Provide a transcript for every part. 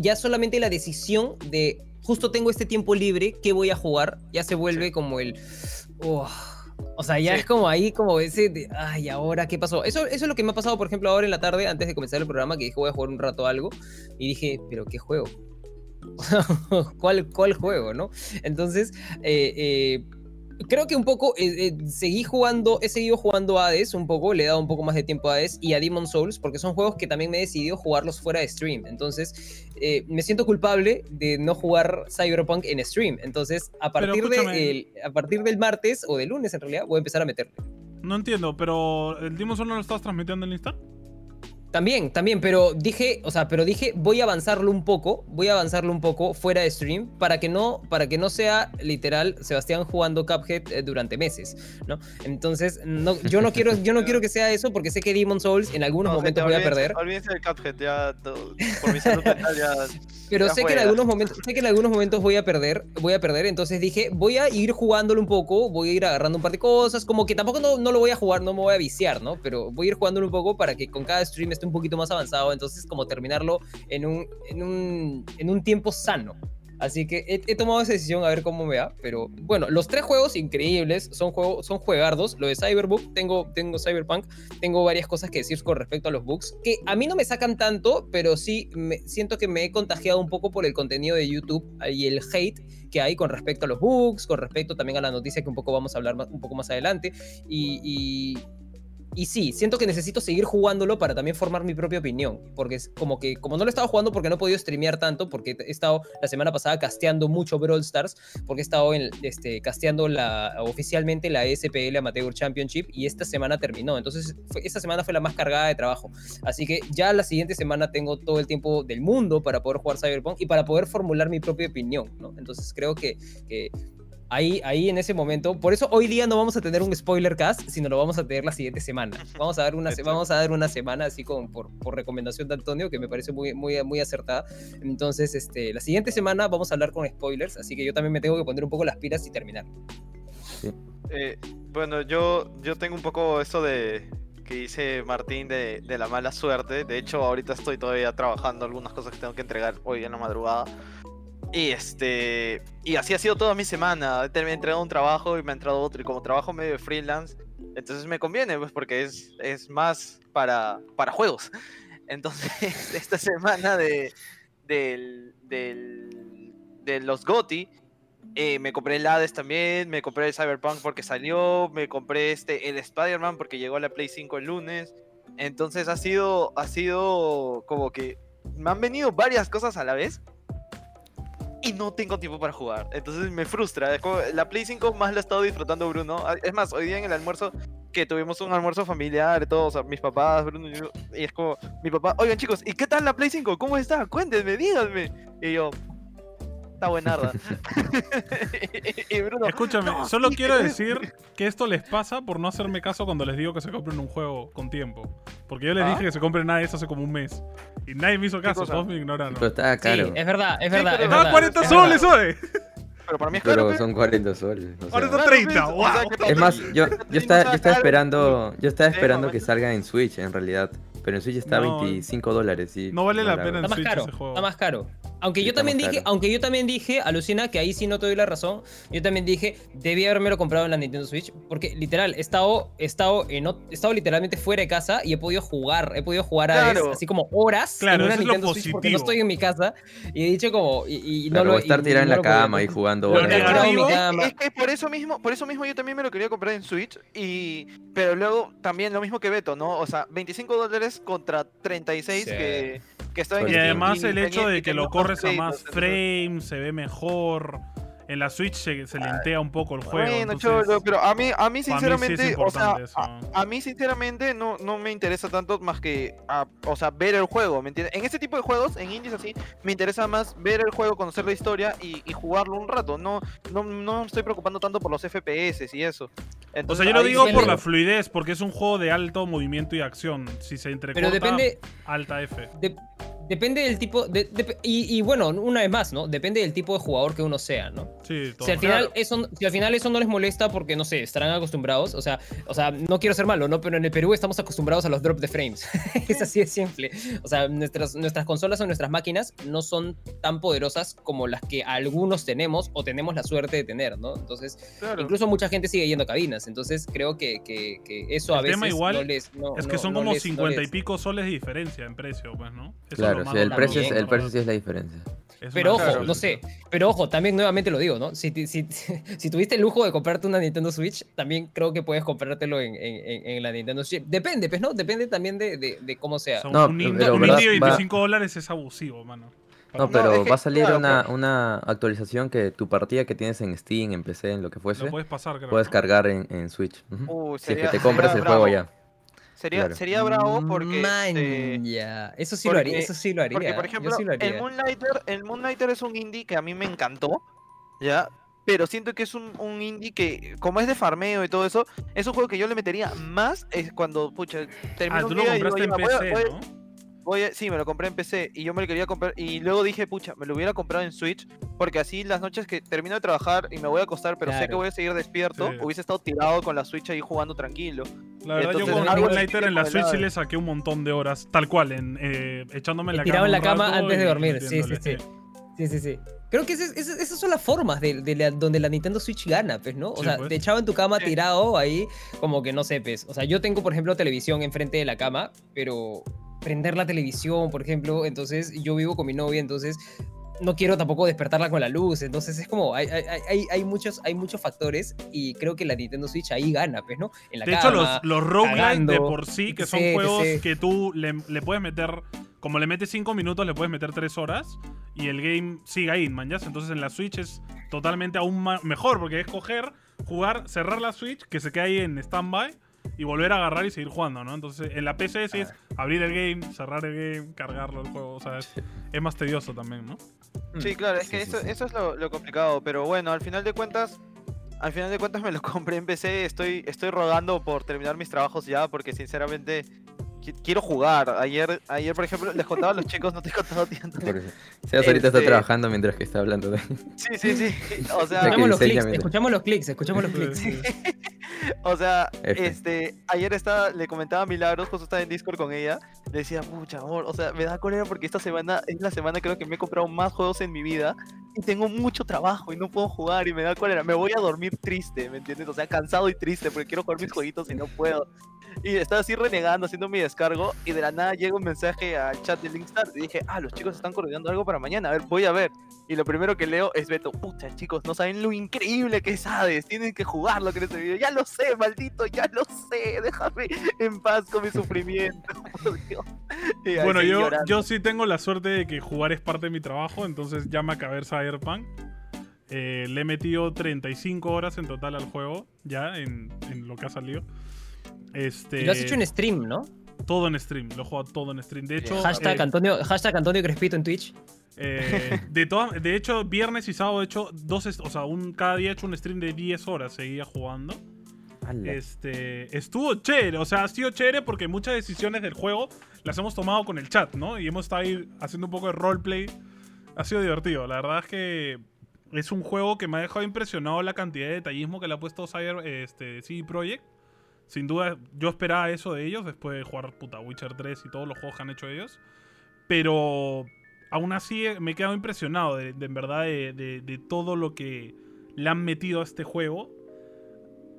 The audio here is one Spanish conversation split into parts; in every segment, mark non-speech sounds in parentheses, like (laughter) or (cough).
ya solamente la decisión de justo tengo este tiempo libre, ¿qué voy a jugar? Ya se vuelve como el... oh, o sea, ya Sí. es como ahí, como ese de, ay, ahora qué pasó. Eso, eso es lo que me ha pasado, por ejemplo, ahora en la tarde, antes de comenzar el programa, que dije voy a jugar un rato algo, y dije, pero ¿qué juego? (laughs) ¿Cuál, ¿Cuál juego, no? Entonces, eh, eh, creo que un poco eh, eh, seguí jugando, he seguido jugando a Hades un poco, le he dado un poco más de tiempo a Hades y a Demon Souls, porque son juegos que también me he decidido jugarlos fuera de stream. Entonces, eh, me siento culpable de no jugar Cyberpunk en stream. Entonces, a partir, de el- a partir del martes o del lunes, en realidad, voy a empezar a meterle. No entiendo, pero ¿el Demon Souls no lo estabas transmitiendo en Insta? También, también, pero dije, o sea, pero dije, voy a avanzarlo un poco, voy a avanzarlo un poco fuera de stream para que no, para que no sea literal Sebastián jugando Cuphead eh, durante meses, ¿no? Entonces, no, yo no quiero, yo no quiero que sea eso porque sé que Demon Souls en algunos No, momentos gente, voy a perder, Olvídense del Cuphead, ya. todo- Por mi salud mental ya. pero ya sé que en algunos momentos, sé que en algunos momentos voy a perder, voy a perder, entonces dije, voy a ir jugándolo un poco, voy a ir agarrando un par de cosas, como que tampoco no, no lo voy a jugar, no me voy a viciar, ¿no? Pero voy a ir jugándolo un poco para que con cada stream esté un poquito más avanzado, entonces como terminarlo en un, en un, en un tiempo sano. Así que he, he tomado esa decisión a ver cómo me va, pero bueno, los tres juegos increíbles, son, juego, son juegardos, lo de Cyberbook, tengo, tengo Cyberpunk, tengo varias cosas que decir con respecto a los bugs, que a mí no me sacan tanto, pero sí me, siento que me he contagiado un poco por el contenido de YouTube y el hate que hay con respecto a los bugs, con respecto también a la noticia que un poco vamos a hablar más- un poco más adelante. Y, y, y sí, siento que necesito seguir jugándolo para también formar mi propia opinión, porque es como que, como no lo he estado jugando porque no he podido streamear tanto, porque he estado la semana pasada casteando mucho Brawl Stars, porque he estado en, este, casteando la, oficialmente la SPL Amateur Championship y esta semana terminó, entonces esta semana fue la más cargada de trabajo, así que ya la siguiente semana tengo todo el tiempo del mundo para poder jugar Cyberpunk y para poder formular mi propia opinión, ¿no? Entonces creo que, que ahí, ahí en ese momento, por eso hoy día no vamos a tener un spoiler cast, sino lo vamos a tener la siguiente semana. Vamos a dar una, vamos a dar una semana así con, por, por recomendación de Antonio, que me parece muy, muy, muy acertada. Entonces, este, la siguiente semana vamos a hablar con spoilers, así que yo también me tengo que poner un poco las pilas y terminar. Eh, bueno, yo, yo tengo un poco eso de que dice Martín de, de la mala suerte. De hecho, ahorita estoy todavía trabajando algunas cosas que tengo que entregar hoy en la madrugada. Y este. Y así ha sido toda mi semana. He entregado un trabajo y me ha entrado otro. Y como trabajo medio freelance, entonces me conviene, pues, porque es, es más para, para juegos. (laughs) Entonces, (laughs) esta semana de, del, del, de los GOTI, eh, me compré el Hades también, me compré el Cyberpunk porque salió, me compré este, el Spider-Man porque llegó a la Play 5 el lunes. Entonces ha sido, ha sido como que me han venido varias cosas a la vez y no tengo tiempo para jugar. Entonces me frustra. es como- La Play 5 más la he estado disfrutando Bruno. Ah, Es más, hoy día en el almuerzo, que tuvimos un almuerzo familiar todos, mis papás, Bruno y yo, y es como, mi papá, oigan chicos, ¿y qué tal la Play 5? ¿Cómo está? Cuéntenme, díganme. Y yo, está buenarda. (laughs) y Bruno, Escúchame, "No, solo sí, quiero decir que esto les pasa por no hacerme caso cuando les digo que se compren un juego con tiempo. Porque yo les ¿Ah? dije que se compren nada de eso hace como un mes. Y nadie me hizo caso, todos me ignoraron. Pero está caro. Sí, es verdad, es Sí, verdad. es Estaba verdad, 40 es soles, pero para mí es caro. Pero pe. son 40 soles. o sea. Ahora Claro, 30, pe, o wow. Es más, yo, yo, estaba, yo estaba esperando, yo estaba Sí, esperando que salga en Switch en realidad. Pero en Switch está a No, 25 dólares. y no vale la pena Está más Switch caro, ese juego. está más caro. Aunque Sí, yo también dije, caro. aunque yo también dije, alucina que ahí sí no te doy la razón. Yo también dije, debí haberme comprado en la Nintendo Switch. Porque literal, he estado, he estado, en, he estado literalmente fuera de casa y he podido jugar. He podido jugar a Claro. así como horas Claro, en una eso es lo Nintendo Switch porque no estoy en mi casa. Y he dicho como. Y, y no Claro, lo o estar tirado en la lo cama y jugando Lo horas. en cama. Es que por eso mismo, por eso mismo yo también me lo quería comprar en Switch y pero luego también lo mismo que Beto, ¿no? O sea, 25 dólares contra 36 Sí. que, que está en Y además el hecho de que lo corres a más frames, se ve mejor. En la Switch se, se lentea un poco el juego. Bueno, entonces- pero a mí, a mí sí sinceramente, o sea, a, a mí sinceramente no, no me interesa tanto más que, a- o sea, ver el juego, ¿me entiendes? En este tipo de juegos, en indies así, me interesa más ver el juego, conocer la historia y, y jugarlo un rato. No, no, no me estoy preocupando tanto por los FPS y eso. O sea, yo lo digo por la fluidez, porque es un juego de alto movimiento y acción. Si se entrecorta, Pero depende, alta F. de- Depende del tipo. de- de- y, y bueno, una vez más, ¿no? Depende del tipo de jugador que uno sea, ¿no? Sí, todo. Si al, final eso, si al final eso no les molesta porque, no sé, estarán acostumbrados, o sea, o sea, no quiero ser malo, ¿no? Pero en el Perú estamos acostumbrados a los drop de frames. (laughs) es así de simple. O sea, nuestras, nuestras consolas o nuestras máquinas no son tan poderosas como las que algunos tenemos o tenemos la suerte de tener, ¿no? Entonces, Claro. incluso mucha gente sigue yendo a cabinas. Entonces, creo que, que- que eso a veces tema igual no les... no- Es que no- son no como les- no 50 y les- pico soles de diferencia en precio, pues, ¿no? Eso es Claro, más el, precio es, sí es la diferencia. Es Pero ojo, no sé, pero ojo, también nuevamente lo digo, ¿no? Si, ti- si, (laughs) si tuviste el lujo de comprarte una Nintendo Switch, también creo que puedes comprártelo en, en- en- en la Nintendo Switch. Depende, pues, ¿no? Depende también de, de- de cómo O sea. No, un pero un verdad, indie de va- 25 dólares es abusivo, mano. No, No, pero es que, va a salir claro, una, pero- una actualización que tu partida que tienes en Steam, en PC, en lo que fuese, Lo puedes pasar, creo. puedes ¿no? cargar en, en Switch. Uh, si es que te compras el juego ya. Sería, Claro. sería bravo porque. Man, este, ya. Eso sí lo haría, porque- eso sí lo haría. Porque, por ejemplo, sí haría. el Moonlighter, el Moonlighter es un indie que a mí me encantó, ¿ya? Pero siento que es un, un indie que, como es de farmeo y todo eso, es un juego que yo le metería más es cuando, pucha, termino Ah, tú un lo día y digo, en "Ya, voy a- PC, voy a- ¿no? voy a- sí, me lo compré en PC y yo me lo quería comprar y luego dije, pucha, me lo hubiera comprado en Switch porque así las noches que termino de trabajar y me voy a acostar, pero sé que Claro. voy a seguir despierto, Sí. hubiese estado tirado con la Switch ahí jugando tranquilo. La verdad, yo Entonces, con algo Moonlighter así en la Switch sí le saqué un montón de horas, tal cual, en, eh, echándome en la Tirado cama. en la cama antes de dormir. Sí, sí, sí. Sí, sí, sí. Creo que esas, esas- esas son las formas de, de la- donde la Nintendo Switch gana, pues, ¿no? O Sí, sea, pues. te echaba en tu cama tirado ahí, como que no sé, pues. O sea, yo tengo, por ejemplo, televisión enfrente de la cama, pero prender la televisión, por ejemplo, entonces yo vivo con mi novia, entonces no quiero tampoco despertarla con la luz, entonces es como, hay, hay, hay, hay muchos, hay muchos factores y creo que la Nintendo Switch ahí gana, pues, ¿no? En la De hecho, los, los roguelike de por sí, que son juegos que tú le, le puedes meter, como le metes 5 minutos, le puedes meter 3 horas y el game sigue ahí, man, ¿ya? Entonces en la Switch es totalmente aún mejor, porque es coger, jugar, cerrar la Switch, que se quede ahí en standby y volver a agarrar y seguir jugando, ¿no? Entonces en la PC sí es abrir el game, cerrar el game, cargarlo el juego, o sea, es, es más tedioso también, ¿no? Mm. Sí, claro, es que sí, eso, sí. eso es lo, lo complicado, pero bueno, al final de cuentas, al final de cuentas me lo (laughs) compré en PC, estoy, estoy rogando por terminar mis trabajos ya, porque sinceramente qui- quiero jugar. Ayer, ayer por ejemplo, les contaba a los chicos, no te he contado tanto. (laughs) Sebas ahorita está Este- trabajando mientras que está hablando de... Sí, sí, sí. O sea, Escuchamos los clics, escuchamos los clics, escuchamos (laughs) los clics. (laughs) O sea, F. este, ayer estaba, le comentaba a Milagros, justo estaba en Discord con ella, le decía, mucha amor, o sea, me da cólera porque esta semana es la semana creo que me he comprado más juegos en mi vida y tengo mucho trabajo y no puedo jugar y me da cólera, me voy a dormir triste, ¿me entiendes? O sea, cansado y triste porque quiero jugar mis jueguitos y no puedo. Y estaba así renegando, haciendo mi descargo y de la nada llega un mensaje al chat de Linkstar y dije, ah, los chicos están coordinando algo para mañana, a ver, voy a ver. Y lo primero que leo es Beto, pucha chicos, no saben lo increíble que es Hades, tienen que jugarlo con este video. Ya lo sé, maldito, ya lo sé, déjame en paz con mi (laughs) sufrimiento. Y Bueno, yo, llorando. yo sí tengo la suerte de que jugar es parte de mi trabajo, entonces ya me acabé Cyberpunk. Eh, le he metido 35 horas en total al juego, ya, en, en lo que ha salido. Este, Y lo has hecho en stream, ¿no? Todo en stream, lo he jugado todo en stream. De hecho, Hashtag, eh, Antonio, hashtag Antonio Crespito en Twitch. Eh, de, todas- de hecho, viernes y sábado he hecho dos, o sea, un, cada día he hecho un stream de 10 horas, seguía jugando. Ala. Este, estuvo chévere, o sea, ha sido chévere porque muchas decisiones del juego las hemos tomado con el chat, ¿no? Y hemos estado ahí haciendo un poco de roleplay. Ha sido divertido, la verdad es que es un juego que me ha dejado impresionado la cantidad de detallismo que le ha puesto Cyber, este, CD Projekt. Sin duda, yo esperaba eso de ellos después de jugar puta Witcher 3 y todos los juegos que han hecho ellos. Pero aún así eh, me he quedado impresionado de, verdad de, todo lo que le han metido a este juego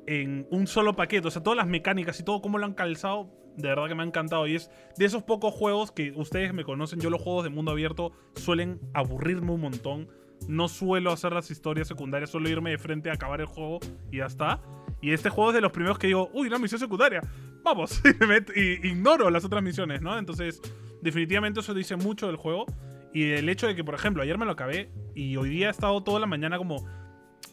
en un solo paquete. O sea, todas las mecánicas y todo cómo lo han calzado, de verdad que me ha encantado. Y es de esos pocos juegos que ustedes me conocen. Yo los juegos de mundo abierto suelen aburrirme un montón. No suelo hacer las historias secundarias, suelo irme de frente a acabar el juego y ya está. Y este juego es de los primeros que digo, uy, una misión secundaria. Vamos, (laughs) y ignoro las otras misiones, ¿no? Entonces, definitivamente eso dice mucho del juego. Y el hecho de que, por ejemplo, ayer me lo acabé y hoy día he estado toda la mañana como,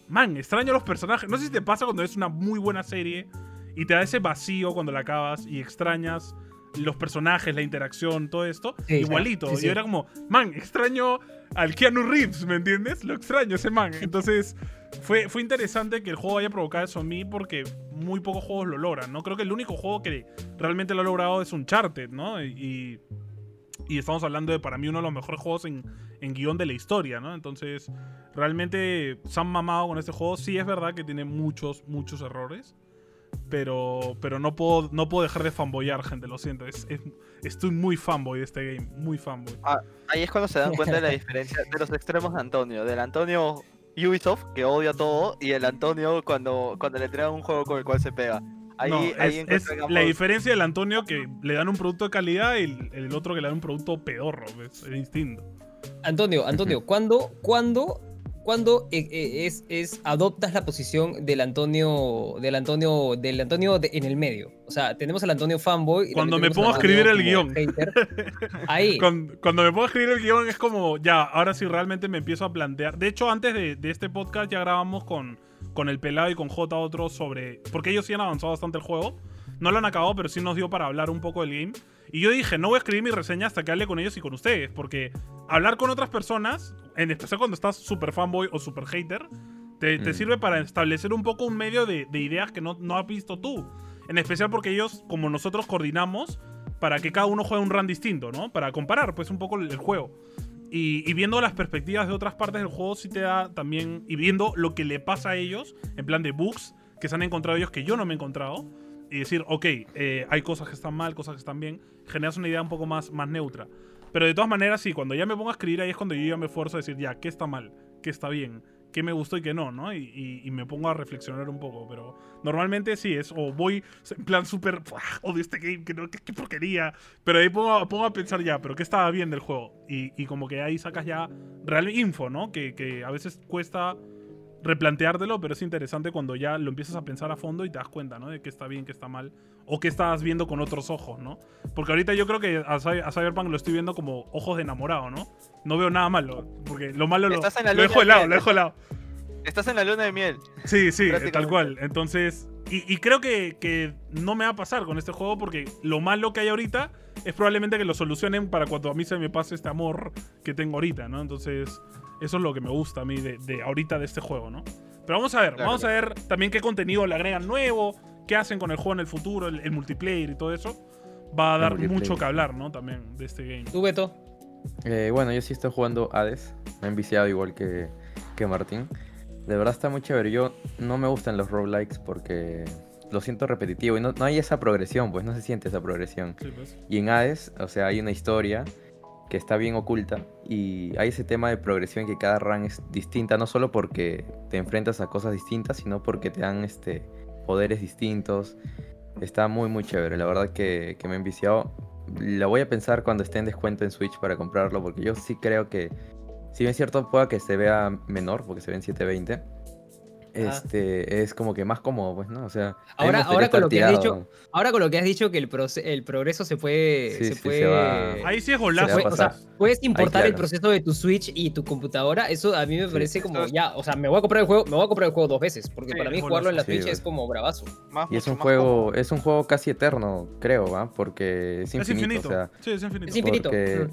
man, extraño los personajes. No sé si te pasa cuando es una muy buena serie y te da ese vacío cuando la acabas y extrañas los personajes, la interacción, todo esto. Sí, igualito. sí, sí. Y era como, man, extraño al Keanu Reeves, ¿me entiendes? Lo extraño ese man. (laughs) Entonces, fue, fue interesante que el juego haya provocado eso en mí porque muy pocos juegos lo logran, ¿no? Creo que el único juego que realmente lo ha logrado es Uncharted, ¿no? Y, Y estamos hablando de para mí uno de los mejores juegos en, en guion de la historia, ¿no? Entonces, realmente se han mamado con este juego. Sí es verdad que tiene muchos, muchos errores. Pero, pero no, puedo, no puedo dejar de fanboyar, gente, lo siento. Es, es- estoy muy fanboy de este game, muy fanboy. Ahí es cuando se dan cuenta de la diferencia de los extremos de Antonio. Del Antonio Ubisoft, que odia todo, y el Antonio cuando, cuando le entregan un juego con el cual se pega. Ahí, No, ahí es, la diferencia del Antonio que le dan un producto de calidad y el, el otro que le dan un producto pedorro. Es, es distinto. Antonio, Antonio, ¿cuándo, cuándo, cuándo eh, eh, es, es adoptas la posición del Antonio, del Antonio, del Antonio de- en el medio? O sea, tenemos al Antonio fanboy. y Cuando me Antonio escribir el guion. (laughs) Ahí. Cuando, cuando me pongo a escribir el guion es como, ya, ahora sí realmente me empiezo a plantear. De hecho, antes de, de este podcast ya grabamos con, con el Pelado y con J otro sobre... Porque ellos sí han avanzado bastante el juego. No lo han acabado, pero sí nos dio para hablar un poco del game. Y yo dije, no voy a escribir mi reseña hasta que hable con ellos y con ustedes. Porque hablar con otras personas, en especial cuando estás super fanboy o super hater, te, te Mm. sirve para establecer un poco un medio de, de ideas que no, no has visto tú. En especial porque ellos, como nosotros, coordinamos para que cada uno juegue un run distinto, ¿no? Para comparar, pues, un poco el, el juego. Y, viendo las perspectivas de otras partes del juego, sí te da también. Y viendo lo que le pasa a ellos, en plan de bugs que se han encontrado ellos que yo no me he encontrado. Y decir, ok, eh, hay cosas que están mal, cosas que están bien. Generas una idea un poco más, más neutra. Pero de todas maneras, sí, cuando ya me pongo a escribir, ahí es cuando yo ya me esfuerzo a decir, ya, ¿qué está mal? ¿Qué está bien? ¿Qué me gustó y qué no? ¿no? Y, me pongo a reflexionar un poco. Pero normalmente sí, es o voy en plan súper, "Buah, odio este game, que no, qué, porquería. Pero ahí pongo, a pensar ya, pero ¿qué estaba bien del juego? Y, y como que ahí sacas ya real info, ¿no? Que, que a veces cuesta replanteártelo, pero es interesante cuando ya lo empiezas a pensar a fondo y te das cuenta, ¿no? De qué está bien, qué está mal, o qué estás viendo con otros ojos, ¿no? Porque ahorita yo creo que a, a Cyberpunk lo estoy viendo como ojos de enamorado, ¿no? No veo nada malo, porque lo malo lo, Estás en la lo dejo de lado, lo dejo de lado. Estás en la luna de miel. Sí, sí, eh, tal cual. Entonces, y, y creo que, que no me va a pasar con este juego porque lo malo que hay ahorita es probablemente que lo solucionen para cuando a mí se me pase este amor que tengo ahorita, ¿no? Entonces, eso es lo que me gusta a mí de, de ahorita de este juego, ¿no? Pero vamos a ver, Claro, vamos a ver también qué contenido le agregan nuevo, qué hacen con el juego en el futuro, el, el multiplayer y todo eso. Va a dar mucho que hablar, ¿no? También de este game. ¿Tú, Beto? Eh, bueno, yo sí estoy jugando Hades. Me he enviciado igual que, que Martín. De verdad está muy chévere. Yo no me gustan los roguelikes porque lo siento repetitivo y no, no hay esa progresión, pues no se siente esa progresión. Sí, pues. Y en Hades, o sea, hay una historia que está bien oculta y hay ese tema de progresión que cada run es distinta, no solo porque te enfrentas a cosas distintas, sino porque te dan este, poderes distintos. Está muy, muy chévere. La verdad que, me he enviciado. La voy a pensar cuando esté en descuento en Switch para comprarlo, porque yo sí creo que, si bien es cierto, pueda que se vea menor, porque se ve en 720. Este es como que más cómodo, pues, ¿no? O sea, Ahora- ahora con lo que has dicho, Ahora con lo que has dicho que el, proce- el progreso se puede... Sí, se sí, puede se va- Ahí sí es se golazo. va a o sea, puedes importar el claro. proceso de tu Switch y tu computadora. Eso a mí me Sí. parece como ya, o sea, me voy a comprar el juego, me voy a comprar el juego dos veces, porque Sí, para mí jugarlo en la. Switch Sí, es como bravazo. Más, Y es mucho un juego, cómodo. es un juego casi eterno, creo, ¿va? Porque es Es infinito, infinito. o sea, sí, es infinito. Es infinito. porque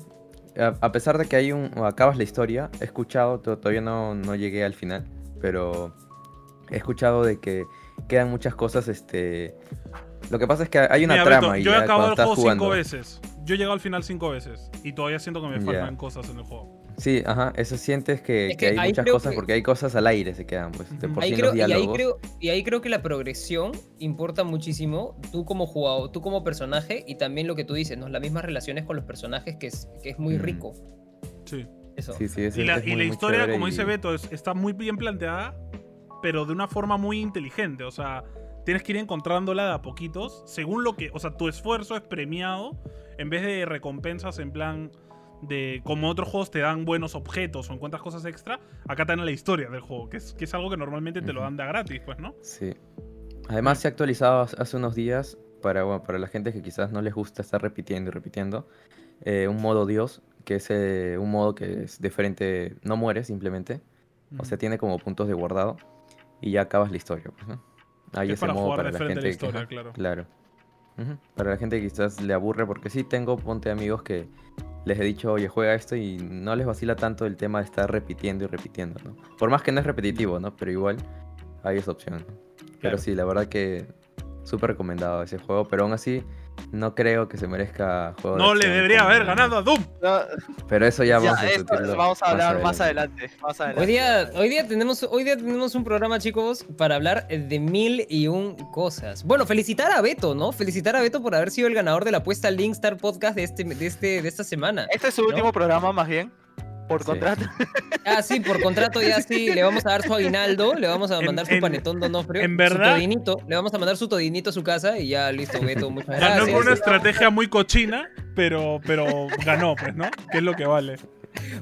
Mm. a, pesar de que hay un o acabas la historia, he escuchado, to- todavía no, no llegué al final, pero he escuchado de que quedan muchas cosas, este, lo que pasa es que hay una Mira, trama Beto, y yo he acabado el juego jugando. cinco veces. Yo he llegado al final cinco veces. Y todavía siento que me faltan cosas en el juego. Sí, ajá, eso sientes que, Es que que hay muchas cosas que- porque hay cosas al aire se quedan, pues, por Ahí sí creo, los y, ahí creo, y ahí creo que la progresión importa muchísimo, tú como jugador, tú como personaje y también lo que tú dices, ¿no? Las mismas relaciones con los personajes que es, que es muy Mm. rico. Sí. Eso. Sí, sí, es- Y la, es y muy, la historia, como y- dice Beto, es- está muy bien planteada, pero de una forma muy inteligente. O sea, tienes que ir encontrándola de a poquitos, según lo que. O sea, tu esfuerzo es premiado en vez de recompensas en plan de. Como otros juegos te dan buenos objetos o encuentras cosas extra, acá te dan la historia del juego, que es, que es algo que normalmente te lo dan de gratis, pues, ¿no? Sí. Además se ha actualizado hace- unos días para, bueno, para la gente que quizás no les gusta estar repitiendo y repitiendo. eh, un modo Dios, que es eh, un modo que es diferente, no mueres simplemente. O sea, tiene como puntos de guardado y ya acabas la historia, pues, ¿no? Hay Es ese para modo para la gente la que- historia, claro. Claro. Para la gente que quizás le aburre, porque sí tengo, ponte amigos que les he dicho, oye, juega esto y no les vacila tanto el tema de estar repitiendo y repitiendo, ¿no? Por más que no es repetitivo, ¿no? Pero igual hay esa opción. Pero sí, la verdad que súper recomendado ese juego, pero aún así no creo que se merezca juego de No le debería haber ganado a Doom. No, Pero eso ya ya, vamos a discutirlo vamos a hablar más adelante. Más adelante. Hoy día, hoy, día tenemos, hoy día tenemos un programa, chicos, para hablar de mil y un cosas. Bueno, felicitar a Beto, ¿no? Felicitar a Beto por haber sido el ganador de la apuesta Linkstar Podcast de, este, de, este, de esta semana. Este es su ¿no? último programa, más bien. Por Sí. contrato. Ah, sí, por contrato ya sí, le vamos a dar su aguinaldo, le vamos a En- mandar su en- panetón donofrio, en verdad- su todinito, le vamos a mandar su todinito a su casa y ya listo, Beto, muchas Ganó gracias. con una estrategia muy cochina, pero, pero ganó, pues, ¿no? Que es lo que vale.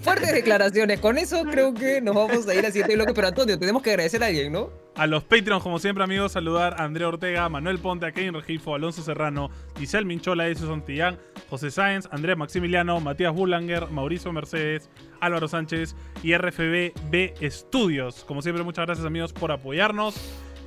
Fuertes declaraciones, con eso creo que nos vamos a ir a siguiente bloque, pero Antonio, tenemos que agradecer a alguien, ¿no? A los Patreons, como siempre, amigos, saludar a Andrea Ortega, Manuel Ponte, a Kevin Regifo, Alonso Serrano, Giselle Minchola, Edson Santillán, José Sáenz, Andrés Maximiliano, Matías Bullanger, Mauricio Mercedes, Álvaro Sánchez y RFB B Studios. Como siempre, muchas gracias, amigos, por apoyarnos.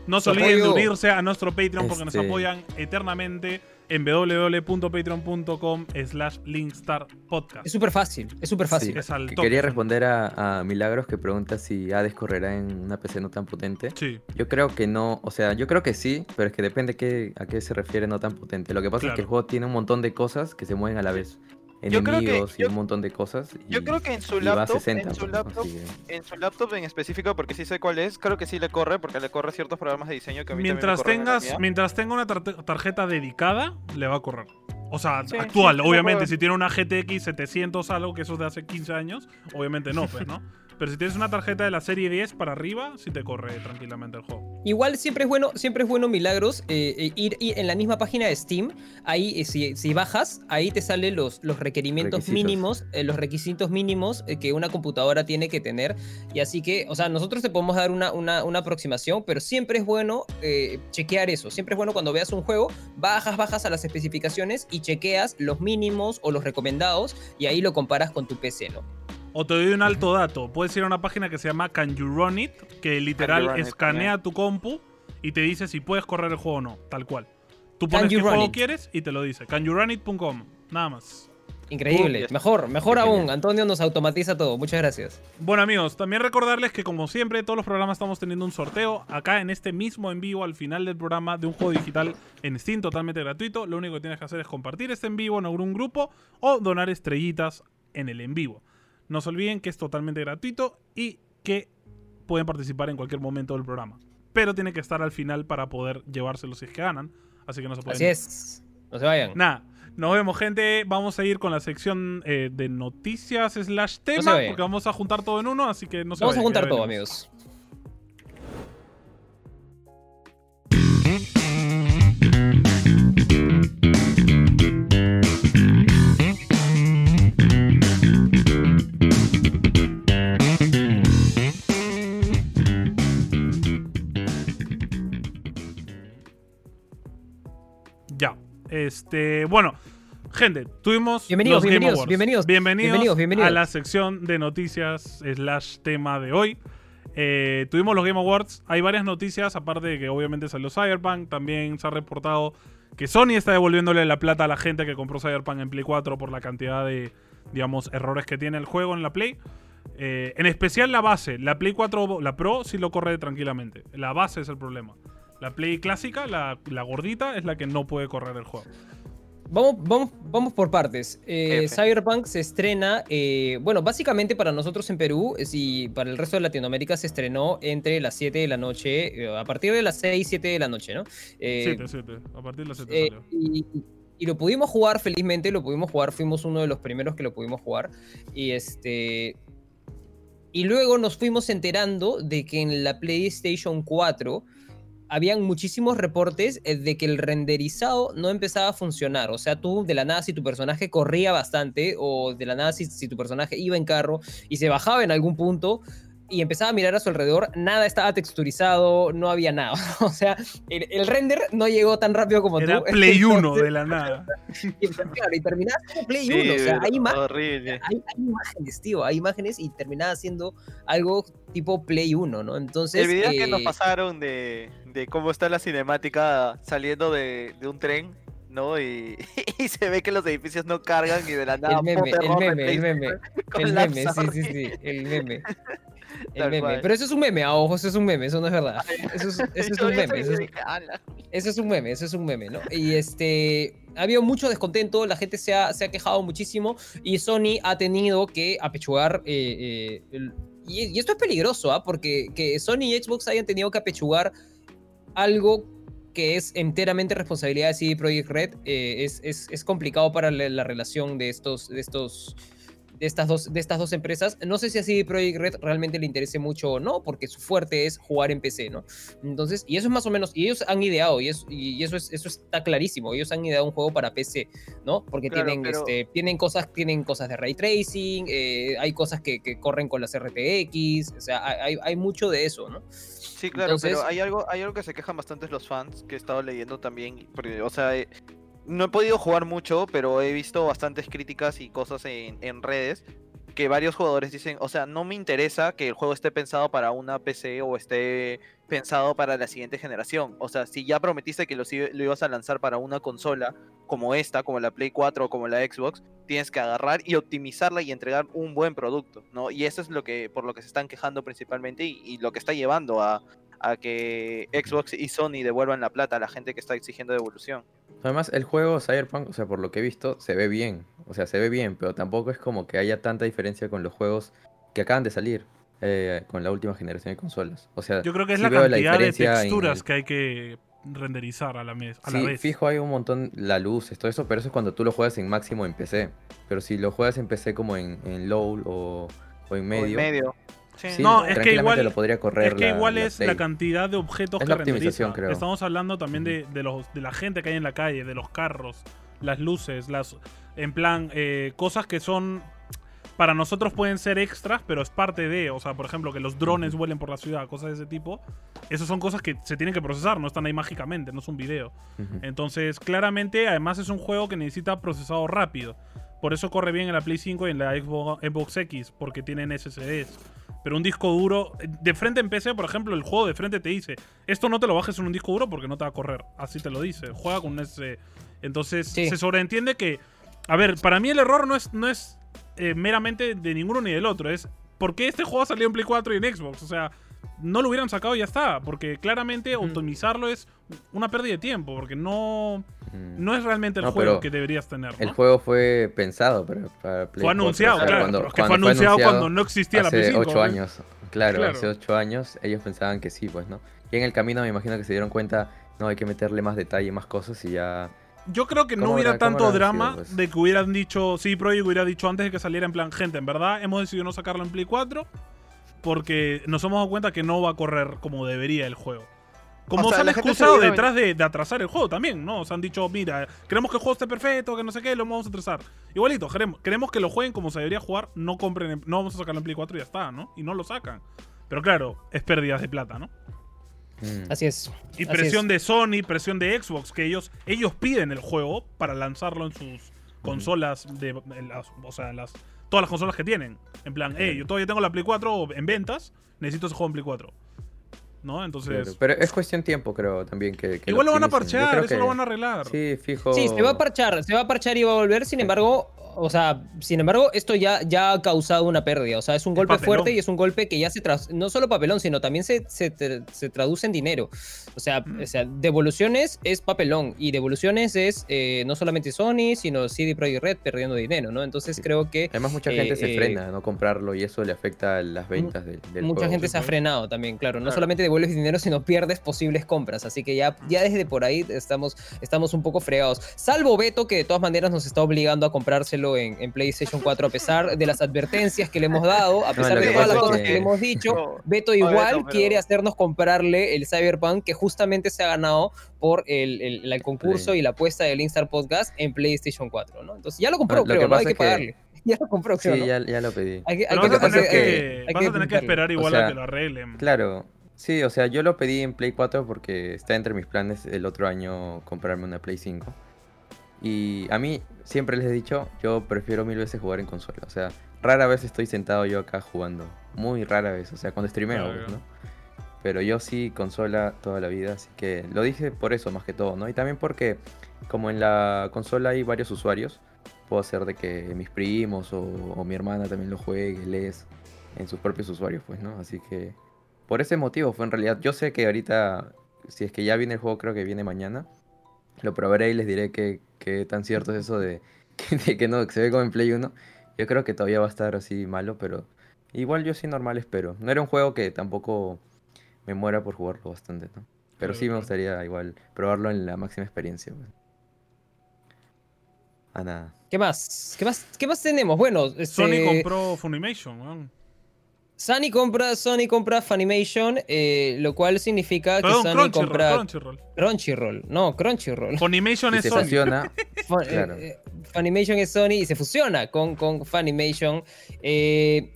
No se olviden de unirse a nuestro Patreon porque nos Este- apoyan eternamente en www.patreon.com slash linkstarpodcast. Es súper fácil, es súper fácil. Sí. Es al. Quería responder a, a Milagros que pregunta si Hades correrá en una PC no tan potente. Sí, Yo creo que no, o sea, yo creo que sí, pero es que depende qué, a qué se refiere no tan potente. Lo que pasa es que el juego tiene un montón de cosas que se mueven a la vez. Que- Enemigos y yo- un montón de cosas. Yo y- creo que en su laptop, 60, en su laptop, que- en su laptop en específico, porque sí sé cuál es, creo que sí le corre, porque le corre ciertos programas de diseño que a mí también me mientras la tengas, mientras tenga una tar- tarjeta dedicada, le va a correr. O sea, Sí, actual, sí, obviamente, me si tiene una GTX 700 algo, que eso es de hace 15 años, obviamente no, pues, ¿no? (laughs) Pero si tienes una tarjeta de la serie 10 para arriba, sí te corre tranquilamente el juego. Igual siempre es bueno, siempre es bueno, Milagros, eh, eh, ir, ir en la misma página de Steam. Ahí, eh, si, si bajas, ahí te salen los, los requerimientos Requisitos. mínimos, eh, los requisitos mínimos que una computadora tiene que tener. Y así que, o sea, nosotros te podemos dar una, una, una aproximación, pero siempre es bueno eh, chequear eso. Siempre es bueno cuando veas un juego, bajas, bajas a las especificaciones y chequeas los mínimos o los recomendados y ahí lo comparas con tu PC, ¿no? O te doy un alto dato. Puedes ir a una página que se llama Can You Run It, que literal It, escanea tu compu y te dice si puedes correr el juego o no, tal cual. Tú pones qué juego It. quieres y te lo dice. CanYouRunIt.com, nada más. Increíble, Uy, mejor, mejor aún. Antonio nos automatiza todo. Muchas gracias. Bueno amigos, también recordarles que como siempre todos los programas estamos teniendo un sorteo acá en este mismo en vivo al final del programa de un juego digital en Steam totalmente gratuito. Lo único que tienes que hacer es compartir este en vivo en algún grupo o donar estrellitas en el en vivo. No se olviden que es totalmente gratuito y que pueden participar en cualquier momento del programa. Pero tiene que estar al final para poder llevárselo si es que ganan. Así que no se pueden Así es. No se vayan. Nada, nos vemos, gente. Vamos a ir con la sección eh, de noticias slash tema, porque vamos a juntar todo en uno, así que no se Vamos a juntar todo, amigos. Este, bueno, gente, tuvimos Bienvenidos, los Game bienvenidos, Awards. bienvenidos, bienvenidos, bienvenidos, bienvenidos. a la sección de noticias slash tema de hoy. Eh, tuvimos los Game Awards. Hay varias noticias, aparte de que obviamente salió Cyberpunk. También se ha reportado que Sony está devolviéndole la plata a la gente que compró Cyberpunk en Play 4 por la cantidad de, digamos, errores que tiene el juego en la Play. Eh, en especial la base. La Play 4, la Pro, sí lo corre tranquilamente. La base es el problema. La Play clásica, la, la gordita, es la que no puede correr el juego. Vamos, vamos, vamos por partes. Eh. Cyberpunk se estrena, eh, bueno, básicamente para nosotros en Perú eh, y para el resto de Latinoamérica se estrenó entre las 7 de la noche, eh, a partir de las 6, 7 de la noche, ¿no? Eh, 7, 7. A partir de las 7 Eh, salió. y, y lo pudimos jugar, felizmente lo pudimos jugar, fuimos uno de los primeros que lo pudimos jugar. Y este. Y luego nos fuimos enterando de que en la PlayStation 4 habían muchísimos reportes eh, de que el renderizado no empezaba a funcionar. O sea, tú de la nada si tu personaje corría bastante o de la nada si, si tu personaje iba en carro y se bajaba en algún punto y empezaba a mirar a su alrededor, nada estaba texturizado, no había nada. (laughs) O sea, el, el render no llegó tan rápido como Era tú. Play (laughs) 1 Entonces, de la nada. y, claro, y terminaba como Play Sí, 1. O sea, hay, horrible. hay, hay imágenes, tío, hay imágenes y terminaba siendo algo tipo Play 1, ¿no? Entonces. El video que nos eh, pasaron de, de cómo está la cinemática saliendo de, de un tren, ¿no? Y, (laughs) y se ve que los edificios no cargan y de la nada. El meme, el meme, el meme. El meme, sí, sí, sí, el meme. (laughs) El meme. Pero eso es un meme, a ojos, eso es un meme, eso no es verdad. Eso es, eso un meme. eso video es- un meme, ese es un meme, ¿no? Y este, ha habido mucho descontento, la gente se ha, se ha quejado muchísimo y Sony ha tenido que apechugar, eh, eh, el- y, y esto es peligroso, ¿ah? Porque que Sony y Xbox hayan tenido que apechugar algo que es enteramente responsabilidad de CD Projekt Red, eh, es, es, es complicado para la, la relación de estos, de estos de estas dos, de estas dos empresas. No sé si a CD Projekt Red realmente le interese mucho o no, porque su fuerte es jugar en PC, ¿no? Entonces, y eso es más o menos, y ellos han ideado, y eso, y eso, es, eso está clarísimo, ellos han ideado un juego para PC, ¿no? Porque Claro, tienen, pero- este, tienen, cosas, tienen cosas de ray tracing, eh, hay cosas que, que corren con las RTX, o sea, hay, hay mucho de eso, ¿no? Sí, claro, Entonces- pero hay algo, hay algo que se quejan bastantes los fans que he estado leyendo también. Porque, o sea, eh, no he podido jugar mucho, pero he visto bastantes críticas y cosas en, en redes que varios jugadores dicen, o sea, no me interesa que el juego esté pensado para una PC o esté pensado para la siguiente generación. O sea, si ya prometiste que lo, ibas a lanzar para una consola como esta, como la Play 4 o como la Xbox, tienes que agarrar y optimizarla y entregar un buen producto, ¿no? Y eso es lo que por lo que se están quejando principalmente y, y lo que está llevando a, a que Xbox y Sony devuelvan la plata a la gente que está exigiendo devolución. Además, el juego Cyberpunk, o sea, por lo que he visto, se ve bien. O sea, se ve bien, pero tampoco es como que haya tanta diferencia con los juegos que acaban de salir eh, con la última generación de consolas. O sea, Yo creo que es sí la la cantidad de texturas el- que hay que renderizar a la, mes, a la sí, vez. fijo hay un montón, la luz, todo eso, pero eso es cuando tú lo juegas en máximo en PC. Pero si lo juegas en PC como en, en low o, o en O medio, en medio. Sí. No, es que igual- lo podría correr Es que la- igual la es la cantidad de objetos Es que la optimización, renderiza. creo. Estamos hablando también de, de los, de la gente que hay en la calle, de los carros, las luces, las en plan, eh, cosas que son para nosotros pueden ser extras, pero es parte de, o sea, por ejemplo, que los drones vuelen por la ciudad, cosas de ese tipo. Esas son cosas que se tienen que procesar, no están ahí mágicamente, no es un video. Entonces, claramente, además es un juego que necesita procesado rápido. Por eso corre bien en la Play 5 y en la Xbox, Xbox X, porque tienen SSDs. Pero un disco duro, de frente en PC, por ejemplo, el juego de frente te dice, esto no te lo bajes en un disco duro porque no te va a correr. Así te lo dice, juega con un SSD. Entonces, Sí. se sobreentiende que, a ver, para mí el error no es, no es eh, meramente de ninguno ni del otro, es por qué este juego ha salido en Play 4 y en Xbox. O sea, no lo hubieran sacado y ya está, porque claramente optimizarlo es una pérdida de tiempo, porque no. No es realmente el No, juego que deberías tener. El juego fue pensado para, para Play Fue 4, anunciado, claro. cuando- fue anunciado, cuando no existía la Play hace 5. 8 ¿no? años. Claro, Claro. hace 8 años ellos pensaban que sí, pues, ¿no? Y en el camino me imagino que se dieron cuenta, no, hay que meterle más detalle, más cosas y ya... Yo creo que no ¿Cómo hubiera tanto drama sido, pues? de que hubieran dicho, sí, Project hubiera dicho antes de que saliera en plan, gente, en verdad hemos decidido no sacarlo en Play 4 porque nos hemos dado cuenta que no va a correr como debería el juego. Como O sea, se han se excusado detrás de, de atrasar el juego también, ¿no? Se han dicho, mira, queremos que el juego esté perfecto, que no sé qué, lo vamos a atrasar. Igualito, queremos, queremos que lo jueguen como se debería jugar, no compren, en- no vamos a sacarlo en Play 4 y ya está, ¿no? Y no lo sacan. Pero claro, es pérdidas de plata, ¿no? mm. Así es. Y Así presión es. de Sony, presión de Xbox, que ellos, ellos piden el juego para lanzarlo en sus consolas, de, en las- o sea, en las, todas las consolas que tienen. En plan, hey, yo todavía tengo la Play 4 en ventas, necesito ese juego en Play 4. ¿No? Entonces, Claro, Pero es cuestión de tiempo, creo, también que... que igual lo van a creo eso que- lo van a arreglar. Sí, fijo... Sí, se va a parchar, se va a parchar y va a volver. Sin embargo, o sea, sin embargo, esto ya, ya ha causado una pérdida. O sea, es un golpe papelón. fuerte y es un golpe que ya se tras no solo papelón, sino también se, se, se traduce en dinero. O sea, Mm. o sea, devoluciones es papelón y devoluciones es eh, no solamente Sony, sino CD Projekt Red perdiendo dinero, ¿no? Entonces Sí. creo que Además mucha eh, gente se eh, frena a no comprarlo y eso le afecta a las ventas del, del mucha juego. gente se ha frenado también, claro. No Claro. solamente devuelves dinero, sino pierdes posibles compras. Así que ya, ya desde por ahí estamos, estamos un poco fregados. Salvo Beto, que de todas maneras nos está obligando a comprárselo en, en PlayStation 4, a pesar de las advertencias que le hemos dado, a pesar lo de todas las cosas que le hemos dicho. No, Beto igual Beto, pero- quiere hacernos comprarle el Cyberpunk que justamente se ha ganado por el, el- el concurso y la apuesta del Instar Podcast en PlayStation 4, ¿no? Entonces ya lo compró, lo que creo, ¿no? Hay que pagarle. (laughs) Ya lo compró, creo, Sí, ¿no? ya, ya lo pedí. Hay que, hay Pero que, vas a hay tener que- que, hay vas a tener que esperar igual sea, a que lo arreglen. Claro, sí, o sea, yo lo pedí en Play 4 porque está entre mis planes el otro año comprarme una Play 5. Y a mí siempre les he dicho, yo prefiero mil veces jugar en consola. O sea, rara vez estoy sentado yo acá jugando. Muy rara vez, o sea, cuando streameo, Claro. ¿no? Pero yo sí consola toda la vida, así que lo dije por eso más que todo, ¿no? Y también porque como en la consola hay varios usuarios, puedo hacer de que mis primos o, o mi hermana también lo juegue, les en sus propios usuarios, pues, ¿no? Así que por ese motivo fue en realidad. Yo sé que ahorita si es que ya viene el juego, creo que viene mañana. Lo probaré y les diré qué qué tan cierto es eso de (laughs) que, de que no que se ve como en Play 1. Yo creo que todavía va a estar así malo, pero igual yo sí normal espero. No era un juego que tampoco me muera por jugarlo bastante, ¿no? Pero sí me gustaría igual probarlo en la máxima experiencia. pues. Ah, nada. ¿Qué más? ¿Qué más, qué más tenemos? Bueno, este, Sony compró Funimation, weón. Sony compra, Sony compra Funimation, eh, lo cual significa Perdón, que Sony Crunchyroll, compra Crunchyroll. Crunchyroll. No, Crunchyroll. Funimation Y es se Sony. fusiona, (laughs) Fun- Claro. eh, eh, Funimation es Sony y se fusiona con, con Funimation. Eh,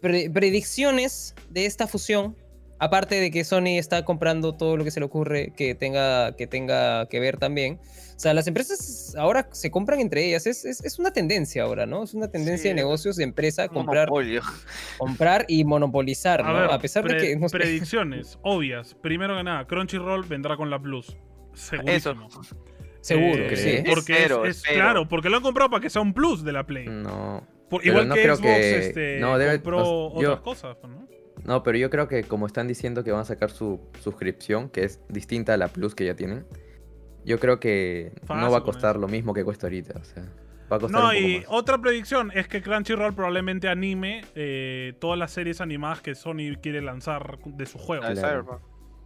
pre- predicciones de esta fusión, aparte de que Sony está comprando todo lo que se le ocurre que tenga que, tenga que ver también. O sea, las empresas ahora se compran entre ellas. Es, es- es una tendencia ahora, ¿no? Es una tendencia Sí, de negocios de empresa comprar, monopolio. comprar y monopolizar, A ¿no? ver, a pesar de que... no sé. predicciones obvias. Primero que nada, Crunchyroll vendrá con la Plus. Segurísimo. Seguro, Eh, sí. Porque Espero, es, es- espero. claro, porque lo han comprado para que sea un plus de la Play. no. Por- igual no que creo Xbox que- este, no, debe- compró yo- otras cosas, pues, ¿no? No, pero yo creo que como están diciendo que van a sacar su suscripción, que es distinta a la Plus que ya tienen, yo creo que Fácil no va a costar lo mismo que cuesta ahorita. O sea, va a costar No, un poco y más. otra predicción es que Crunchyroll probablemente anime eh, todas las series animadas que Sony quiere lanzar de su juego. Claro.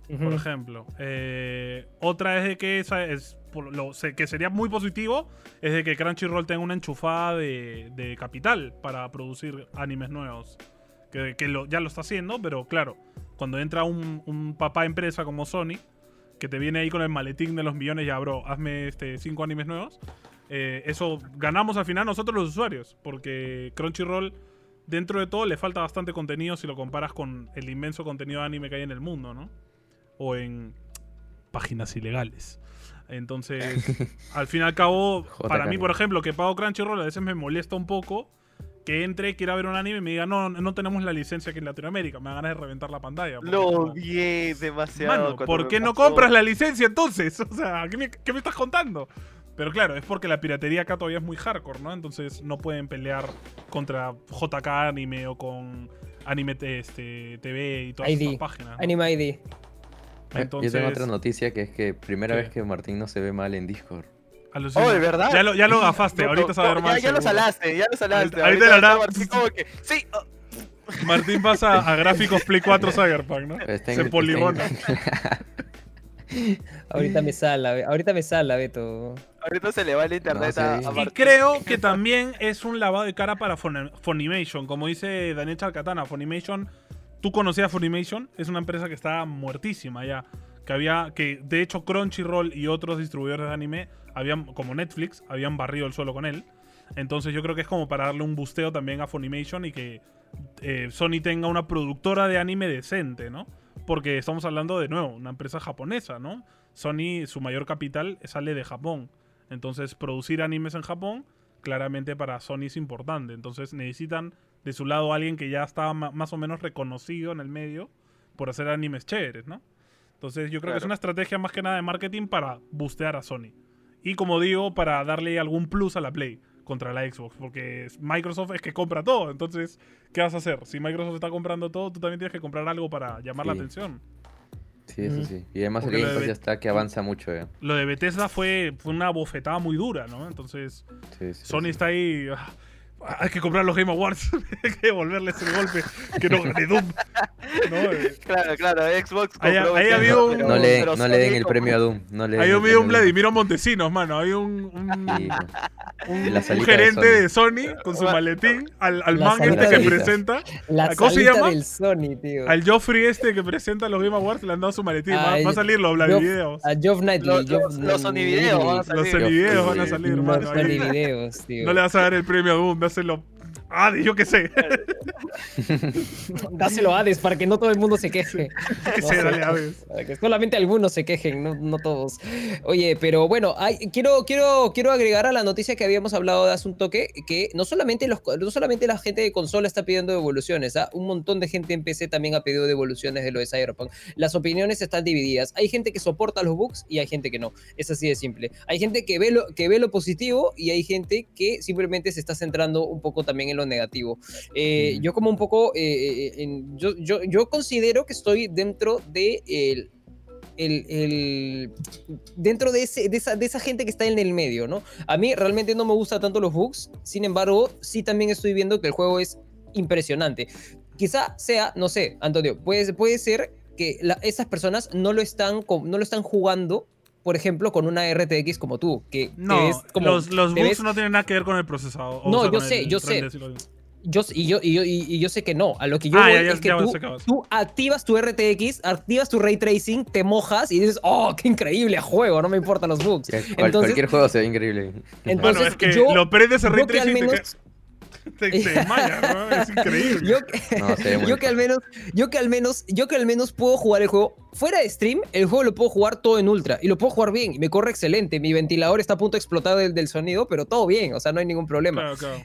Cyberpunk. por ejemplo. Eh, otra es de que esa es por lo que sería muy positivo es de que Crunchyroll tenga una enchufada de, de capital para producir animes nuevos. Que, que lo- ya lo está haciendo, pero claro, cuando entra un, un papá empresa como Sony, que te viene ahí con el maletín de los millones, ya bro, hazme este, cinco animes nuevos. eh, eso ganamos al final nosotros los usuarios, porque Crunchyroll dentro de todo le falta bastante contenido si lo comparas con el inmenso contenido de anime que hay en el mundo, ¿no? O en páginas ilegales. Entonces, (laughs) al fin y al cabo, para mí, por ejemplo, que pago Crunchyroll, a veces me molesta un poco que entre, quiera ver un anime y me diga, no, no tenemos la licencia aquí en Latinoamérica. Me da ganas de reventar la pantalla. Lo vi demasiado. Mano, ¿por qué no compras la licencia entonces? (laughs) O sea, ¿qué me, qué me estás contando? Pero claro, es porque la piratería acá todavía es muy hardcore, ¿no? Entonces no pueden pelear contra JK Anime o con Anime este, TV y todas ID. esas páginas. ¿no? Anime ID. Entonces, Yo tengo otra noticia que es que primera ¿Qué? vez que Martín no se ve mal en Discord. Alucina. Oh, ¿de verdad? Ya lo, ya lo (laughs) gafaste, No, ahorita no, mal. Ya, ya lo salaste, ya lo salaste. Ahorita- ahorita lo hará. Martín como que, sí, oh, Martín pasa a gráficos Play 4 Cyberpunk, ¿no? Está en Se poligona. (laughs) Ahorita me sala, Be- ahorita me sala, Beto. ahorita se le va el internet No, a, sí. a Y Martín. creo que también es un lavado de cara para Fon- Funimation. Como dice Daniel Chalcatana, Funimation, tú conocías Funimation, es una empresa que está muertísima ya. Que había, que de hecho Crunchyroll y otros distribuidores de anime, habían, como Netflix, habían barrido el suelo con él. Entonces yo creo que es como para darle un busteo también a Funimation y que eh, Sony tenga una productora de anime decente, ¿no? Porque estamos hablando de nuevo, una empresa japonesa, ¿no? Sony, su mayor capital sale de Japón. Entonces, producir animes en Japón, claramente para Sony es importante. Entonces, necesitan de su lado alguien que ya está más o menos reconocido en el medio por hacer animes chéveres, ¿no? Entonces, yo creo que es una estrategia más que nada de marketing para boostear a Sony. Y como digo, para darle algún plus a la Play contra la Xbox. Porque Microsoft es que compra todo. Entonces, ¿qué vas a hacer? Si Microsoft está comprando todo, tú también tienes que comprar algo para llamar la atención. Sí, eso sí. Y además el Porque lo Game ya está que avanza mucho ya. Lo de Bethesda fue, fue una bofetada muy dura, ¿no? Entonces, Sí, sí, Sony sí. está ahí. Ah, Hay que comprar los Game Awards. (laughs) hay que devolverles el golpe. Que no gane Doom. ¿No? Eh, Claro, claro, Xbox. Ahí ahí ha Bethesda, habido un- No le, no le den Sony el premio a Doom. No le den Hay el un. Vladimiro Montesinos, mano. Hay un, un, Sí, un- la un salita de gerente de Sony, con su maletín. Al, al man este que presenta. La ¿Cómo se llama? del Sony, tío. Al Joffrey este que presenta los Game Awards le han dado su maletín. va, Ay, va a salir los Vladivideos. A Geoff Knightley. Los- los- los Sony Videos van a Los salir. Sony Videos van a salir, Los mano. Sony ahí. Videos, tío. No le vas a dar el premio a Doom, dáselo. Ah, yo qué sé. (laughs) Dáselo a Hades para que no todo el mundo se queje. (laughs) ¿Qué No sé. dale ver. (laughs) Para que solamente algunos se quejen, no, no todos. Oye, pero bueno, hay- quiero, quiero, quiero agregar a la noticia que habíamos hablado de hace un toque, que no solamente, los, no solamente la gente de consola está pidiendo devoluciones, ¿ah? un montón de gente en PC también ha pedido devoluciones de lo de Cyberpunk. Las opiniones están divididas. Hay gente que soporta los bugs y hay gente que no. Es así de simple. Hay gente que ve lo, que ve lo positivo y hay gente que simplemente se está centrando un poco también en lo negativo. Eh. Yo como un poco, eh, en- yo, yo, yo considero que estoy dentro de el- el, el- dentro de, ese, de, esa, de esa gente que está en el medio, ¿no? A mí realmente no me gustan tanto los bugs, sin embargo, sí también estoy viendo que el juego es impresionante. Quizá sea, no sé, Antonio, puede, puede ser que la- esas personas no lo, están, no lo están jugando, por ejemplo, con una RTX como tú, que te No, ves como- los, los te bugs ves- no tienen nada que ver con el procesador. o No, sea, yo sé, el yo sé. Yo, y, yo, y, yo, y, y yo sé que no. A lo que yo Ah, voy ya, ya, es que ya tú, activas tu RTX, activas tu ray tracing, te mojas y dices, oh, qué increíble juego, no me importan los bugs. Cual- Entonces- cualquier juego se ve increíble. Entonces, Bueno, es que yo- lo prendes el ray al tracing y te menos- (laughs) te, te desmayas, ¿no? Es increíble. Yo, que- No, (laughs) yo que al menos, yo que al menos, yo que al menos puedo jugar el juego fuera de stream, el juego lo puedo jugar todo en ultra y lo puedo jugar bien y me corre excelente. Mi ventilador está a punto de explotar del, del sonido, pero todo bien, o sea, no hay ningún problema. Claro, claro.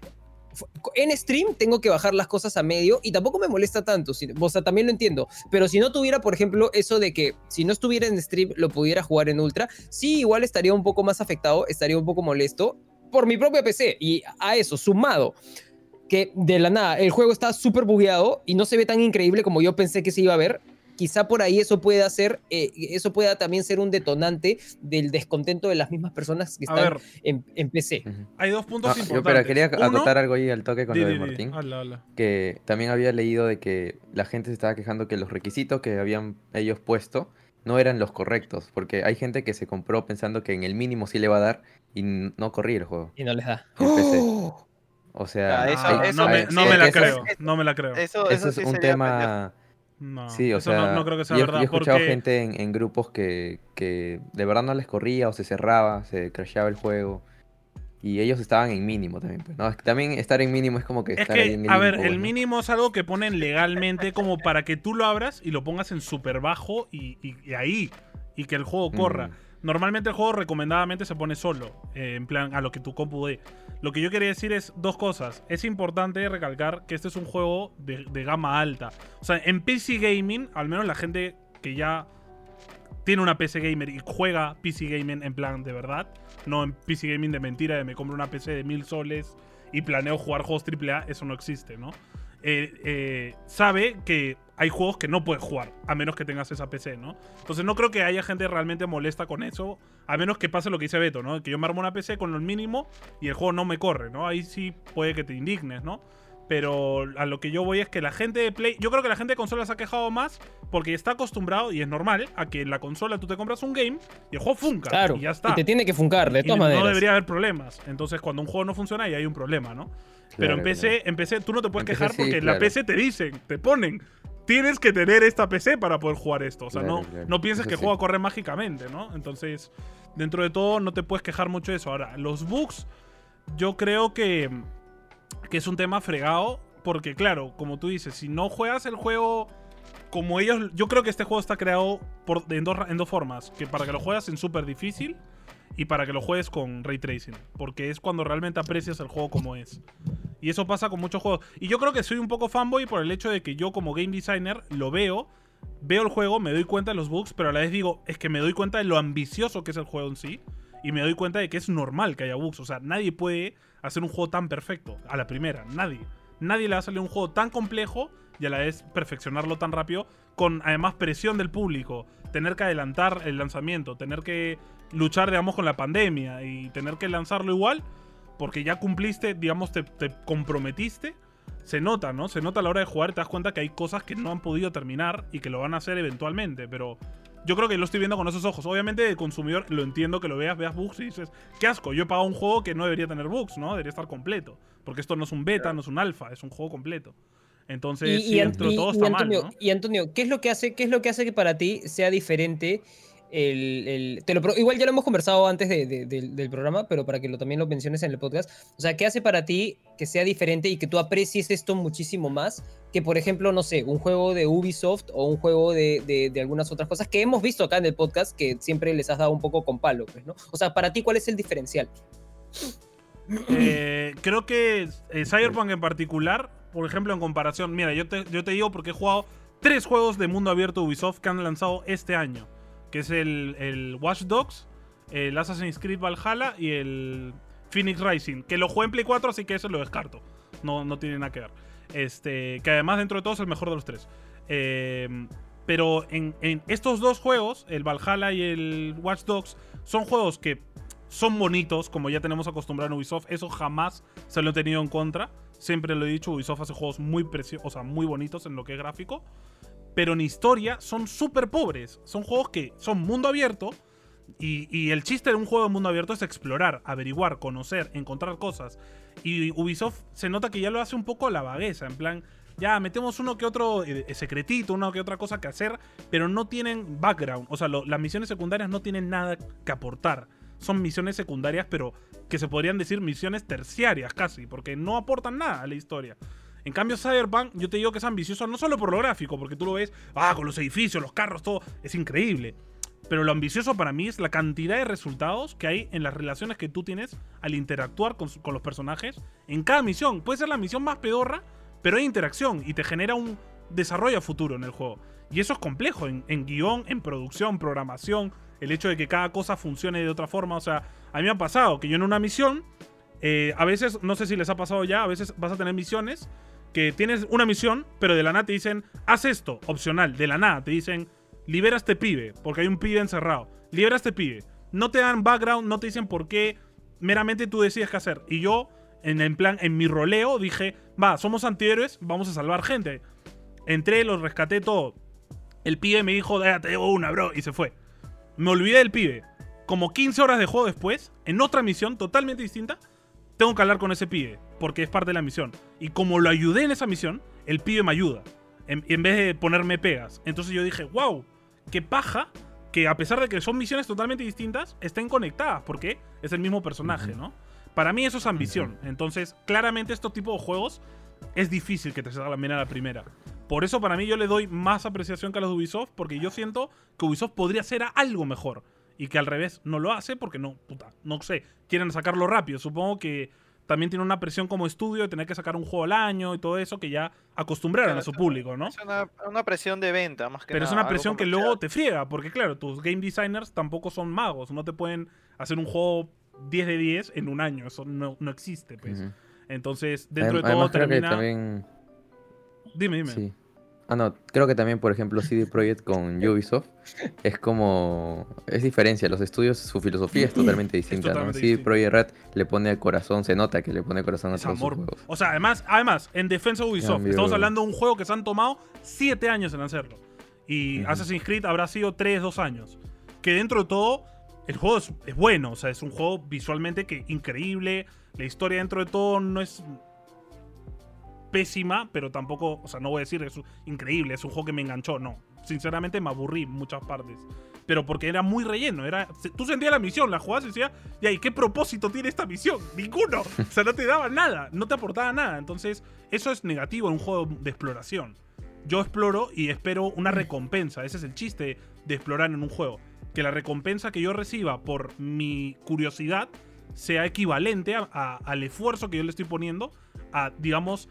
en stream tengo que bajar las cosas a medio y tampoco me molesta tanto, o sea, también lo entiendo, pero si no tuviera, por ejemplo, eso de que si no estuviera en stream lo pudiera jugar en ultra, sí, igual estaría un poco más afectado, estaría un poco molesto por mi propia PC y a eso, sumado que de la nada el juego está súper bugueado y no se ve tan increíble como yo pensé que se iba a ver. Quizá por ahí eso pueda ser, eh, eso pueda también ser un detonante del descontento de las mismas personas que están ver, en, en PC. Hay dos puntos Ah, yo, importantes. pero quería Uno- acotar algo ahí al toque con Di, lo de di, di. Martín. Habla, habla. que también había leído de que la gente se estaba quejando que los requisitos que habían ellos puesto no eran los correctos, porque hay gente que se compró pensando que en el mínimo sí le va a dar y no corría el juego. Y no les da. En PC. O sea, Ah, eso- eso no me, no la eso creo. no me la creo. Eso, eso es sí un tema... No, Sí, o eso sea, no, no creo que sea yo, verdad. yo he escuchado porque gente en, en grupos que, que de verdad no les corría o se cerraba, se crasheaba el juego. Y ellos estaban en mínimo también. Pues, ¿no? Es que también estar en mínimo es como que Es estar ahí que, en el a ver, el ¿no? mínimo es algo que ponen legalmente como para que tú lo abras y lo pongas en súper bajo y, y- y ahí. Y que el juego corra. Mm. Normalmente el juego recomendadamente se pone solo, eh, en plan a lo que tu compu dé. Lo que yo quería decir es dos cosas. Es importante recalcar que este es un juego de, de gama alta. O sea, en PC Gaming, al menos la gente que ya tiene una PC Gamer y juega PC Gaming en plan de verdad, no en PC Gaming de mentira, de me compro una PC de mil soles y planeo jugar juegos AAA, eso no existe, ¿no? Eh, eh, sabe que hay juegos que no puedes jugar, a menos que tengas esa PC, ¿no? Entonces no creo que haya gente realmente molesta con eso, a menos que pase lo que dice Beto, ¿no? Que yo me armo una PC con lo mínimo y el juego no me corre, ¿no? Ahí sí puede que te indignes, ¿no? Pero a lo que yo voy es que la gente de Play. Yo creo que la gente de consola se ha quejado más porque está acostumbrado, y es normal, a que en la consola tú te compras un game y el juego funca. Claro, Y ya está. y te tiene que funcar, de Y todas no maneras. debería haber problemas. Entonces, cuando un juego no funciona, ahí hay un problema, ¿no? Pero en PC, claro. en PC tú no te puedes En PC quejar sí, porque en la. PC te dicen, te ponen. Tienes que tener esta PC para poder jugar esto. O sea, no, no pienses que el sí. juego corre mágicamente, ¿no? Entonces, dentro de todo, no te puedes quejar mucho de eso. Ahora, los bugs, yo creo que, que es un tema fregado. Porque, claro, como tú dices, si no juegas el juego como ellos. Yo creo que este juego está creado por, en, dos, en dos formas: que para que lo juegas en súper difícil y para que lo juegues con ray tracing. Porque es cuando realmente aprecias el juego como es. Y eso pasa con muchos juegos. Y yo creo que soy un poco fanboy por el hecho de que yo, como game designer, lo veo. Veo el juego, me doy cuenta de los bugs, pero a la vez digo, es que me doy cuenta de lo ambicioso que es el juego en sí. Y me doy cuenta de que es normal que haya bugs. O sea, nadie puede hacer un juego tan perfecto a la primera. Nadie. Nadie le va a salir un juego tan complejo y a la vez perfeccionarlo tan rápido. Con además presión del público. Tener que adelantar el lanzamiento. Tener que luchar, digamos, con la pandemia. Y tener que lanzarlo igual. Porque ya cumpliste, digamos, te, te comprometiste. Se nota, ¿no? Se nota a la hora de jugar y te das cuenta que hay cosas que no han podido terminar y que lo van a hacer eventualmente. Pero yo creo que lo estoy viendo con esos ojos. Obviamente, el consumidor lo entiendo que lo veas, veas bugs y dices, qué asco, yo he pagado un juego que no debería tener bugs, ¿no? Debería estar completo. Porque esto no es un beta, no es un alfa, es un juego completo. Entonces, sí, dentro de y- todo y está Antonio, mal, ¿no? y Antonio, ¿qué es lo que hace, qué es lo que hace que para ti sea diferente el, te lo igual ya lo hemos conversado antes de- de- del- programa, pero para que lo, también lo menciones en el podcast. O sea, ¿qué hace para ti que sea diferente y que tú aprecies esto muchísimo más que, por ejemplo, no sé, un juego de Ubisoft o un juego de algunas otras cosas que hemos visto acá en el podcast que siempre les has dado un poco con palo, pues, ¿no? O sea, para ti, ¿cuál es el diferencial? Eh, creo que eh, Cyberpunk en particular, por ejemplo, en comparación, mira, yo te, yo te digo porque he jugado tres juegos de mundo abierto Ubisoft que han lanzado este año, que es el, el Watch Dogs, el Assassin's Creed Valhalla y el Phoenix Rising, que lo jugué en Play 4, así que eso lo descarto. No, no tiene nada que ver. Este, que además dentro de todo es el mejor de los tres. Eh, Pero en, en estos dos juegos, el Valhalla y el Watch Dogs, son juegos que son bonitos, como ya tenemos acostumbrado en Ubisoft. Eso jamás se lo he tenido en contra. Siempre lo he dicho, Ubisoft hace juegos muy preciosos, o sea, muy bonitos en lo que es gráfico. Pero en historia son súper pobres. Son juegos que son mundo abierto. Y, y el chiste de un juego de mundo abierto es explorar, averiguar, conocer, encontrar cosas. Y Ubisoft se nota que ya lo hace un poco la vagueza. En plan, ya metemos uno que otro eh, secretito, una que otra cosa que hacer, pero no tienen background. O sea, lo- las misiones secundarias no tienen nada que aportar. Son misiones secundarias, pero que se podrían decir misiones terciarias casi, porque no aportan nada a la historia. En cambio, Cyberpunk, yo te digo que es ambicioso no solo por lo gráfico, porque tú lo ves, ah, con los edificios, los carros, todo, es increíble. Pero lo ambicioso para mí es la cantidad de resultados que hay en las relaciones que tú tienes al interactuar con, con los personajes en cada misión. Puede ser la misión más pedorra, pero hay interacción y te genera un desarrollo futuro en el juego. Y eso es complejo en, en guion, en producción, programación, el hecho de que cada cosa funcione de otra forma. O sea, a mí me ha pasado que yo en una misión, eh, a veces, no sé si les ha pasado ya, a veces vas a tener misiones que tienes una misión, pero de la nada te dicen, haz esto, opcional, de la nada te dicen, libera este pibe, porque hay un pibe encerrado, libera este pibe. No te dan background, no te dicen por qué, meramente tú decides qué hacer. Y yo, en el plan, en mi roleo, dije, va, somos antihéroes, vamos a salvar gente. Entré, los rescaté todo. El pibe me dijo, "Ah, te llevo una, bro, y se fue. Me olvidé del pibe. Como 15 horas de juego después, en otra misión totalmente distinta, tengo que hablar con ese pibe, porque es parte de la misión. Y como lo ayudé en esa misión, el pibe me ayuda, en, en vez de ponerme pegas. Entonces yo dije, wow, qué paja que a pesar de que son misiones totalmente distintas, estén conectadas, porque es el mismo personaje, ¿no? Para mí eso es ambición. Entonces, claramente estos tipos de juegos es difícil que te salgan bien a la primera. Por eso para mí yo le doy más apreciación que a los de Ubisoft, porque yo siento que Ubisoft podría hacer algo mejor. Y que al revés no lo hace porque no, puta, no sé, quieren sacarlo rápido. Supongo que también tiene una presión como estudio de tener que sacar un juego al año y todo eso que ya acostumbraron a su público, ¿no? Es una, una presión de venta, más que Pero es una presión que luego te friega, porque claro, tus game designers tampoco son magos, no te pueden hacer un juego 10 de 10 en un año, eso no, no existe, pues. Entonces, dentro de todo termina... también. Dime, dime. Sí. Ah, no, creo que también, por ejemplo, CD Projekt con (laughs) Ubisoft es como. Es diferencia. Los estudios, su filosofía es totalmente (laughs) distinta. ¿no? totalmente CD. Projekt Red le pone corazón, se nota que le pone corazón a Es todos sus amor. juegos. O sea, además, además, en defensa de Ubisoft, Cambio- estamos hablando de un juego que se han tomado 7 años en hacerlo. Y. Assassin's Creed habrá sido 3, 2 años. Que dentro de todo, el juego es, es bueno. O sea, es un juego visualmente que increíble. La historia dentro de todo no es pésima, pero tampoco, o sea, no voy a decir que es increíble, es un juego que me enganchó, no. Sinceramente me aburrí en muchas partes. Pero porque era muy relleno, era tú sentías la misión, la jugabas y decías, ¿y qué propósito tiene esta misión? Ninguno. (laughs) O sea, no te daba nada, no te aportaba nada. Entonces, eso es negativo en un juego de exploración. Yo exploro y espero una recompensa, ese es el chiste de explorar en un juego. Que la recompensa que yo reciba por mi curiosidad sea equivalente a- a- al esfuerzo que yo le estoy poniendo a, digamos,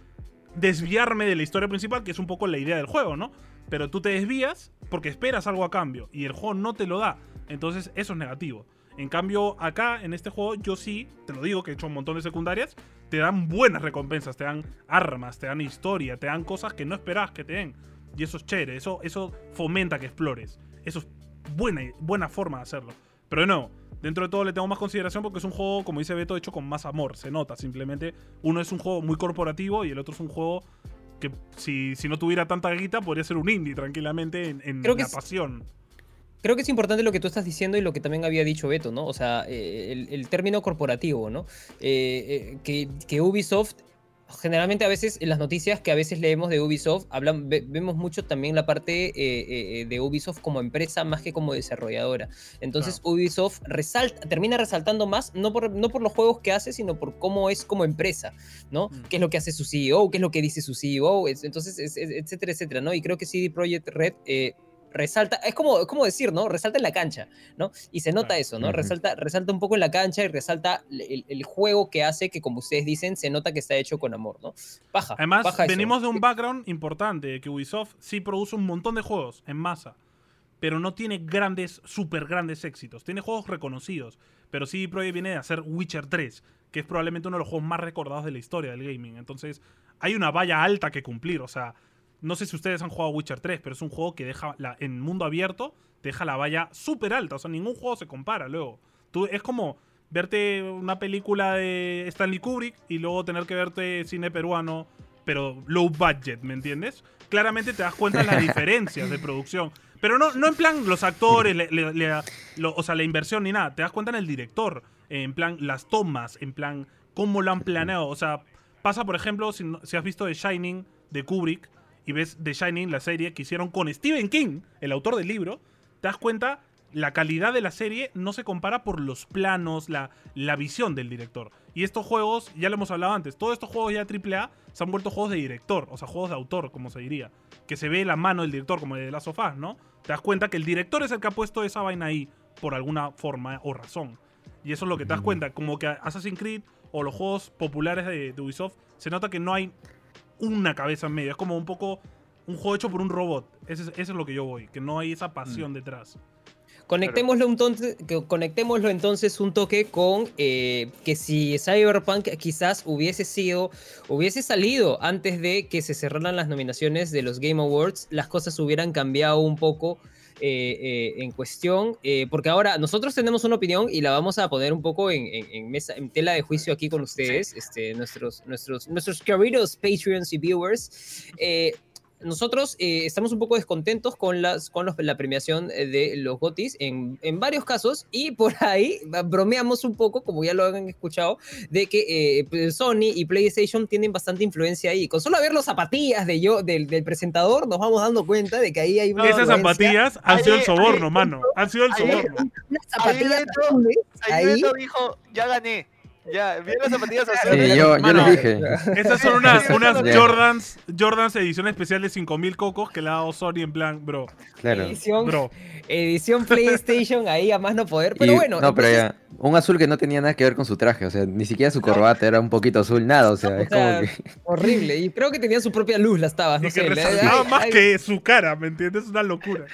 desviarme de la historia principal, que es un poco la idea del juego, ¿no? Pero tú te desvías porque esperas algo a cambio y el juego no te lo da. Entonces eso es negativo. En cambio, acá en este juego, yo sí, te lo digo, que he hecho un montón de secundarias, te dan buenas recompensas, te dan armas, te dan historia, te dan cosas que no esperabas que te den. Y eso es chévere, eso, eso fomenta que explores. Eso es buena, buena forma de hacerlo. Pero nuevo, dentro de todo le tengo más consideración porque es un juego, como dice Beto, hecho con más amor. Se nota, simplemente uno es un juego muy corporativo y el otro es un juego que si, si no tuviera tanta guita podría ser un indie tranquilamente en, en Creo que la es- pasión. Creo que es importante lo que tú estás diciendo y lo que también había dicho Beto, ¿no? O sea, eh, el, el término corporativo, ¿no? Eh, eh, que, que Ubisoft, generalmente a veces en las noticias que a veces leemos de Ubisoft, hablan, ve- vemos mucho también la parte eh, eh, de Ubisoft como empresa más que como desarrolladora. Entonces Ubisoft resalta, termina resaltando más, no por, no por los juegos que hace, sino por cómo es como empresa, ¿no? Mm. ¿Qué es lo que hace su CEO? ¿Qué es lo que dice su CEO? Es- Entonces, es- es- etcétera, etcétera, ¿no? Y creo que CD Projekt Red... eh, resalta, es como, es como decir, ¿no? Resalta en la cancha, ¿no? Y se nota eso, ¿no? Resalta, resalta un poco en la cancha y resalta el, el juego que hace que, como ustedes dicen, se nota que está hecho con amor, ¿no? Paja. Además, paja eso. venimos de un background importante, que Ubisoft sí produce un montón de juegos en masa, pero no tiene grandes, súper grandes éxitos. Tiene juegos reconocidos, pero sí Projekt viene de hacer Witcher 3, que es probablemente uno de los juegos más recordados de la historia del gaming. Entonces, hay una valla alta que cumplir, o sea, no sé si ustedes han jugado Witcher 3, pero es un juego que deja la, en mundo abierto, te deja la valla súper alta. O sea, ningún juego se compara luego. Tú, es como verte una película de Stanley Kubrick y luego tener que verte cine peruano, pero low budget, ¿me entiendes? Claramente te das cuenta de las (laughs) diferencias de producción. Pero no, no en plan los actores, le- le- le- lo- o sea, la inversión ni nada. Te das cuenta en el director, en plan las tomas, en plan cómo lo han planeado. O sea, pasa, por ejemplo, si, si has visto The Shining de Kubrick y ves The Shining, la serie que hicieron con Stephen King, el autor del libro, te das cuenta la calidad de la serie no se compara por los planos, la, la visión del director. Y estos juegos, ya lo hemos hablado antes, todos estos juegos ya AAA se han vuelto juegos de director, o sea, juegos de autor, como se diría. Que se ve la mano del director, como el de Last of Us, ¿no? Te das cuenta que el director es el que ha puesto esa vaina ahí, por alguna forma o razón. Y eso es lo que te das cuenta, como que Assassin's Creed o los juegos populares de, de Ubisoft, se nota que no hay una cabeza en medio, es como un poco un juego hecho por un robot. Ese es- Eso es lo que yo voy, que no hay esa pasión detrás. Conectémoslo entonces, que conectémoslo entonces un toque con eh, que si Cyberpunk quizás hubiese sido, hubiese salido antes de que se cerraran las nominaciones de los Game Awards, las cosas hubieran cambiado un poco eh, eh, en cuestión, eh, porque ahora nosotros tenemos una opinión y la vamos a poner un poco en, en- en mesa, en tela de juicio aquí con ustedes, este, nuestros, nuestros, nuestros queridos Patreons y viewers. Nosotros eh, estamos un poco descontentos con, las, con los- la premiación eh, de los GOTIS en, en varios casos y por (laughs) ahí ba- bromeamos un poco, como ya lo han escuchado, de que eh, pues, Sony y PlayStation tienen bastante influencia ahí. Con solo ver las zapatillas de yo, del, del presentador nos vamos dando cuenta de que ahí hay una Esas zapatillas han Ahí- sido el soborno, ahí- mano. Han sido el ahí- soborno. Beto- Ahí ahí. Beto dijo, ya gané. Ya, vi las zapatillas Sí, azules. yo, yo les dije. Esas son Sí, unas, sí, (laughs) unas sí. Jordans, Jordans edición especial de 5000 cocos que le ha dado Sony en plan, bro, Claro. Edición, bro. edición PlayStation ahí a más no poder. Pero Y- bueno, no, pero entonces- ya, un azul que no tenía nada que ver con su traje, o sea, ni siquiera su corbata era un poquito azul, nada, o sea, (laughs) es sea, como que... horrible. Y creo que tenía su propia luz las tabas, no y que sé. ay, más ay, que su cara, ¿me entiendes? Es una locura.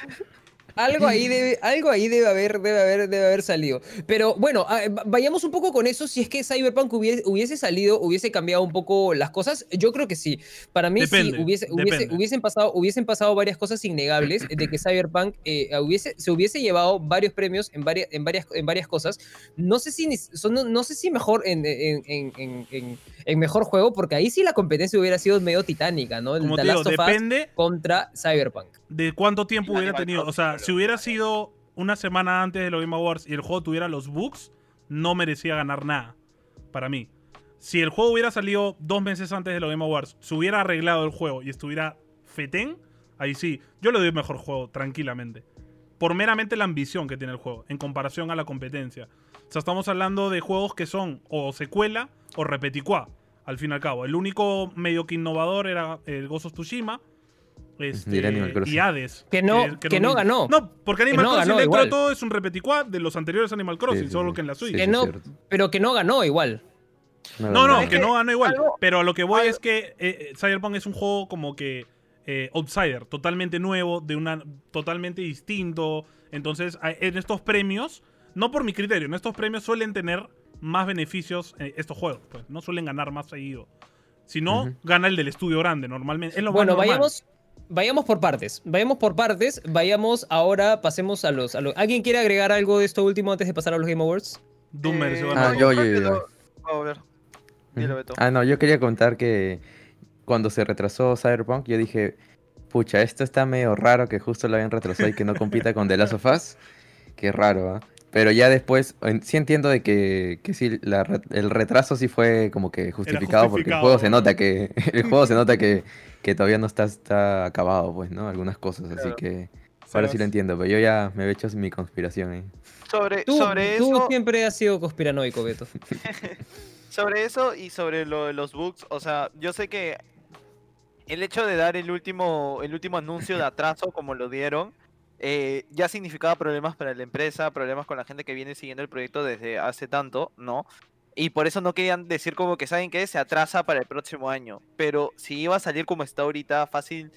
Algo ahí debe, algo ahí debe haber, debe haber, debe haber salido. Pero bueno, ah, va- vayamos un poco con eso. Si es que Cyberpunk hubiese, hubiese salido, hubiese cambiado un poco las cosas. Yo creo que sí. Para mí Depende, sí hubiese, hubiese- hubiesen pasado, hubiesen pasado varias cosas innegables de que Cyberpunk eh, hubiese, se hubiese llevado varios premios en varias, en varias, en varias cosas. No sé si, son- no, no sé si mejor en, en, en- mejor juego, porque ahí sí la competencia hubiera sido medio titánica, ¿no? El Como The digo, Last of Us contra Cyberpunk. De cuánto tiempo hubiera Animal tenido. O sea, si hubiera sido una semana antes de los Game Awards y el juego tuviera los bugs, no merecía ganar nada. Para mí. Si el juego hubiera salido dos meses antes de los Game Awards, se hubiera arreglado el juego y estuviera fetén, ahí sí, yo le doy mejor juego, tranquilamente. Por meramente la ambición que tiene el juego, en comparación a la competencia. O sea, estamos hablando de juegos que son o secuela o repeticuá, al fin y al cabo. El único medio que innovador era el Ghost of Tsushima. Este, Y el Animal Crossing. y Hades. Que no- que no ganó. No, porque Animal no Crossing dentro de todo es un repeticuá de los anteriores Animal Crossing, Sí, sí, solo que en la Sí, Switch. Que no, pero que no ganó igual. No, No, que no ganó igual. algo- pero a lo que voy algo- es que eh, eh, Cyberpunk es un juego como que eh, outsider, totalmente nuevo, de una totalmente distinto. Entonces, en estos premios, no por mi criterio, en estos premios suelen tener más beneficios eh, estos juegos, pues no suelen ganar más seguido. Si no, gana el del estudio grande, normalmente. Es lo Bueno, más normal. vayamos, vayamos por partes. Vayamos por partes. Vayamos ahora, pasemos a los, a los- ¿Alguien quiere agregar algo de esto último antes de pasar a los Game Awards? Doom Eh, Ah, yo- yo- yo- no- A ver. Dile, Beto. Ah, no, yo quería contar que cuando se retrasó Cyberpunk, yo dije, pucha, esto está medio raro que justo lo hayan retrasado y que no compita con The Last of Us. Qué raro, ¿ah? Pero ya después, en- sí entiendo de que, que sí, la el retraso sí fue como que justificado, porque el justificado, juego se ¿no? nota que (laughs) el juego se nota que, que todavía no está, está acabado, pues, ¿no? Algunas cosas, así que ahora sí lo entiendo, pero yo ya me he hecho mi conspiración ahí. Sobre, Tú, sobre tú eso. siempre has sido conspiranoico, Beto. (laughs) Sobre eso y sobre lo de los bugs, o sea, yo sé que el hecho de dar el último, el último anuncio de atraso como lo dieron, eh, ya significaba problemas para la empresa, problemas con la gente que viene siguiendo el proyecto desde hace tanto, ¿no? Y por eso no querían decir como que saben que se atrasa para el próximo año. Pero si iba a salir como está ahorita, fácil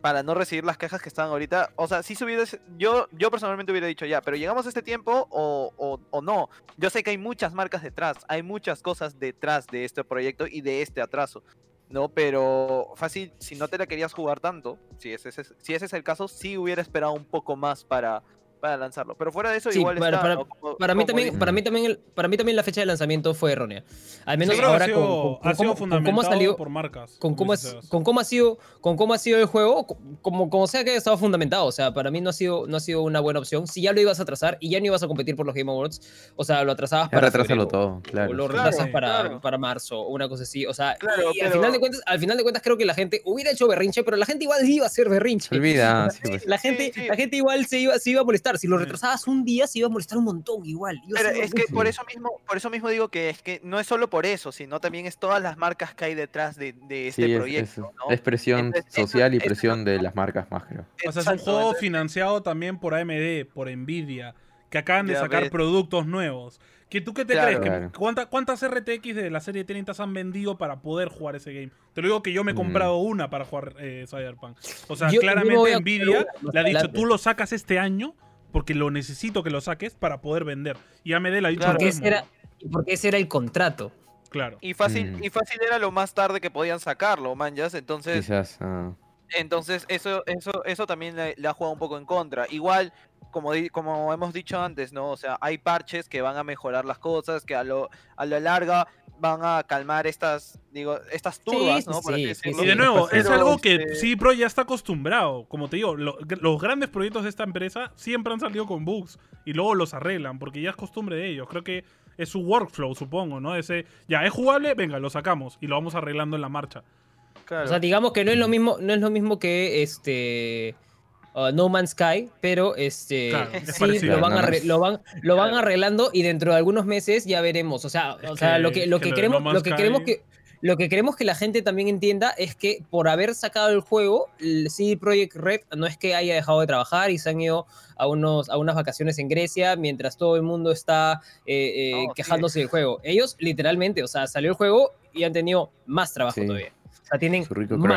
para no recibir las quejas que están ahorita. O sea, si se hubiera, yo, yo personalmente hubiera dicho ya, pero llegamos a este tiempo o, o, no. Yo sé que hay muchas marcas detrás, hay muchas cosas detrás de este proyecto y de este atraso. ¿no? Pero fácil, si no te la querías jugar tanto, si ese, es- si ese es el caso, sí hubiera esperado un poco más para, para lanzarlo. Pero fuera de eso, Sí, igual para- está, para-. Como- Para mí también, para mí también, el- para mí también la fecha de lanzamiento fue errónea. Al menos que ahora ha con, sido, con- con ha sido cómo, con fundamentado cómo ha salido, por marcas. con cómo, Sebas. con cómo ha sido, con cómo ha sido el juego, co- como, como sea que haya estado fundamentado. O sea, para mí no ha sido, no ha sido una buena opción. Si ya lo ibas a atrasar y ya no ibas a competir por los Game Awards, o sea, lo atrasabas Ya para retrásalo febrero, todo, claro. o lo Claro, retrasas para, claro. para marzo, o una cosa así. O sea, Claro, y al final de cuentas, al final de cuentas creo que la gente hubiera hecho berrinche, pero la gente igual iba a hacer berrinche. Olvida, (laughs) sí, pues. La gente, Sí, sí. la gente igual se iba, se iba a molestar. Si lo retrasabas un día, se iba a molestar un montón igual. Pero es que por eso mismo, por eso mismo digo que es que no es solo por eso, sino también es todas las marcas que hay detrás de, de este Sí, proyecto, es- ¿no? es presión Entonces, social y presión de las marcas más, creo. O sea, es un juego financiado también por AMD, por Nvidia, que acaban de Ya sacar ves. productos nuevos. ¿Que ¿Tú qué te Claro. crees? Claro. cuánta- ¿Cuántas RTX de la serie 30 se han vendido para poder jugar ese game? Te lo digo que yo me he Mm. comprado una para jugar eh, Cyberpunk. O sea, Yo- claramente Nvidia le ha dicho, tú lo sacas este año porque lo necesito que lo saques para poder vender. Y AMD le ha dicho Claro. lo porque, mismo. ese era, porque ese era el contrato. Claro. Y fácil, Mm. y fácil era lo más tarde que podían sacarlo, manjas. Entonces, Quizás. ah, entonces eso, eso, eso también le, le ha jugado un poco en contra. Igual, como, como hemos dicho antes, ¿no? O sea, hay parches que van a mejorar las cosas, que a lo, a lo larga van a calmar estas, digo, estas turbas, sí, ¿no? Por así sí, sí, decirlo. Y de nuevo, Pero, es algo que este, sí Pro ya está acostumbrado. Como te digo, lo- los grandes proyectos de esta empresa siempre han salido con bugs y luego los arreglan porque ya es costumbre de ellos. Creo que es su workflow, supongo, ¿no? Ese, ya es jugable, venga, lo sacamos y lo vamos arreglando en la marcha. claro. O sea, digamos que no es lo mismo, no es lo mismo que este uh, No Man's Sky, pero este Claro, es sí lo van, arre- lo van, lo van arreglando y dentro de algunos meses ya veremos. O sea, o sea, lo que- lo que queremos, No lo que Sky- queremos que lo que queremos que la gente también entienda es que por haber sacado el juego, el CD Projekt Red no es que haya dejado de trabajar y se han ido a, unos, a unas vacaciones en Grecia mientras todo el mundo está eh, eh, sí. quejándose del juego. Ellos literalmente, o sea, salió el juego y han tenido más trabajo Sí. todavía. Sea, tienen más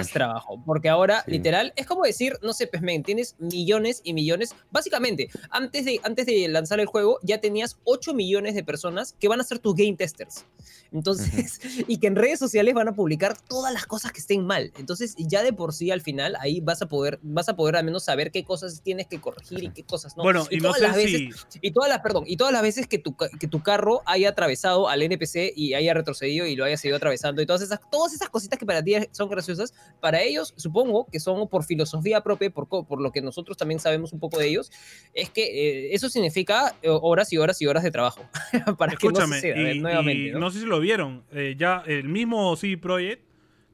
crunch. trabajo. Porque ahora, Sí. literal, es como decir, no sé, pues, men, tienes millones y millones. Básicamente, antes de, antes de lanzar el juego, ya tenías 8 millones de personas que van a ser tus game testers. Entonces, (laughs) y que en redes sociales van a publicar todas las cosas que estén mal. Entonces, ya de por sí, al final, ahí vas a poder, vas a poder al menos saber qué cosas tienes que corregir y qué cosas no. bueno, y, no todas sé las veces, si. y todas las, perdón, y todas las veces que tu, que tu carro haya atravesado al NPC y haya retrocedido y lo haya seguido atravesando y todas esas, todas esas cositas que para ti son graciosas, para ellos supongo que son por filosofía propia, por, por lo que nosotros también sabemos un poco de ellos, es que eh, eso significa eh, horas y horas y horas de trabajo (laughs) para que no Escúchame, suceda y, nuevamente. ¿no? no sé si lo vieron. eh, ya el mismo CD Projekt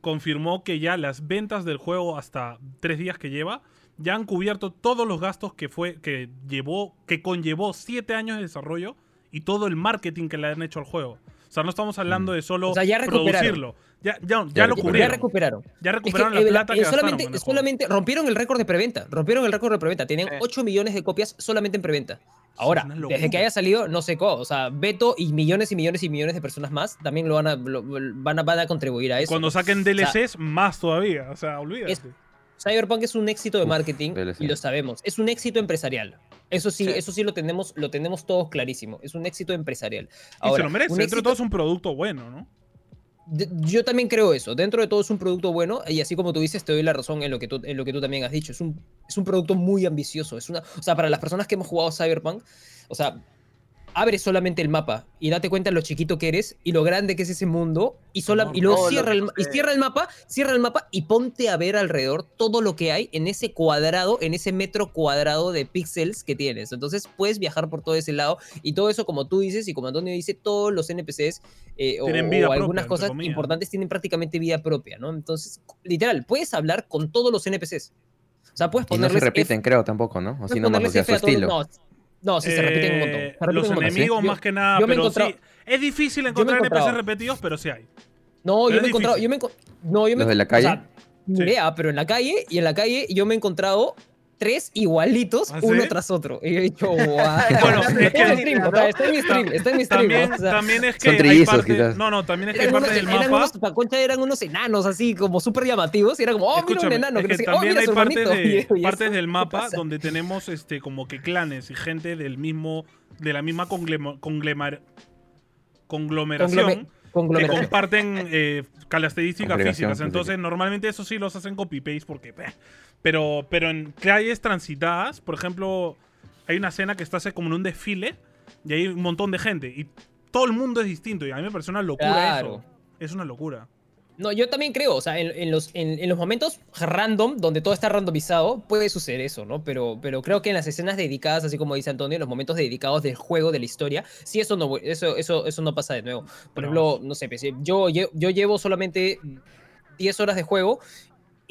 confirmó que ya las ventas del juego hasta tres días que lleva ya han cubierto todos los gastos que fue que llevó que conllevó siete años de desarrollo y todo el marketing que le han hecho al juego. O sea, no estamos hablando de solo. O sea, ya recuperaron. producirlo. Ya, ya, ya Ya lo recuperaron. Ya cubrieron. recuperaron. Ya Es que, recuperaron eh, la plata eh, que gastaron solamente, solamente rompieron el récord de preventa. Rompieron el récord de preventa. Tenían Sí. 8 millones de copias solamente en preventa. Ahora, desde que haya salido, no sé cómo. O sea, Beto y millones y millones y millones de personas más también lo van a, lo- van a, van a contribuir a eso. cuando saquen sea, DLCs, más todavía. O sea, olvídate. Es- Cyberpunk es un éxito de marketing y lo sabemos. Es un éxito empresarial. Eso sí, Sí. eso sí lo tenemos, lo tenemos todos clarísimo. Es un éxito empresarial. y Ahora, se lo merece. un Dentro de todo es un producto bueno, ¿no? Yo también creo eso. Dentro de todo es un producto bueno y así como tú dices, te doy la razón en lo que tú, en lo que tú también has dicho. Es un, es un producto muy ambicioso. Es una, o sea, para las personas que hemos jugado Cyberpunk, o sea, abre solamente el mapa y date cuenta lo chiquito que eres y lo grande que es ese mundo y, sola, y luego cierra el, y cierra el mapa, cierra el mapa y ponte a ver alrededor todo lo que hay en ese cuadrado, en ese metro cuadrado de píxeles que tienes. Entonces puedes viajar por todo ese lado y todo eso, como tú dices y como Antonio dice, todos los NPCs eh, o, algunas cosas importantes tienen prácticamente vida propia, ¿no? Entonces, literal, puedes hablar con todos los NPCs. O sea, puedes Y no ponerles se F- repiten, creo, tampoco, ¿no? o ponerles sea, F su todos- estilo. No, no, sí, se repiten un montón. Eh, se repiten los un montón. enemigos Yo- más que nada, yo pero encontrado- sí. Es difícil encontrar NPCs repetidos, pero sí hay. No, Pero yo me he encontrado, yo me, no, yo me ¿Los de la o sea, calle? ni Sí. idea, pero en la calle y en la calle yo me he encontrado tres igualitos ¿Ah, uno sí? tras otro. Y yo he dicho, (laughs) guau. (laughs) Bueno, es está en mi que- stream, está en mi stream, está en mi stream. También, o sea, también es que Son hay trillizos, parte- quizás. No, no, también es que hay eran unos, parte del eran mapa. unos, concha eran unos enanos así como súper llamativos y era como, oh, mira un enano. es que que oh, también mira hay hermanito. de, (laughs) Y yo, ¿y partes eso del mapa donde tenemos este como que clanes y gente del mismo de la misma conglomeración Conglome- que comparten eh, características físicas. Entonces, normalmente eso sí los hacen copy-paste porque... Pero, pero en calles transitadas, por ejemplo, hay una escena que está hace como en un desfile y hay un montón de gente y todo el mundo es distinto y a mí me parece una locura Claro. eso. Es una locura. No, yo también creo, o sea, en, en los, en, en los momentos random, donde todo está randomizado, puede suceder eso, ¿no? Pero, pero creo que en las escenas dedicadas, así como dice Antonio, en los momentos dedicados del juego, de la historia, sí, eso no, eso, eso, eso no pasa de nuevo. Por No. ejemplo, no sé, pues, yo, yo llevo solamente 10 horas de juego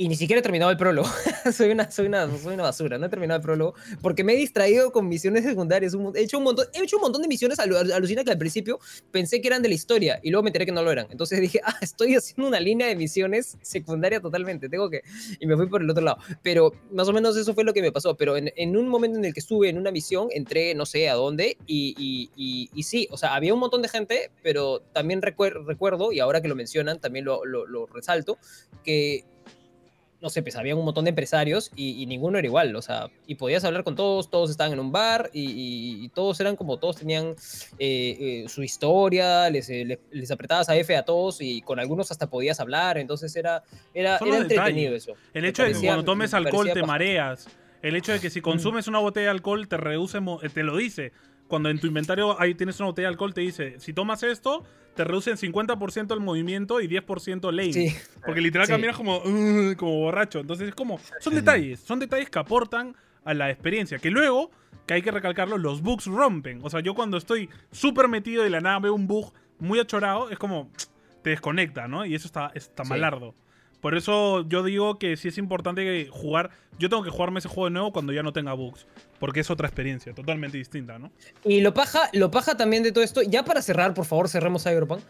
y ni siquiera he terminado el prólogo. (laughs) soy, una, soy, una, soy una basura, no he terminado el prólogo porque me he distraído con misiones secundarias. he, hecho un montón, he hecho un montón de misiones, alu- alucina que al principio pensé que eran de la historia y luego me enteré que no lo eran. Entonces dije, (laughs) ah, estoy haciendo una línea de misiones secundaria totalmente, tengo que... Y me fui por el otro lado. Pero más o menos eso fue lo que me pasó. Pero en, en un momento en el que estuve en una misión, entré no sé a dónde y, y, y, y sí, o sea, había un montón de gente, pero también recuer- recuerdo, y ahora que lo mencionan, también lo, lo, lo resalto, que no sé, pues había un montón de empresarios y, y ninguno era igual, o sea, y podías hablar con todos, todos estaban en un bar y, y- y todos eran como, todos tenían eh, eh, su historia, les, eh, les, les apretabas a F a todos y con algunos hasta podías hablar, entonces era, era, era entretenido eso. El hecho de que cuando tomes me alcohol te mareas. El hecho de que si consumes una botella de alcohol te reduce, te lo dice. Cuando en tu inventario ahí tienes una botella de alcohol te dice, si tomas esto, te reduce en 50% el movimiento y 10% lane. Sí, Porque literal Sí. caminas como, como borracho. Entonces es como, son detalles, son detalles que aportan a la experiencia. Que luego, que hay que recalcarlo, los bugs rompen. O sea, yo cuando estoy súper metido y de la nada veo un bug muy achorado, es como, te desconecta, ¿no? Y eso está, está Sí. malardo. Por eso yo digo que sí es importante jugar. Yo tengo que jugarme ese juego de nuevo cuando ya no tenga bugs. Porque es otra experiencia, totalmente distinta, ¿no? Y lo paja, lo paja también de todo esto, ya para cerrar, por favor, cerremos Cyberpunk.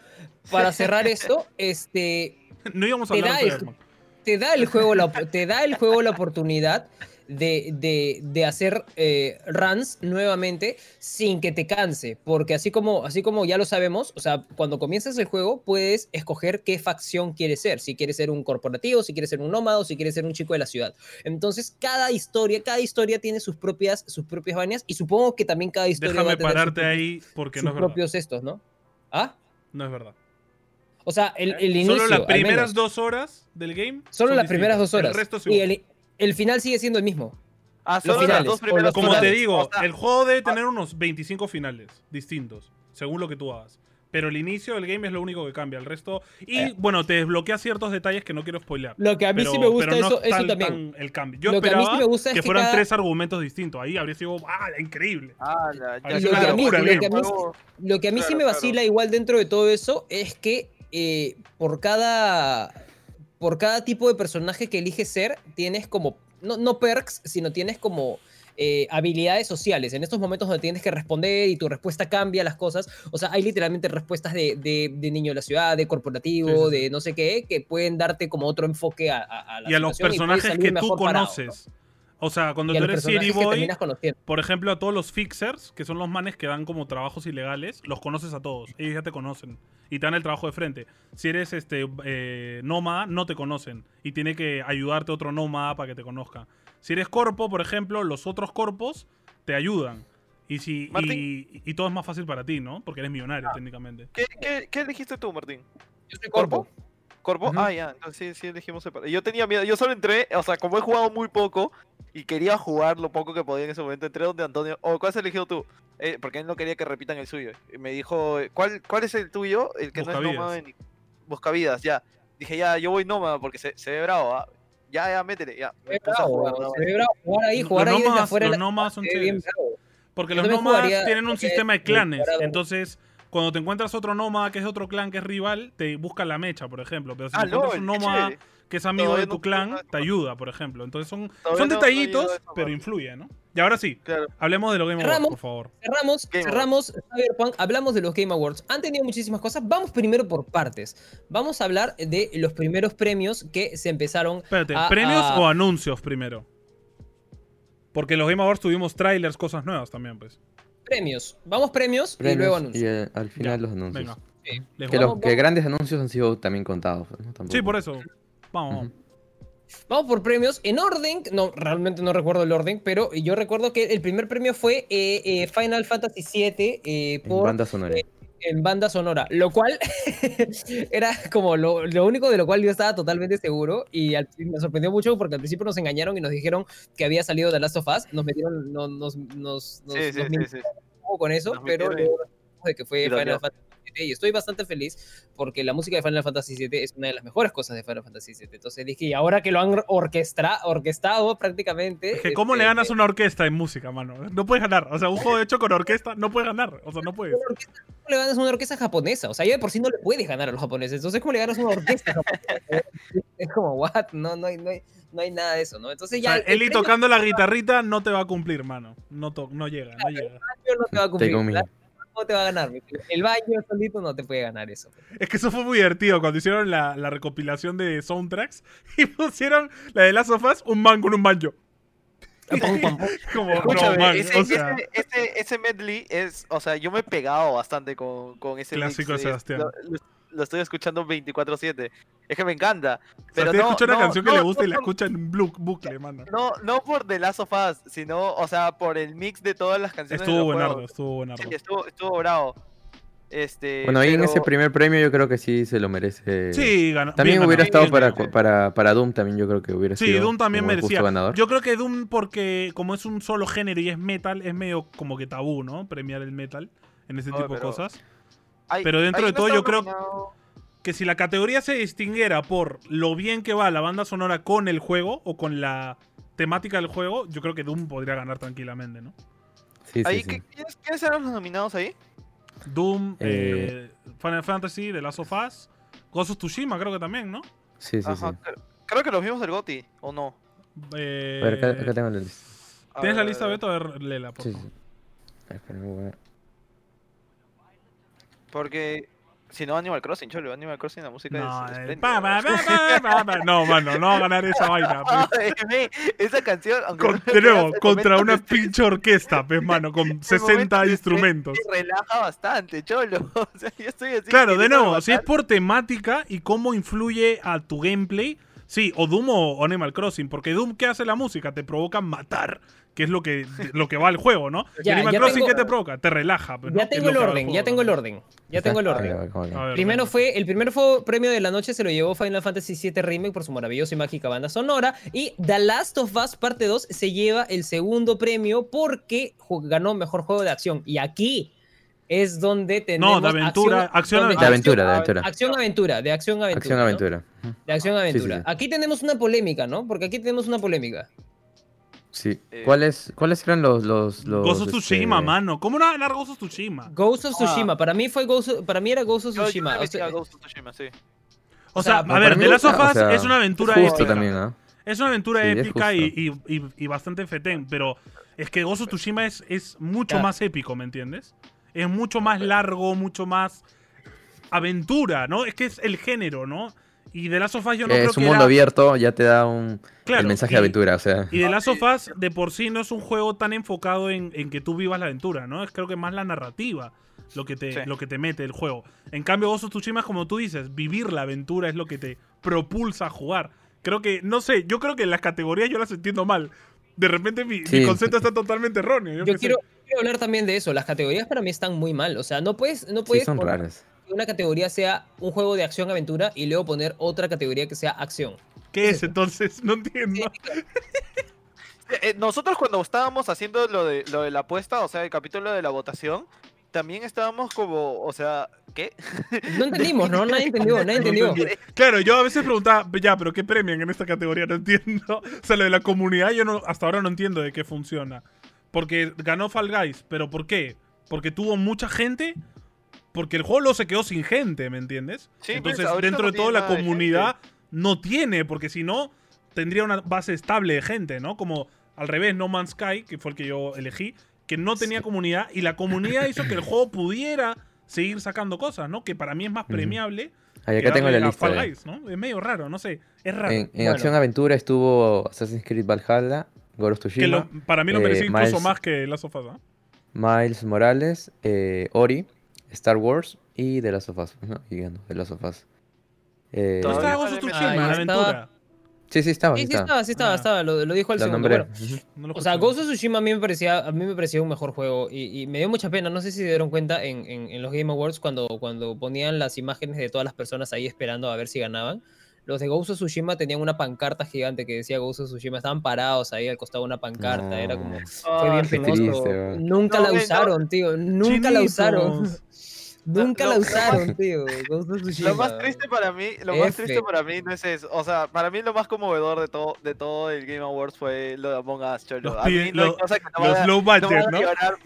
Para cerrar (laughs) esto, este, No íbamos a hablar de Cyberpunk. te da el juego la, te da el juego la oportunidad de, de- de hacer eh, runs nuevamente sin que te canse. Porque así como, así como ya lo sabemos, o sea, cuando comienzas el juego puedes escoger qué facción quieres ser. Si quieres ser un corporativo, si quieres ser un nómada o si quieres ser un chico de la ciudad. Entonces, cada historia, cada historia tiene sus propias, sus propias vainas y supongo que también cada historia va Déjame a tener sus pararte ahí porque sus no es verdad. propios estos, ¿no? ¿Ah? No es verdad. O sea, el, el inicio. Solo las primeras dos horas del game. Solo las primeras dos horas. El resto y el, el final sigue siendo el mismo. Ah, Los solo las finales, dos o primeras los Como te digo, O sea, el juego debe tener unos 25 finales distintos, según lo que tú hagas. Pero el inicio del game es lo único que cambia. El resto. Y Eh. bueno, te desbloquea ciertos detalles que no quiero spoilear. Lo que a mí pero, sí me gusta pero no eso, es eso tal- también. tan el cambio. Yo Lo que a mí sí me gusta es que que fueran cada- tres argumentos distintos. Ahí habría sido ¡ah, increíble! Ah, ya, es lo que a mí- locura, lo bien. que a mí- Juego- Lo que a mí sí me claro. vacila igual dentro de todo eso es que eh, por cada por cada tipo de personaje que eliges ser, tienes como, no, no perks, sino tienes como eh, habilidades sociales. En estos momentos donde tienes que responder y tu respuesta cambia las cosas. O sea, hay literalmente respuestas de, de- de niño de la ciudad, de corporativo, Sí, sí, sí. de no sé qué, que pueden darte como otro enfoque a, a- a la Y a los personajes que tú parado, ¿no? O sea, cuando tú eres City Boy, por ejemplo, a todos los fixers, que son los manes que dan como trabajos ilegales, los conoces a todos. Ellos ya te conocen. Y te dan el trabajo de frente. Si eres este eh, nómada, no te conocen. Y tiene que ayudarte otro nómada para que te conozca. Si eres corpo, por ejemplo, los otros corpos te ayudan. Y, si, y, y todo es más fácil para ti, ¿no? Porque eres millonario, técnicamente. ¿Qué, qué, qué elegiste tú, Martín? Yo soy ¿Corpo? corpo. Ujú. Ah, ya, entonces sí, sí elegimos separado. Yo tenía miedo, yo solo entré, o sea, como he jugado muy poco y quería jugar lo poco que podía en ese momento, entré donde Antonio, o ¿cuál has elegido tú? Eh, porque él no quería que repitan el suyo. Y me dijo, ¿cuál, cuál es el tuyo? El que no es Buscavidas. nómada ni... Buscavidas, ya. Dije, ya, yo voy nómada porque se, se ve bravo, ¿ah? Ya, ya, métele, ya. Se Me ve puse a bravo, jugar, se ve bravo jugar ahí, Los jugar ahí desde afuera. de los nómadas son chéveres. Porque Yo los nómadas jugaría- tienen un sistema de clanes. Entonces, cuando te encuentras otro nómada que es de otro clan que es rival, te busca la mecha, por ejemplo. Pero si Ah, te encuentras un nómada. Que es amigo Todavía de tu no clan, te ayuda, por ejemplo. Entonces son, Todavía son no detallitos, pero influye, ¿no? Y ahora sí, Claro. hablemos de los Game Awards, por favor. Cerramos, Game cerramos Cyberpunk, hablamos de los Game Awards. Han tenido muchísimas cosas. Vamos primero por partes. Vamos a hablar de los primeros premios que se empezaron. Espérate, a- ¿premios a- o anuncios primero? Porque en los Game Awards tuvimos trailers, cosas nuevas también, pues. Premios. Vamos premios, y luego y, anuncios. eh, al final Ya, los anuncios. Venga. Sí. Que, los, que grandes anuncios han sido también contados. pues. Sí, por eso. Vamos, vamos. Ujú. Vamos por premios. En orden, no, realmente no recuerdo el orden, pero yo recuerdo que el primer premio fue eh, eh, Final Fantasy VII eh, En por banda sonora. en banda sonora, lo cual (laughs) era como lo, lo único de lo cual yo estaba totalmente seguro y al- me sorprendió mucho porque al principio nos engañaron y nos dijeron que había salido The Last of Us, nos metieron, no- nos, nos, nos, Sí, sí, nos sí, sí. un poco con eso, Nos pero de que fue Final. Fantasy VII y estoy bastante feliz porque la música de Final Fantasy VII es una de las mejores cosas de Final Fantasy VII. Entonces dije, y ahora que lo han orquestra, orquestado prácticamente... Es que ¿cómo este, le ganas a una orquesta en música, mano? No puedes ganar. O sea, un juego hecho con orquesta no puedes ganar. O sea, no puedes. ¿cómo le ganas a una orquesta japonesa? O sea, ya de por sí no le puedes ganar a los japoneses. Entonces, ¿cómo le ganas a una orquesta japonesa? (laughs) es como, what? No, no hay, no hay, no hay nada de eso, ¿no? Entonces O ya... sea, el Eli premio tocando la (laughs) guitarrita no te va a cumplir, mano. No, to- no llega, no llega. no te va a cumplir. No te va a ganar. El baño solito no te puede ganar eso. Es que eso fue muy divertido cuando hicieron la, la recopilación de soundtracks (laughs) y pusieron la de Last of Us, un man con un pum, pum. (laughs) Como, Escúchame, no, man, ese, o sea, ese, ese- ese medley es, o sea, yo me he pegado bastante con, con ese mix, Clásico de Sebastián. Lo, lo- lo estoy escuchando 24/7. Es que me encanta. o sea, Pero te no, escucha una no, canción que no, le gusta y la escucha en bucle, mano. No, no por The Last of Us, sino, o sea, por el mix de todas las canciones. Estuvo buenardo, estuvo buenardo. Sí, estuvo, estuvo bravo. Este, Bueno, ahí en ese primer premio yo creo que sí se lo merece. Sí, ganó. También bien hubiera ganado. estado para, bien, para, para Doom, también yo creo que hubiera Sí, sido Doom también merecía. ganador. Yo creo que Doom, porque como es un solo género y es metal, es medio como que tabú, ¿no? Premiar el metal en ese Oye, tipo de pero- cosas. Ay, pero dentro de no todo yo creo- Que si la categoría se distinguiera por lo bien que va la banda sonora con el juego o con la temática del juego, yo creo que Doom podría ganar tranquilamente, ¿no? Sí, sí, Ahí, sí. ¿qué- ¿quiénes, quiénes eran los nominados ahí? Doom, Eh, eh, Final Fantasy, The Last of Us, Ghost of Tsushima creo que también, ¿no? Sí, sí, sí. Ajá, Creo que los vimos del GOTI, ¿o no? Eh, A ver, acá, acá tengo la lista. A ¿Tienes la lista, Beto? A ver, léela, por Sí, favor. sí. A ver, espera, voy a ver. Porque si no, Animal Crossing, cholo, Animal Crossing, la música No, es eh, espléndida. pa, pa, pa, pa, (laughs) pa, pa. no, mano, no va a ganar esa vaina. (laughs) pues. Esa canción, aunque Con- no nuevo, el contra momento una estrés pinche orquesta, pues, mano, con (laughs) momento 60 de instrumentos. relaja bastante, cholo. O sea, yo estoy así. Claro, de nuevo, si es por temática y cómo influye a tu gameplay, sí, o Doom o Animal Crossing, porque Doom, ¿qué hace la música? Te provoca matar, que es lo que, lo que va al juego, ¿no? Y (laughs) Ya, Animal ya Crossing, tengo- ¿qué te provoca? Te relaja. pues, ¿no? Ya tengo el orden, ya tengo el orden. Ya tengo el orden. Primero fue, el primero fue premio de la noche, se lo llevó Final Fantasy VII Remake por su maravillosa y mágica banda sonora. Y The Last of Us Parte 2 se lleva el segundo premio porque ganó mejor juego de acción. Y aquí es donde tenemos. de aventura, acción, donde- De aventura, de aventura. Acción aventura, de acción aventura. Acción ¿no? aventura. Ujú. De acción aventura. sí. Aquí tenemos una polémica, ¿no? Porque aquí tenemos una polémica. Sí. Eh, ¿Cuáles, ¿Cuáles eran los. los, los Ghost of este, Tsushima, mano. ¿Cómo no va a ganar Ghost of Tsushima? Ghost of Ah. Tsushima. Para mí fue Ghost para mí era Ghost of Yo- yo Tsushima. le O sea, a Ghost of Tsushima, sí. O sea, sea, no, a ver, The Last of Us es una aventura Justo épica. también. Es una aventura Sí, épica y, y- y- y bastante fetén, pero es que Ghost of Tsushima es, es mucho Ya. más épico, ¿me entiendes? Es mucho más largo, mucho más aventura, ¿no? Es que es el género, ¿no? Y The Last of Us yo no creo es un que mundo era- abierto, ya te da un Claro, el mensaje y- de aventura, o sea. Y The Last of Us de por sí no es un juego tan enfocado en, en que tú vivas la aventura, ¿no? Es creo que más la narrativa lo que, te, Sí. lo que te mete el juego. En cambio, Ghost of Tsushima es como tú dices, vivir la aventura es lo que te propulsa a jugar. Creo que, no sé, yo creo que las categorías yo las entiendo mal. De repente mi, mi Sí. concepto está totalmente erróneo. Yo, quiero, quiero hablar también de eso. Las categorías para mí están muy mal. O sea, no puedes, no Sí, puedes son poner raras. Que una categoría sea un juego de acción-aventura y luego poner otra categoría que sea acción. ¿Qué es entonces? No entiendo. (laughs) Eh, nosotros cuando estábamos haciendo lo de, lo de la apuesta, o sea, el capítulo de la votación, también estábamos como, o sea, ¿qué? No entendimos, ¿no? Nadie entendió, nadie (laughs) entendió. Claro, yo a veces preguntaba, ya, pero ¿qué premian en esta categoría? No entiendo. O sea, lo de la comunidad yo no, hasta ahora no entiendo de qué funciona. Porque ganó Fall Guys, pero ¿por qué? Porque tuvo mucha gente, porque el juego luego se quedó sin gente, ¿me entiendes? Sí, pues, Entonces, dentro no de toda la comunidad no tiene, porque si no, tendría una base estable de gente, ¿no? Como al revés, No Man's Sky, que fue el que yo elegí, que no tenía comunidad y la comunidad hizo que el juego pudiera seguir sacando cosas, ¿no? Que para mí es más premiable Ahí que acá tengo la lista. Fall. Guys, ¿no? Es medio raro, no sé. Es raro. En, en Bueno. Acción Aventura estuvo Assassin's Creed Valhalla, Ghost of que lo- Tsushima, para mí lo eh, merecía incluso Miles- más que Last of Us, ¿ah? Miles Morales, eh, Ori, Star Wars y The Last of Us. ¿no? Y ganó The Last of Us. Eh, ¿No Todavía estaba no Ghost le of metí- Tsushima Ah, en la estaba- aventura? Sí, sí, estaba. Sí, sí estaba. estaba, sí estaba, Ah. estaba, lo, lo dijo el Lo segundo. No o sea. Ghost of Tsushima a mí me parecía, a mí me parecía un mejor juego y, y me dio mucha pena. No sé si se dieron cuenta en, en- en los Game Awards cuando, cuando ponían las imágenes de todas las personas ahí esperando a ver si ganaban. Los de Ghost of Tsushima tenían una pancarta gigante que decía Ghost of Tsushima. Estaban parados ahí al costado de una pancarta. Era como. Fue bien Ah, qué penoso. triste. Nunca No, la usaron, tío. Nunca la usaron. (laughs) Nunca Lo- la lo usaron, (laughs) tío. Ghost of Tsushima. Lo más triste para mí, lo más F. triste para mí no es eso. O sea, para mí lo más conmovedor de todo, de todo el Game Awards fue lo de Among Us, cholo. Los A mí no hay lo- cosa que no Los low no van a ¿no? llorar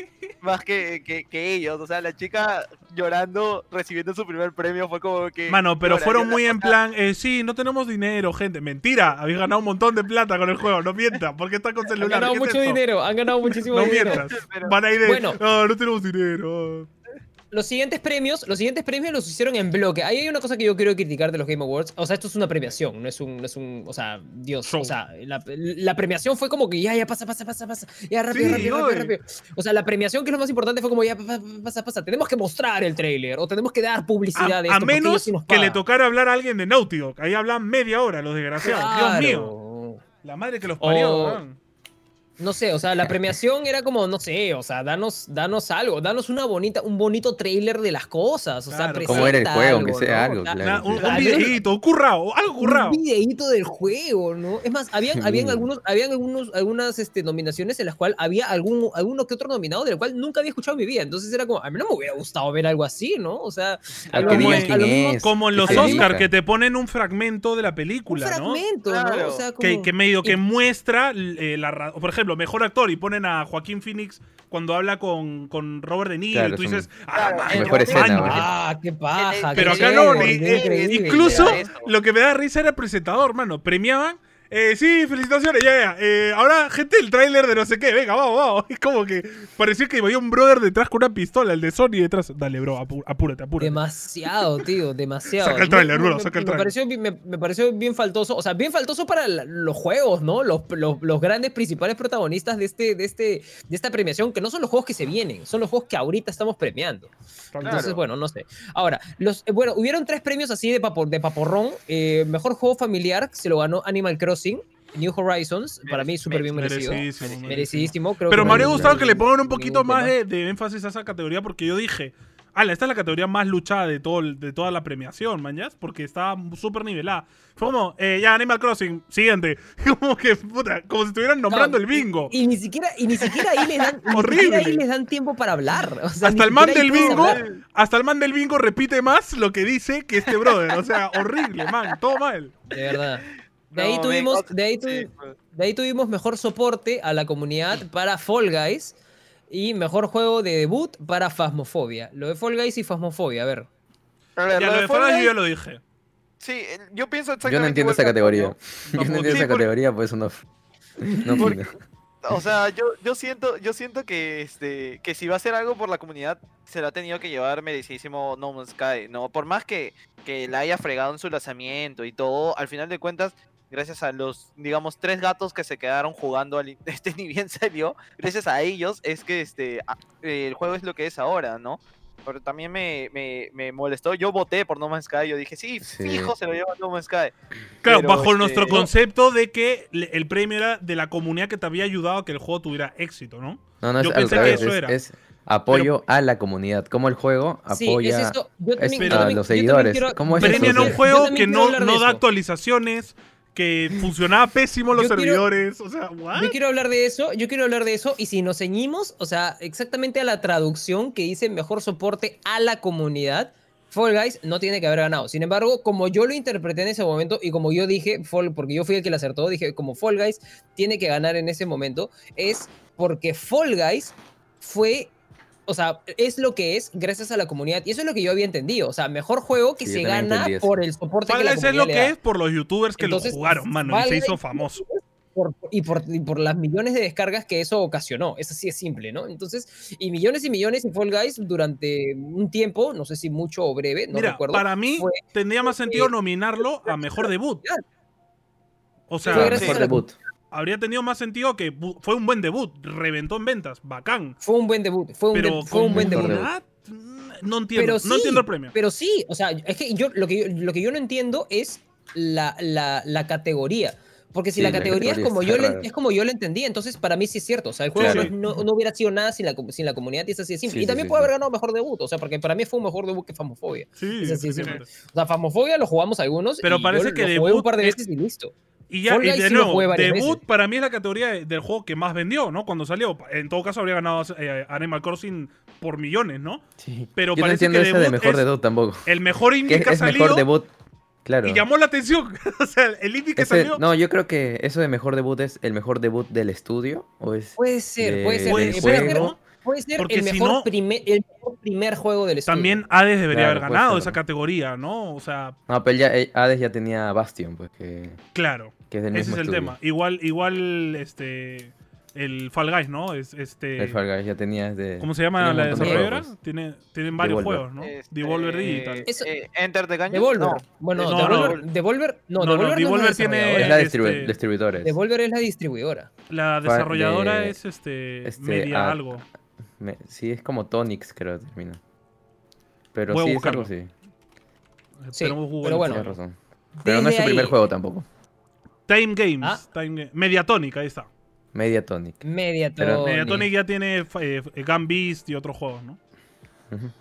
más que, que, que ellos. O sea, la chica llorando, recibiendo su primer premio fue como que. Mano, pero fueron muy en plan, eh, sí, no tenemos dinero, gente. Mentira, habéis ganado un montón de plata con el juego, no mientas, ¿por qué estás con Han celular? ganado ¿Qué es mucho esto? dinero. Han ganado muchísimo No dinero. mientas. (laughs) Pero- Van a ir de, Bueno. "Ah, no tenemos dinero. Los siguientes premios, los siguientes premios los hicieron en bloque. Ahí hay una cosa que yo quiero criticar de los Game Awards. O sea, esto es una premiación, no es un, no es un, o sea, Dios, Show. o sea, la, la premiación fue como que ya, ya pasa, pasa, pasa, pasa, ya rápido, Sí, rápido, rápido, rápido. O sea, la premiación que es lo más importante fue como ya pasa, pasa, pasa. Tenemos que mostrar el tráiler o tenemos que dar publicidad A, de a esto. ellos menos sí que le tocara hablar a alguien de Naughty Dog. Ahí hablan media hora los desgraciados. Dios mío. La madre que los parió, O-. No sé, o sea, la premiación era como, no sé, o sea, danos, danos algo, danos una bonita, un bonito trailer de las cosas, o sea, Claro. ¿Cómo era el presenta juego? Aunque algo, sea ¿no? algo, sea, claro. Un, un videíto, un currado, algo currado. Un videíto del juego, ¿no? Es más, habían, (laughs) habían algunos, habían algunos, algunas este, nominaciones en las cuales había algún, alguno que otro nominado del cual nunca había escuchado en mi vida. Entonces era como, a mí no me hubiera gustado ver algo así, ¿no? O sea, A lo que mismo- digan a lo quién mismo- es. Como en los se Oscar, diga. que te ponen un fragmento de la un película, ¿no? fragmento, ¿no? Claro. O sea, como... Que, que medio que y- muestra eh, la Por ejemplo, mejor actor y ponen a Joaquín Phoenix cuando habla con, con Robert De Niro Claro, y tú es dices, un- ah, Claro, man, mejor qué escena, paño". güey. Ah, qué paja. Pero qué acá no, chévere, ni- qué eh, increíble. incluso lo que me da risa era el presentador, mano. Premiaban. Eh, sí, felicitaciones, ya, ya. eh, ahora, gente, el tráiler de no sé qué, venga, vamos, vamos. (laughs) Es como que parecía que había un brother detrás con una pistola, el de Sony detrás. Dale, bro, apú- apúrate, apúrate. Demasiado, (laughs) tío, demasiado. Saca el Me- tráiler, me- bro, me- saca el me tráiler. pareció, bien- me, me pareció bien faltoso, o sea, bien faltoso para la- los juegos, ¿no? Los, los, los grandes principales protagonistas de, este, de, este, de esta premiación, que no son los juegos que se vienen, son los juegos que ahorita estamos premiando. Entonces, bueno, no sé. Ahora, los, eh, bueno, hubieron tres premios así de, papo- de paporrón. Eh, mejor juego familiar, se lo ganó Animal Crossing, New Horizons, para mí súper bien merecido. Merecidísimo, merecidísimo. Merecidísimo, creo Pero que me habría no gustado que le pongan un poquito más de, de énfasis a esa categoría porque yo dije, ala, esta es la categoría más luchada de, todo, de toda la premiación, mañas, porque estaba súper nivelada. Fue como, eh, ya, Animal Crossing, siguiente. (laughs) Como que, puta, como si estuvieran nombrando el Claro, y- bingo. Y, ni siquiera, y ni siquiera ahí les dan, (laughs) Horrible. ahí les dan tiempo para hablar. o sea, hasta el man del bingo, hasta el man del bingo repite más lo que dice que este brother. O sea, horrible, man, todo mal. De verdad. De ahí, No, tuvimos, de, ahí pues. de ahí tuvimos mejor soporte a la comunidad para Fall Guys y mejor juego de debut para Phasmophobia. Lo de Fall Guys y Phasmophobia, a ver. A ver, Ya, lo lo de Fall Guys yo ya lo dije. Sí, eh, yo pienso exactamente Yo no entiendo esa categoría. (laughs) Yo no entiendo Sí, esa porque- categoría, (laughs) por eso no. No Porque-. O sea, yo, yo siento, yo siento que este, que si va a hacer algo por la comunidad, se lo ha tenido que llevar merecidísimo No Man's Sky, ¿no? Por más que, que la haya fregado en su lanzamiento y todo, al final de cuentas, gracias a los, digamos, tres gatos que se quedaron jugando al (laughs) este ni bien salió, gracias a ellos es que este a- eh, el juego es lo que es ahora, ¿no? Pero también me, me, me molestó. Yo voté por No Man's Sky. Yo dije, sí, Sí. fijo, se lo lleva No Man's Sky. Claro, Pero, bajo este, nuestro concepto de que el premio era de la comunidad que te había ayudado a que el juego tuviera éxito, ¿no? No, no, es Yo al pensé que revés. eso es, era. es apoyo a la comunidad. Como el juego Sí, apoya es eso. Yo también, pero- a los seguidores. quiero- ¿Cómo es? Premian a un juego que no, no da actualizaciones, que funcionaba pésimo los Yo quiero- servidores. O sea, ¿what? Yo quiero hablar de eso, yo quiero hablar de eso, y si nos ceñimos, o sea, exactamente a la traducción que dice mejor soporte a la comunidad, Fall Guys no tiene que haber ganado. Sin embargo, como yo lo interpreté en ese momento, y como yo dije, Fall, porque yo fui el que le acertó, dije, como Fall Guys tiene que ganar en ese momento, es porque Fall Guys fue. O sea, es lo que es gracias a la comunidad. Y eso es lo que yo había entendido. O sea, mejor juego que Sí, se gana eso. por el soporte Fall que la Guys es comunidad lo le que es por los youtubers que Entonces, lo jugaron, mano, y se hizo famoso. por- y, por, y por las millones de descargas que eso ocasionó. Es así de simple, ¿no? Entonces, y millones y millones en Fall Guys durante un tiempo, no sé si mucho o breve, no Mira, recuerdo. para mí fue- tendría más sentido eh, nominarlo a mejor debut. O sea, mejor debut. Habría tenido más sentido que fue un buen debut, reventó en ventas, bacán. Fue un buen debut, fue un, Pero de- fue un buen debut. comunidad, mm, no entiendo, Pero no entiendo el premio. Pero sí, o sea, es que yo lo que yo, lo que yo no entiendo es la, la, la categoría. Porque si Sí, la la categoría es como, yo le, es como yo lo entendí, entonces para mí sí es cierto. O sea, el juego Claro. no, no- no hubiera sido nada sin la, sin la comunidad y es así de simple. Sí, y también sí, puede sí. haber ganado mejor debut, o sea, porque para mí fue un mejor debut que Famofobia. Sí, Es así de simple. definitivamente. O sea, Famofobia lo jugamos algunos. Pero y parece yo que lo jugué debut un par de es- veces y listo. Y ya, y de nuevo, debut veces. para mí es la categoría de- del juego que más vendió, ¿no? Cuando salió. En todo caso habría ganado eh, Animal Crossing por millones, ¿no? Sí. Pero Yo no parece entiendo que ese de debut mejor es- debut tampoco. El mejor Que indie es, que ha es mejor debut. Claro. y llamó la atención. (laughs) o sea, el indie que Ese- salió. no, yo creo que eso de mejor debut es el mejor debut del estudio. ¿O es Puede ser, puede de- ser. Puede ser, puede ser, ¿no? puede ser Porque el, si mejor no- primer, el mejor primer juego del estudio. También Hades debería Claro, haber ganado esa categoría, ¿no? O sea, No, pero ya eh, Hades ya tenía Bastion, pues que, claro. que es del Ese mismo es el estudio. tema. Igual, igual, este. El Fall Guys, ¿no? Es, este. El Fall Guys ya tenía desde. ¿Cómo se llama la de desarrolladora? Tiene, tienen varios Devolver. juegos, ¿no? Este, Devolver Digital. Eso- eh, Enter the Gungeon. Devolver. No. Bueno, No, Devolver, no. Devolver, no, No, no, Devolver, es tiene- Es la este- distribu- distribuidores. Devolver es la distribuidora. La desarrolladora de- es este, este, media ah, algo. Me- sí, es como Tonix, creo que termina. Pero Voy a sí, es algo así. Sí, Google. pero bueno. Tienes razón. Pero no es su primer ahí- juego tampoco. Time Games. Ah. Time Ga- Mediatonic, ahí está. Media Tonic. Mediatonic. Pero- Mediatonic ya tiene eh, Gun Beast y otros juegos, ¿no?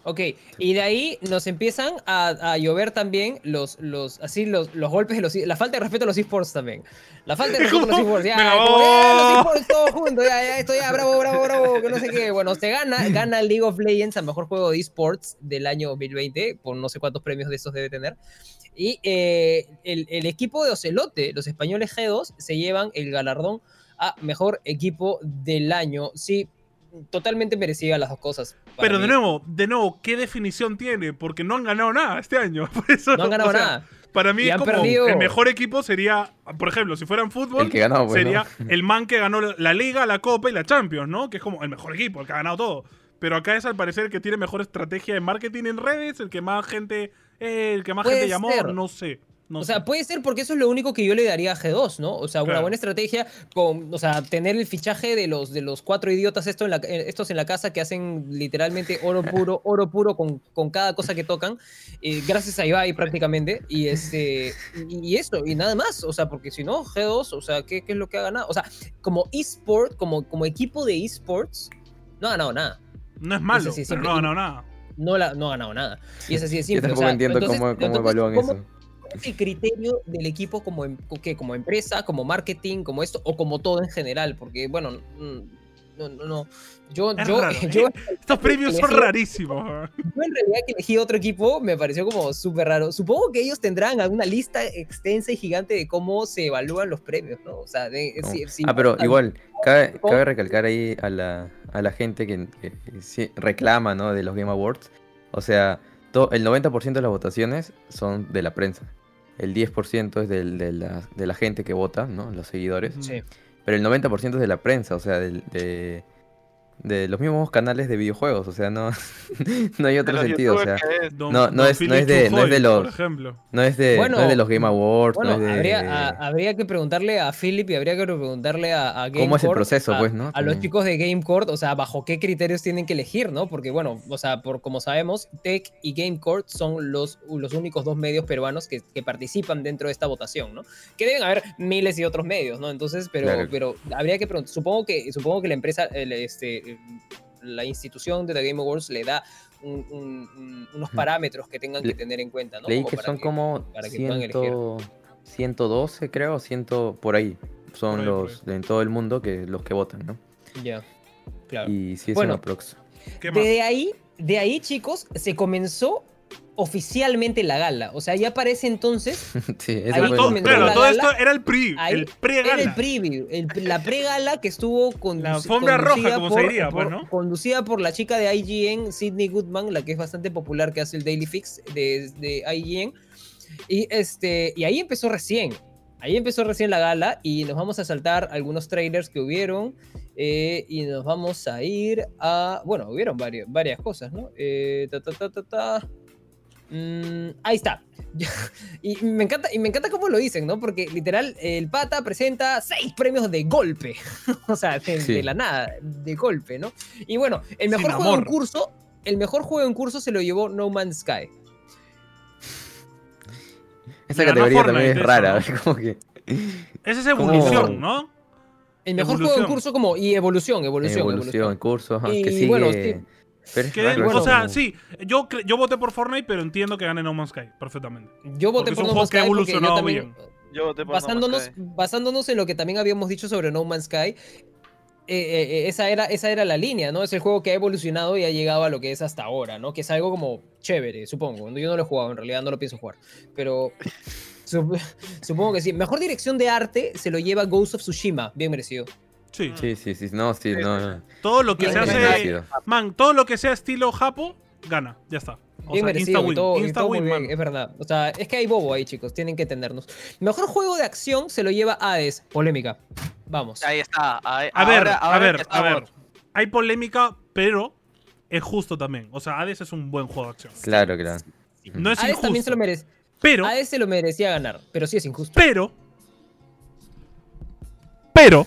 Ok, y de ahí nos empiezan a, a llover también los, los, así los, los golpes de los la falta de respeto a los esports también. La falta de respeto a los esports. Ya, como, ya, los esports todos juntos, ya, ya, esto ya, bravo, bravo, bravo, que no sé qué. Bueno, se gana, gana League of Legends a mejor juego de esports del año 2020, por no sé cuántos premios de estos debe tener. Y eh, el, el equipo de Ocelote, los españoles G2, se llevan el galardón a mejor equipo del año. Sí, totalmente merecida las dos cosas. Pero de mí. nuevo, de nuevo, ¿qué definición tiene? Porque no han ganado nada este año. (laughs) Por eso, No han ganado o sea, nada. Para mí Y es han como perdido- el mejor equipo sería, por ejemplo, si fueran fútbol, El que ganó, pues, sería ¿no? el man que ganó la Liga, la Copa y la Champions, ¿no? Que es como el mejor equipo, el que ha ganado todo. Pero acá es al parecer el que tiene mejor estrategia de marketing en redes, el que más gente, eh, el que más Puede gente llamó, ser. no sé. No O sé. sea, puede ser porque eso es lo único que yo le daría a G2, ¿no? O sea, una buena estrategia con, o sea, tener el fichaje de los, de los cuatro idiotas esto en la- eh, estos en la casa que hacen literalmente oro puro, (laughs) oro puro con, con cada cosa que tocan, eh, gracias a Ibai prácticamente, y este, y, y eso, y nada más, o sea, porque si no, G2, o sea, ¿qué, qué es lo que ha ganado? O sea, como eSport, como, como equipo de eSports, no ha ganado nada. no es malo, sí, pero no ha ganado nada. No, la, no ha ganado nada. Y es así de Yo simple. o tampoco sea, entiendo entonces- cómo, cómo entonces, evalúan ¿cómo- eso. Es el criterio del equipo como, em- ¿qué? como empresa, como marketing, como esto, o como todo en general? Porque, bueno, no, no, no. Yo, Es yo, raro, yo, ¿eh? (laughs) Estos premios son rarísimos. yo en realidad que elegí otro equipo me pareció como súper raro. Supongo que ellos tendrán alguna lista extensa y gigante de cómo se evalúan los premios, ¿no? O sea, de, No. si- si ah, pero igual, cabe, recalcar ahí a la, a la gente que, reclama ¿no? de los Game Awards. O sea, el 90% de las votaciones son de la prensa. El 10% es del- de, la, de la gente que vota, ¿no? Los seguidores. Sí. Pero el 90% es de la prensa, o sea, del- de, de los mismos canales de videojuegos. O sea, no, (laughs) no hay otro sentido. O sea, es- Don- No, no es- no es de- no es de los- no es de, Bueno, no es de los Game Awards, Bueno, no es de... habría, a- habría que preguntarle a Philip y habría que preguntarle a, a ¿Cómo es el proceso, a- pues, no? A los chicos de GameCourt, o sea, bajo qué criterios tienen que elegir, ¿no? Porque, bueno, o sea, por como sabemos, Tech y GameCourt son los, los únicos dos medios peruanos que, que participan dentro de esta votación, ¿no? Que deben haber miles y otros medios, ¿no? Entonces, pero, Claro. pero habría que preguntar. Supongo que, supongo que la empresa, el, este, la institución de The Game Awards le da un- un- un- unos parámetros que tengan que tener en cuenta, ¿no? Leí Como que para son como para que puedan 100 112, creo, 100 por ahí. Son Por ahí, por los de en todo el mundo que los que votan, ¿no? Ya, claro. Y sí es Bueno. un aprox. ¿Qué más? De ahí, de ahí, chicos, se comenzó oficialmente la gala. O sea, ya parece entonces. (laughs) sí, eso todo- claro, la todo gala. esto era el pre, Ahí el pre-gala. Era el preview, el- la pre-gala que estuvo con La alfombra roja, como se diría, pues, ¿no? Conducida por la chica de IGN, Sidney Goodman, la que es bastante popular, que hace el Daily Fix de, de IGN. Y, este, y ahí empezó recién. Ahí empezó recién la gala y nos vamos a saltar algunos trailers que hubieron eh, y nos vamos a ir a... Bueno, hubieron varios, varias cosas, ¿no? Eh, ta, ta, ta, ta, ta. Mm, ahí está. (laughs) y me encanta y me encanta cómo lo dicen, ¿no? Porque literal el pata presenta seis premios de golpe, (laughs) o sea, de, Sí. de la nada, de golpe, ¿no? Y bueno, el Sin mejor juego en curso, el mejor juego en curso se lo llevó No Man's Sky. Esa categoría también es rara, eso, (laughs) como que Esa es evolución, ¿Cómo? ¿no? El mejor juego en curso como y evolución, evolución, Evolución, evolución. curso, ajá, Y que sigue... bueno, sí. Pero es Que- raro, bueno, o sea, sí, yo, yo voté por Fortnite, pero entiendo que gane No Man's Sky perfectamente. Yo voté por un No juego Man's que ha Sky porque yo evolucionado también, Yo voté por No Man's basándonos, Sky. basándonos en lo que también habíamos dicho sobre No Man's Sky, eh, eh, esa, era, esa era la línea, ¿no? Es el juego que ha evolucionado y ha llegado a lo que es hasta ahora, ¿no? Que es algo como chévere, supongo. Yo no lo he jugado, en realidad no lo pienso jugar. Pero (laughs) sup- supongo que sí. Mejor dirección de arte se lo lleva Ghost of Tsushima, bien merecido. Sí. Sí, sí, sí, no, sí, Sí, no. sí, no. Todo lo que Bien se hace. merecido. Man, todo lo que sea estilo Japo, gana. Ya está. O Bien sea, merecido, y insta-win. todo, muy bien, man. es verdad. O sea, es que hay bobo ahí, chicos, tienen que entendernos. Mejor juego de acción se lo lleva Hades, polémica. Vamos. Ahí está. ahí- A ver, ahora- a ver, a ver. Hay polémica, pero es justo también. O sea, Hades es un buen juego de acción. Claro, claro. No es Hades injusto. también se lo merece. Pero, Hades se lo merecía ganar, pero sí es injusto. pero. Pero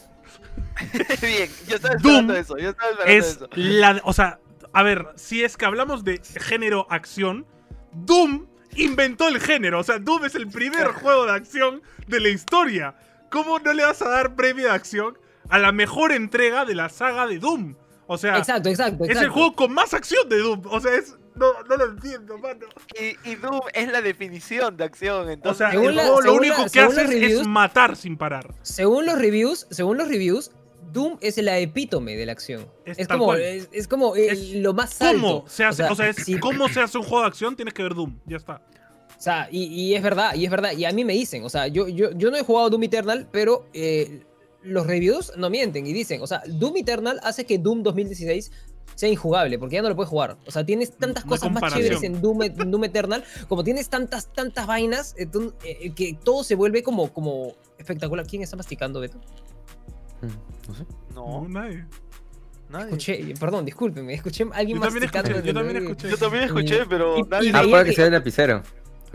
(laughs) Bien, yo estaba Doom esperando eso. Yo estaba esperando es eso. la. O sea, a ver, si es que hablamos de género acción, Doom inventó el género. O sea, Doom es el primer (laughs) juego de acción de la historia. ¿Cómo no le vas a dar premio de acción a la mejor entrega de la saga de Doom? O sea, Exacto, exacto, es el juego con más acción de Doom. O sea, es. No, no lo entiendo, mano. Y, y Doom es la definición de acción. O Entonces, sea, Según el la- juego lo único la- que según hace los es matar sin parar. Según los reviews, según los reviews, Doom es la epítome de la acción. Es Es, como, es, es como Es lo más alto. ¿Cómo se hace? O sea, es sí, cómo se hace un juego de acción, tienes que ver Doom. Ya está. O sea, y, y es verdad, y es verdad. Y a mí me dicen, o sea, yo, yo, yo no he jugado Doom Eternal, pero eh, los reviews no mienten y dicen, o sea, Doom Eternal hace que Doom 2016 sea injugable, porque ya no lo puedes jugar. O sea, tienes tantas hay cosas más chéveres en Doom, en Doom Eternal, como tienes tantas, tantas vainas, entonces, eh, que todo se vuelve como, como espectacular. ¿Quién está masticando, Beto? Mm, No sé. No, no, nadie. nadie. Escuché, perdón, discúlpenme, escuché a alguien Yo también masticando. escuché, yo también escuché. Yo también escuché, pero y- nadie. y Ah, puede que que- sea el lapicero.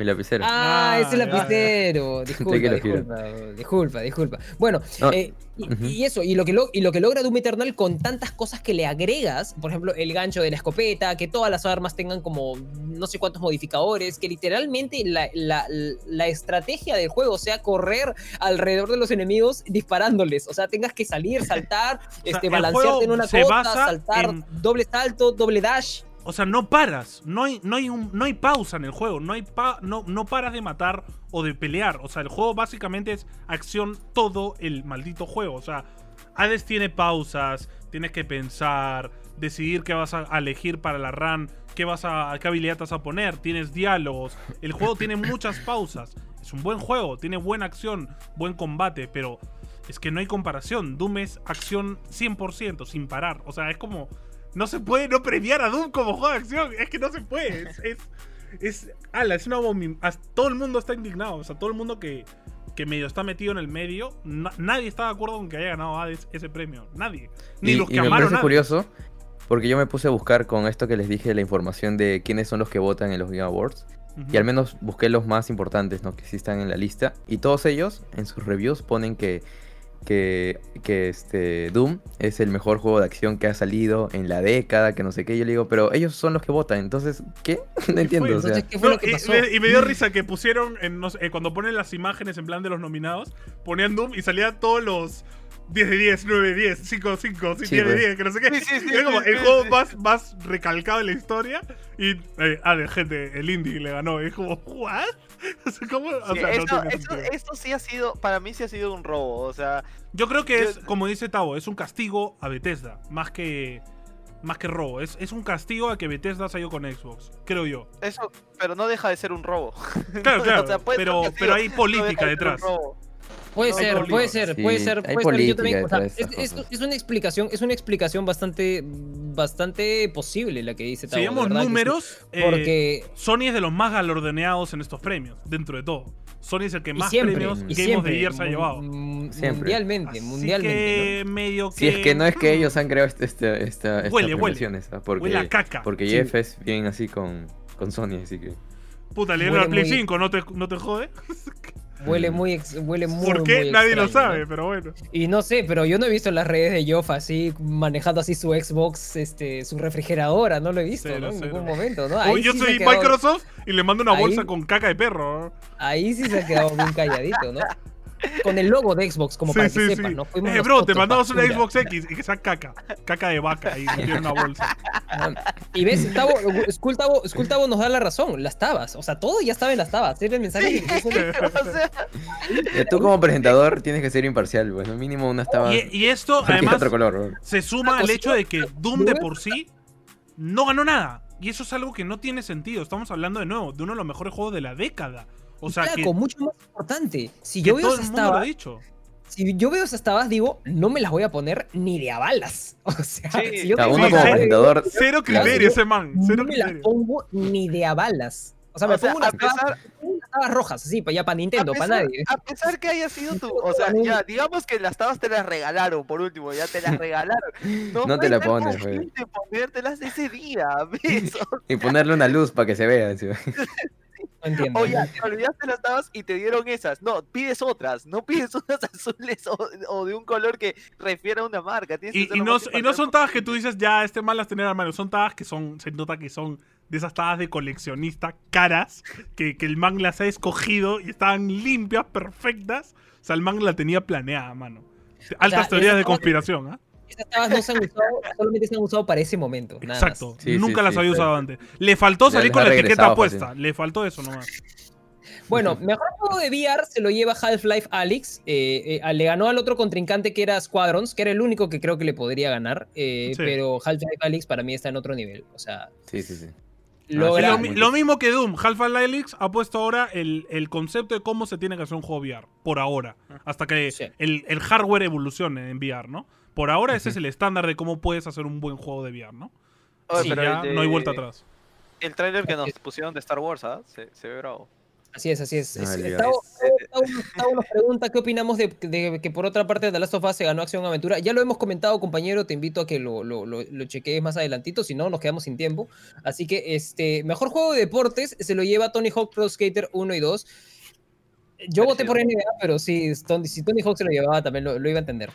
Mi lapicero. Ah, Ah, es el lapicero. (laughs) Disculpa, disculpa, disculpa, disculpa. Bueno, No, eh, y, ujú. y eso, y lo, que lo- y lo que logra Doom Eternal con tantas cosas que le agregas, por ejemplo, el gancho de la escopeta, que todas las armas tengan como no sé cuántos modificadores, que literalmente la, la- la estrategia del juego sea correr alrededor de los enemigos disparándoles. O sea, tengas que salir, (laughs) saltar, este, balancearte en una cosa, saltar, en- doble salto, doble dash. O sea, no paras. No hay, no hay, no hay pausa en el juego. No, hay pa- no, no paras de matar o de pelear. O sea, el juego básicamente es acción todo el maldito juego. O sea, Hades tiene pausas, tienes que pensar, decidir qué vas a elegir para la run, qué, vas qué habilidad vas a poner, tienes diálogos. El juego tiene muchas pausas. Es un buen juego, tiene buena acción, buen combate, pero es que no hay comparación. Doom es acción 100%, sin parar. O sea, es como... No se puede no premiar a Doom como juego de acción. Es que no se puede. Es. Es. es ala, es una Todo el mundo está indignado. O sea, todo el mundo que, que medio está metido en el medio. na- nadie está de acuerdo con que haya ganado Hades ese premio. Nadie. Ni y, los y que me amaron parece curioso porque yo me puse a buscar con esto que les dije la información de quiénes son los que votan en los Game Awards y al menos busqué los más importantes, ¿no? Que sí están en la lista y todos ellos en sus reviews ponen que que, que este Doom es el mejor juego de acción que ha salido en la década, que no sé qué. Yo le digo, pero ellos son los que votan, entonces, ¿qué? (laughs) No entiendo. o sea, Entonces, ¿qué fue No, lo que y, pasó? me, y me dio risa que pusieron, en, no sé, eh, cuando ponen las imágenes en plan de los nominados, ponían Doom y salían todos los 10 de 10, 9 de 10, 5 de 5, 10 Sí, de pues. 10, que no sé qué. Sí, sí, sí, Era como sí, el sí, juego sí. más, más recalcado de la historia. Y, eh, ah, de gente, el indie le ganó. Y es como, ¿what? (laughs) O sea, ¿cómo? O Sí, sea, no tiene eso- sentido. esto sí ha sido, para mí sí ha sido un robo. O sea, Yo creo que yo- es, como dice Tavo, es un castigo a Bethesda, más que, más que robo. Es, es un castigo a que Bethesda se ha ido con Xbox, creo yo. eso, pero no deja de ser un robo. Claro, claro, (laughs) O sea, pero, sí, pero hay no política deja de detrás. Puede No, ser, puede ser, Sí, puede ser, puede ser. Yo política también, o sea, detrás de es, una explicación, es una explicación bastante, bastante posible la que dice Tavo, Si vemos sí. números, eh, Porque Sony es de los más galardoneados en estos premios, dentro de todo. Sony es el que más siempre, premios Game of siempre, the Year se ha llevado. Siempre. Mundialmente, Así mundialmente. que medio que... Si es que no es que ellos han creado este, este- esta, Huele, huele. porque, Huele a caca. porque Sí. Jeff es bien así con, con Sony, así que... Puta, le dieron al Play muy- 5, ¿no te, no te jode? (laughs) Huele muy, ex- huele muy. ¿Por qué? muy Nadie lo sabe, ¿no? pero bueno. Y no sé, pero yo no he visto en las redes de Joff así, manejando así su Xbox, este, su refrigeradora, no lo he visto, Cero, ¿no? En cero. ningún momento, ¿no? Ahí yo sí soy quedado- Microsoft y le mando una Ahí- bolsa con caca de perro. Ahí sí se ha quedado bien calladito, ¿no? Con el logo de Xbox, como Sí, para que sí. sepan, ¿no? Fuimos Eh, bro, te mandamos una. Xbox X y que sea caca. Caca de vaca (laughs) metida en una bolsa. Y ves, Tavo, Skull Tavo, Skull Tavo nos da la razón, las tabas. O sea, todo ya estaba en las tabas. Era el mensaje que (laughs) o sea, (laughs) Eh, Tú como presentador tienes que ser imparcial, pues, ¿no? mínimo una estaba Y, y esto, además, otro color. bro. se suma al hecho de que Doom de por sí no ganó nada. Y eso es algo que no tiene sentido. Estamos hablando de nuevo de uno de los mejores juegos de la década. O sea, que, Flaco, mucho más importante. Si yo veo esas tabas, dicho. si yo veo esas tabas, digo, no me las voy a poner ni de a balas. (laughs) O sea, Sí. si yo tengo uno como Cero criterio ese man. Cero no me las criterio. pongo ni de a balas. O sea, me o sea, pongo a unas tabas, pesar, tabas rojas, así, para ya para Nintendo, para nadie. a pesar que haya sido tu, o sea, ya, digamos que las tabas te las regalaron, por último, ya te las regalaron. (laughs) No, No te la pones, posible ponértelas ese día, (laughs) ¿ves? y ponerle una luz para que se vea. No entiendo. O ya, te olvidaste las tabas y te dieron esas. No, pides otras. No pides (laughs) unas azules o, o de un color que refiera a una marca. Tienes Y, no, y son tabas que tú dices, ya, este mal las tener a mano. Son tabas que son, se nota que son de esas tabas de coleccionista caras, que, que el man las ha escogido y estaban limpias, perfectas. O sea, el man la tenía planeada, mano. Altas sea, teorías de conspiración, ¿ah? Esas tabas no se han usado, solamente se han usado para ese momento. Nada Exacto. más. Sí, Nunca sí, las sí, había sí. usado antes. Le faltó salir con la etiqueta puesta. fácil. Le faltó eso nomás. Bueno, mejor juego de VR se lo lleva Half-Life Alyx. eh, eh, le ganó al otro contrincante que era Squadrons, que era el único que creo que le podría ganar. eh, Sí. Pero Half-Life Alyx para mí está en otro nivel. O sea, Sí, sí, sí. logra. lo, lo mismo que Doom, Half-Life Alyx ha puesto ahora el, el concepto de cómo se tiene que hacer un juego VR, por ahora. Hasta que Sí. el, el hardware evolucione en VR, ¿no? Por ahora ese es el estándar de cómo puedes hacer un buen juego de VR, ¿no? Oye, Sí, pero ya el no hay vuelta atrás. El tráiler que nos pusieron de Star Wars, ¿ah? Se, se ve bravo. Así es, así es. Ah, Es- el Tavo- Tavo- Tavo nos pregunta qué opinamos de, de que por otra parte The Last of Us se ganó Acción Aventura. Ya lo hemos comentado, compañero. Te invito a que lo, lo, lo, lo chequees más adelantito. Si no, nos quedamos sin tiempo. Así que, este, mejor juego de deportes se lo lleva Tony Hawk Pro Skater 1 y 2. Yo voté por NBA, pero sí, Tony- si Tony Hawk se lo llevaba, también lo, lo iba a entender.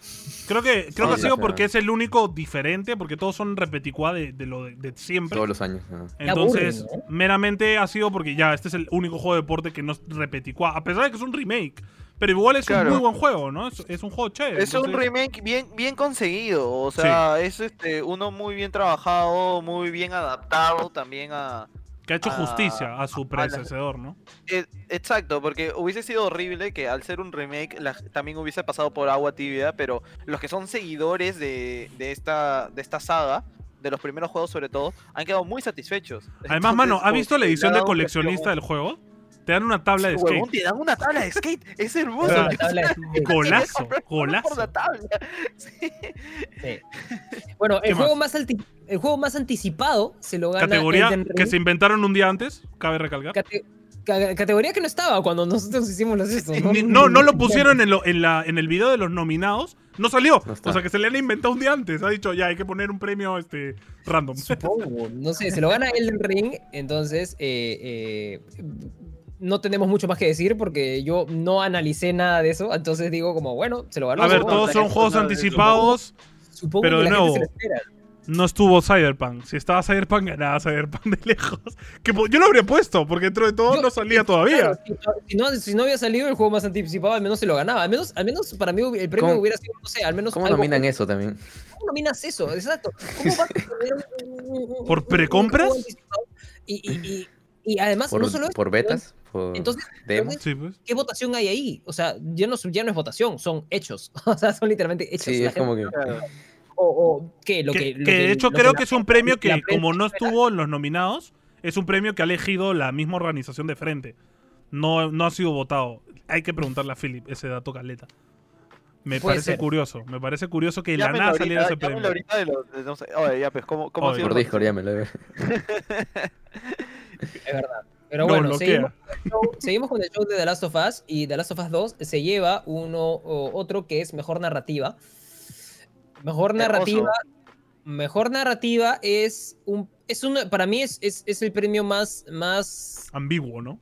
Creo que, creo que ha sido porque es el único diferente, porque todos son repeticuá de, de lo de, de siempre. Todos los años. ¿no? Entonces, aburren, meramente ha sido porque ya este es el único juego de deporte que no es repeticuá, a pesar de que es un remake. Pero igual es Claro. un muy buen juego, ¿no? Es, es un juego chévere. Es un remake bien, bien conseguido, o sea, es este uno muy bien trabajado, muy bien adaptado también a... que ha hecho a- justicia a su la- predecesor, ¿no? Eh, Exacto, porque hubiese sido horrible que al ser un remake la- también hubiese pasado por agua tibia, pero los que son seguidores de, de esta, de esta saga, de los primeros juegos sobre todo, han quedado muy satisfechos. Además, Entonces, mano, ¿has como visto la edición ha de coleccionista del juego? Te dan una tabla de skate. te dan una tabla de skate, es hermoso. sea, La tabla de skate. (laughs) Golazo, Por golazo. la tabla. Sí. Sí. Bueno, ¿Qué el juego, más? el juego más anticipado se lo gana Categoría que se inventaron un día antes, cabe recalcar. Cate- ca- categoría que no estaba cuando nosotros hicimos los estos. No, no lo pusieron en, lo- en, la, en el video de los nominados. No salió. No o sea que se le han inventado un día antes. Ha dicho, ya hay que poner un premio este random. Supongo, no sé, se lo gana Elden Ring, entonces eh, eh, no tenemos mucho más que decir porque yo no analicé nada de eso, entonces digo como, bueno, se lo ganó. A ver, todos son juegos no, anticipados. Supongo pero que de la gente nuevo, se lo espera. No estuvo Cyberpunk. Si estaba Cyberpunk, ganaba Cyberpunk de lejos. Que yo lo habría puesto, porque dentro de todo Yo- no salía todavía. Claro, si, si no, si no había salido el juego más anticipado, al menos se lo ganaba. Al menos, al menos para mí el premio ¿Cómo- hubiera sido, no sé, al menos. ¿Cómo algo nominan eso también? ¿Cómo nominas eso? Exacto. ¿Cómo vas a ¿Por precompras? Y, y, y, y además, ¿Por, no solo eso, por betas? ¿Por Entonces, demos? entonces, Sí, pues. ¿qué votación hay ahí? O sea, ya no, es- ya no es votación, son hechos. (laughs) O sea, son literalmente hechos. Sí, es como que... O, o ¿qué? Lo que, que, lo que de hecho lo creo la que es un premio que, prensa como no estuvo en los nominados, es un premio que ha elegido la misma organización de frente. No, no ha sido votado. Hay que preguntarle a Philip ese dato caleta. Me Puede parece ser. curioso. Me parece curioso que la nada saliera ese premio. ahorita de los- de- no sé, oye, ya, pues, ¿cómo, cómo ha Oye, sido Por el Discord, ya me lo veo. (laughs) Es verdad. Pero bueno, seguimos, con el show- seguimos con el show de The Last of Us y The Last of Us 2 se lleva uno otro que es mejor narrativa. Mejor Hermoso. narrativa. Mejor narrativa es un es una para mí es, es, es el premio más más Ambiguo, ¿no?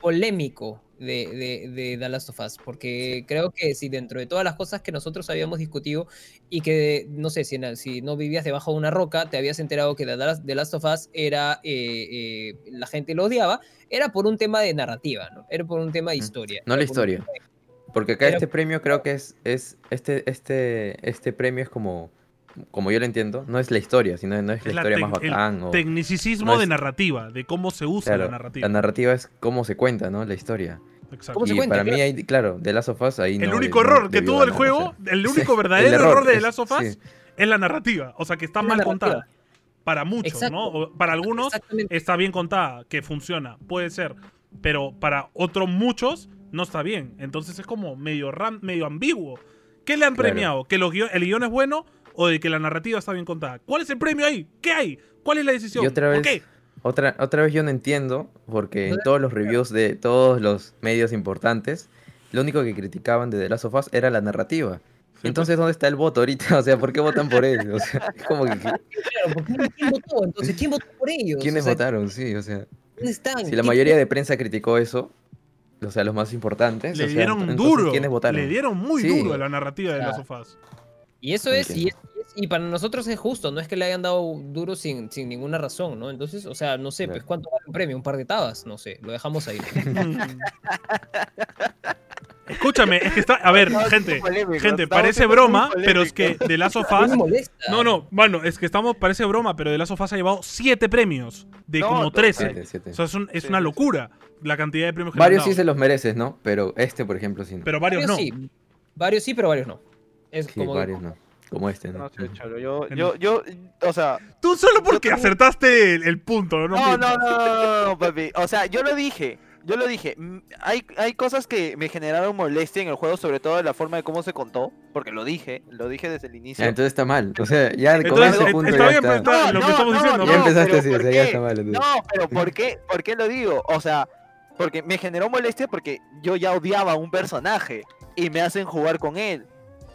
polémico de, de, de The Last of Us, porque creo que si dentro de todas las cosas que nosotros habíamos discutido y que, no sé, si, en- si no vivías debajo de una roca, te habías enterado que The Last, of Us era, eh, eh, la gente lo odiaba, era por un tema de narrativa, ¿no? Era por un tema de historia. no la historia. Porque acá Pero- este premio creo que es, es este, este, este premio es como, como yo lo entiendo, no es la historia, sino no es la Es la historia más tec- el bacán. o- tecnicismo no de es- narrativa, de cómo se usa claro, la narrativa. la narrativa es cómo se cuenta, ¿no? La historia. Exacto. ¿Cómo se y cuenta? para mí Claro. ahí, claro, de Last of Us ahí El no único de- no error que tuvo el juego, el Sí, único (laughs) el verdadero error, de The es- Last of Us sí. es la narrativa. O sea, que está Es mal contada. Para muchos, Exacto. ¿no? O Para algunos está bien contada, que funciona, puede ser. Pero para otros muchos no está bien. Entonces es como medio, ram- medio ambiguo. ¿Qué le han Claro. premiado? ¿Que los guio- el guion es bueno o de que la narrativa está bien contada? ¿Cuál es el premio ahí? ¿Qué hay? ¿Cuál es la decisión? Y otra ¿Por vez, qué? Otra, otra vez yo no entiendo, porque en todos los reviews de todos los medios importantes, lo único que criticaban de The Last of Us era la narrativa. Entonces, ¿dónde está el voto ahorita? (laughs) O sea, ¿por qué votan por él? O sea, es como que, Claro, ¿quién votó? Entonces, ¿quién votó por ellos? ¿quiénes O sea, votaron? Sí, o sea, ¿Dónde están? si la ¿Qué- mayoría de prensa criticó eso, o sea, los más importantes, Le o sea, dieron entonces, duro. ¿quiénes votaron? Le dieron muy Sí. duro a la narrativa de O sea, Last of Us. Y eso es, y, Entiendo. es- y para nosotros es justo, no es que le hayan dado duro sin, sin ninguna razón, ¿no? Entonces, o sea, no sé, Claro. pues cuánto vale un premio, un par de tabas, no sé, lo dejamos ahí. (laughs) Escúchame, es que está. A ver, gente, gente, parece broma, pero es que. The Last of (laughs) Us. No, no, mano, es que estamos, parece broma, pero The Last of Us ha llevado 7 premios de No, como no, 13. Siete, siete. O sea, es, un- es Sí, una locura la cantidad de premios que Varios sí se los mereces, ¿no? Pero este, por ejemplo, sí. no. Pero varios no. sí, varios sí, pero varios no. Es Sí, como varios no. Como este, ¿no? No sé, cholo, yo, En- yo, yo, o sea, Tú solo porque tengo- acertaste el, el punto, ¿no? no, no, no, no, no, no, papi, o sea, yo lo dije, yo lo dije, mm, hay, hay cosas que me generaron molestia en el juego, sobre todo de la forma de cómo se contó, porque lo dije, lo dije desde el inicio. Ah, entonces está mal. O sea, ya con Entonces, ese eh, punto está ya bien, pues, está. está- lo que estamos diciendo, Ya ¿no? empezaste pero así, o ¿por sea, ya está mal. entonces. No, pero ¿por qué? ¿Por qué lo digo? O sea, porque me generó molestia porque yo ya odiaba a un personaje y me hacen jugar con él.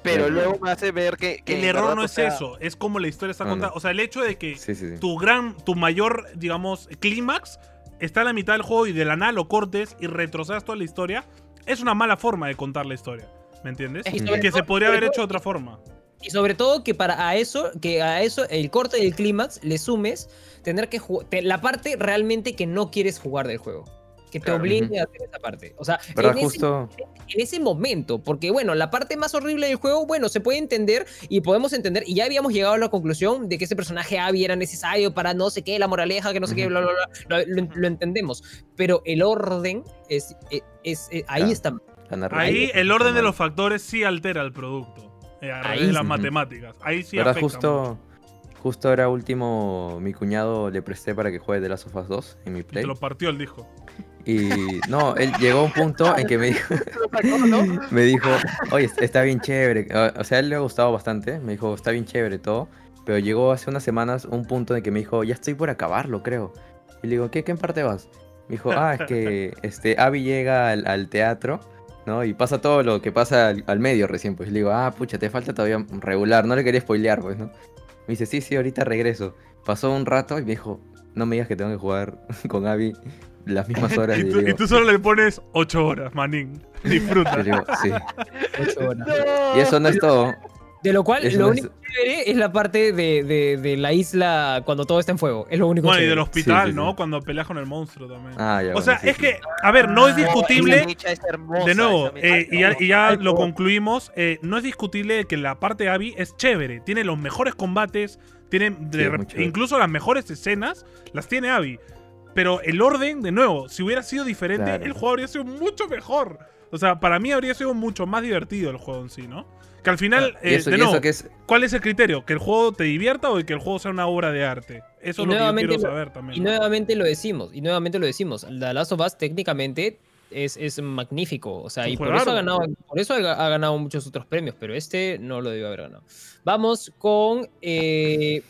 Pero luego me hace ver que... que El error verdad, no o es sea, eso, es como la historia está No, no. contada. O sea, el hecho de que Sí, sí, sí. tu gran, tu mayor, digamos, clímax está en la mitad del juego y de la nada lo cortes y retrocedas toda la historia, es una mala forma de contar la historia. ¿Me entiendes? Y que se podría haber hecho de otra forma. Y sobre todo que para a eso, que a eso, el corte del clímax, le sumes tener que jugar, la parte realmente que no quieres jugar del juego. Que te Claro. obligue Ujú. a hacer esa parte. O sea, en ese, Justo. en ese momento, porque bueno, la parte más horrible del juego, bueno, se puede entender y podemos entender, y ya habíamos llegado a la conclusión de que ese personaje Abby era necesario para no sé qué, la moraleja, que no sé qué, Ujú. bla, bla, bla, lo, lo- lo entendemos, pero el orden es, es, es- es- ahí Claro. está. Ahí el orden de los factores sí altera el producto. eh, a Ahí raíz de las matemáticas. Ahí sí ¿Verdad? afecta Justo, mucho. justo ahora último, mi cuñado le presté para que juegue The Last of Us 2 en mi Y Play. Te lo partió el disco. Y no, él llegó a un punto en que me dijo, (laughs) (laughs) me dijo, oye, está bien chévere. O- sea, a él le ha gustado bastante. Me dijo, está bien chévere todo. Pero llegó hace unas semanas un punto en que me dijo, ya estoy por acabarlo, creo. Y le digo, ¿qué, qué en parte vas? Me dijo, ah, es que (laughs) este, Abby llega al, al teatro, ¿no? Y pasa todo lo que pasa al, al medio recién. Pues y le digo, ah, pucha, te falta todavía regular. No le quería spoilear, pues, ¿no? Me dice, sí, sí, ahorita regreso. Pasó un rato y me dijo, no me digas que tengo que jugar con Abby las mismas (laughs) horas. Y tú, y solo le pones 8 horas, manín. (laughs) Disfruta. le digo, sí. Ocho horas. No. Y eso no es todo. De lo cual, Eso lo no único chévere es la parte de, de, de la isla cuando todo está en fuego. Es lo único Bueno, y del hospital, Sí, sí, ¿no? sí. Cuando peleas con el monstruo también. Ah, ya, o bueno, sea, sí, es sí. que, a ver, no es esa discutible. es hermosa, De nuevo, eh, es y ya, y ya hermosa. lo concluimos, eh, no es discutible que la parte de Abby es chévere, tiene los mejores combates, tiene de es incluso las mejores escenas, las tiene Abby. Pero el orden, de nuevo, si hubiera sido diferente, Claro. el juego habría sido mucho mejor. O sea, para mí habría sido mucho más divertido el juego en sí, ¿no? Que al final, eh, eso, de nuevo, es. ¿cuál es el criterio? ¿Que el juego te divierta o que el juego sea una obra de arte? Eso Y es lo que yo nuevamente quiero saber también. Y nuevamente lo decimos, y nuevamente lo decimos. The Last of Us técnicamente es, es magnífico. O sea, y por eso, ha ganado, por eso ha, ha ganado muchos otros premios, pero este no lo debió haber ganado. Vamos con eh,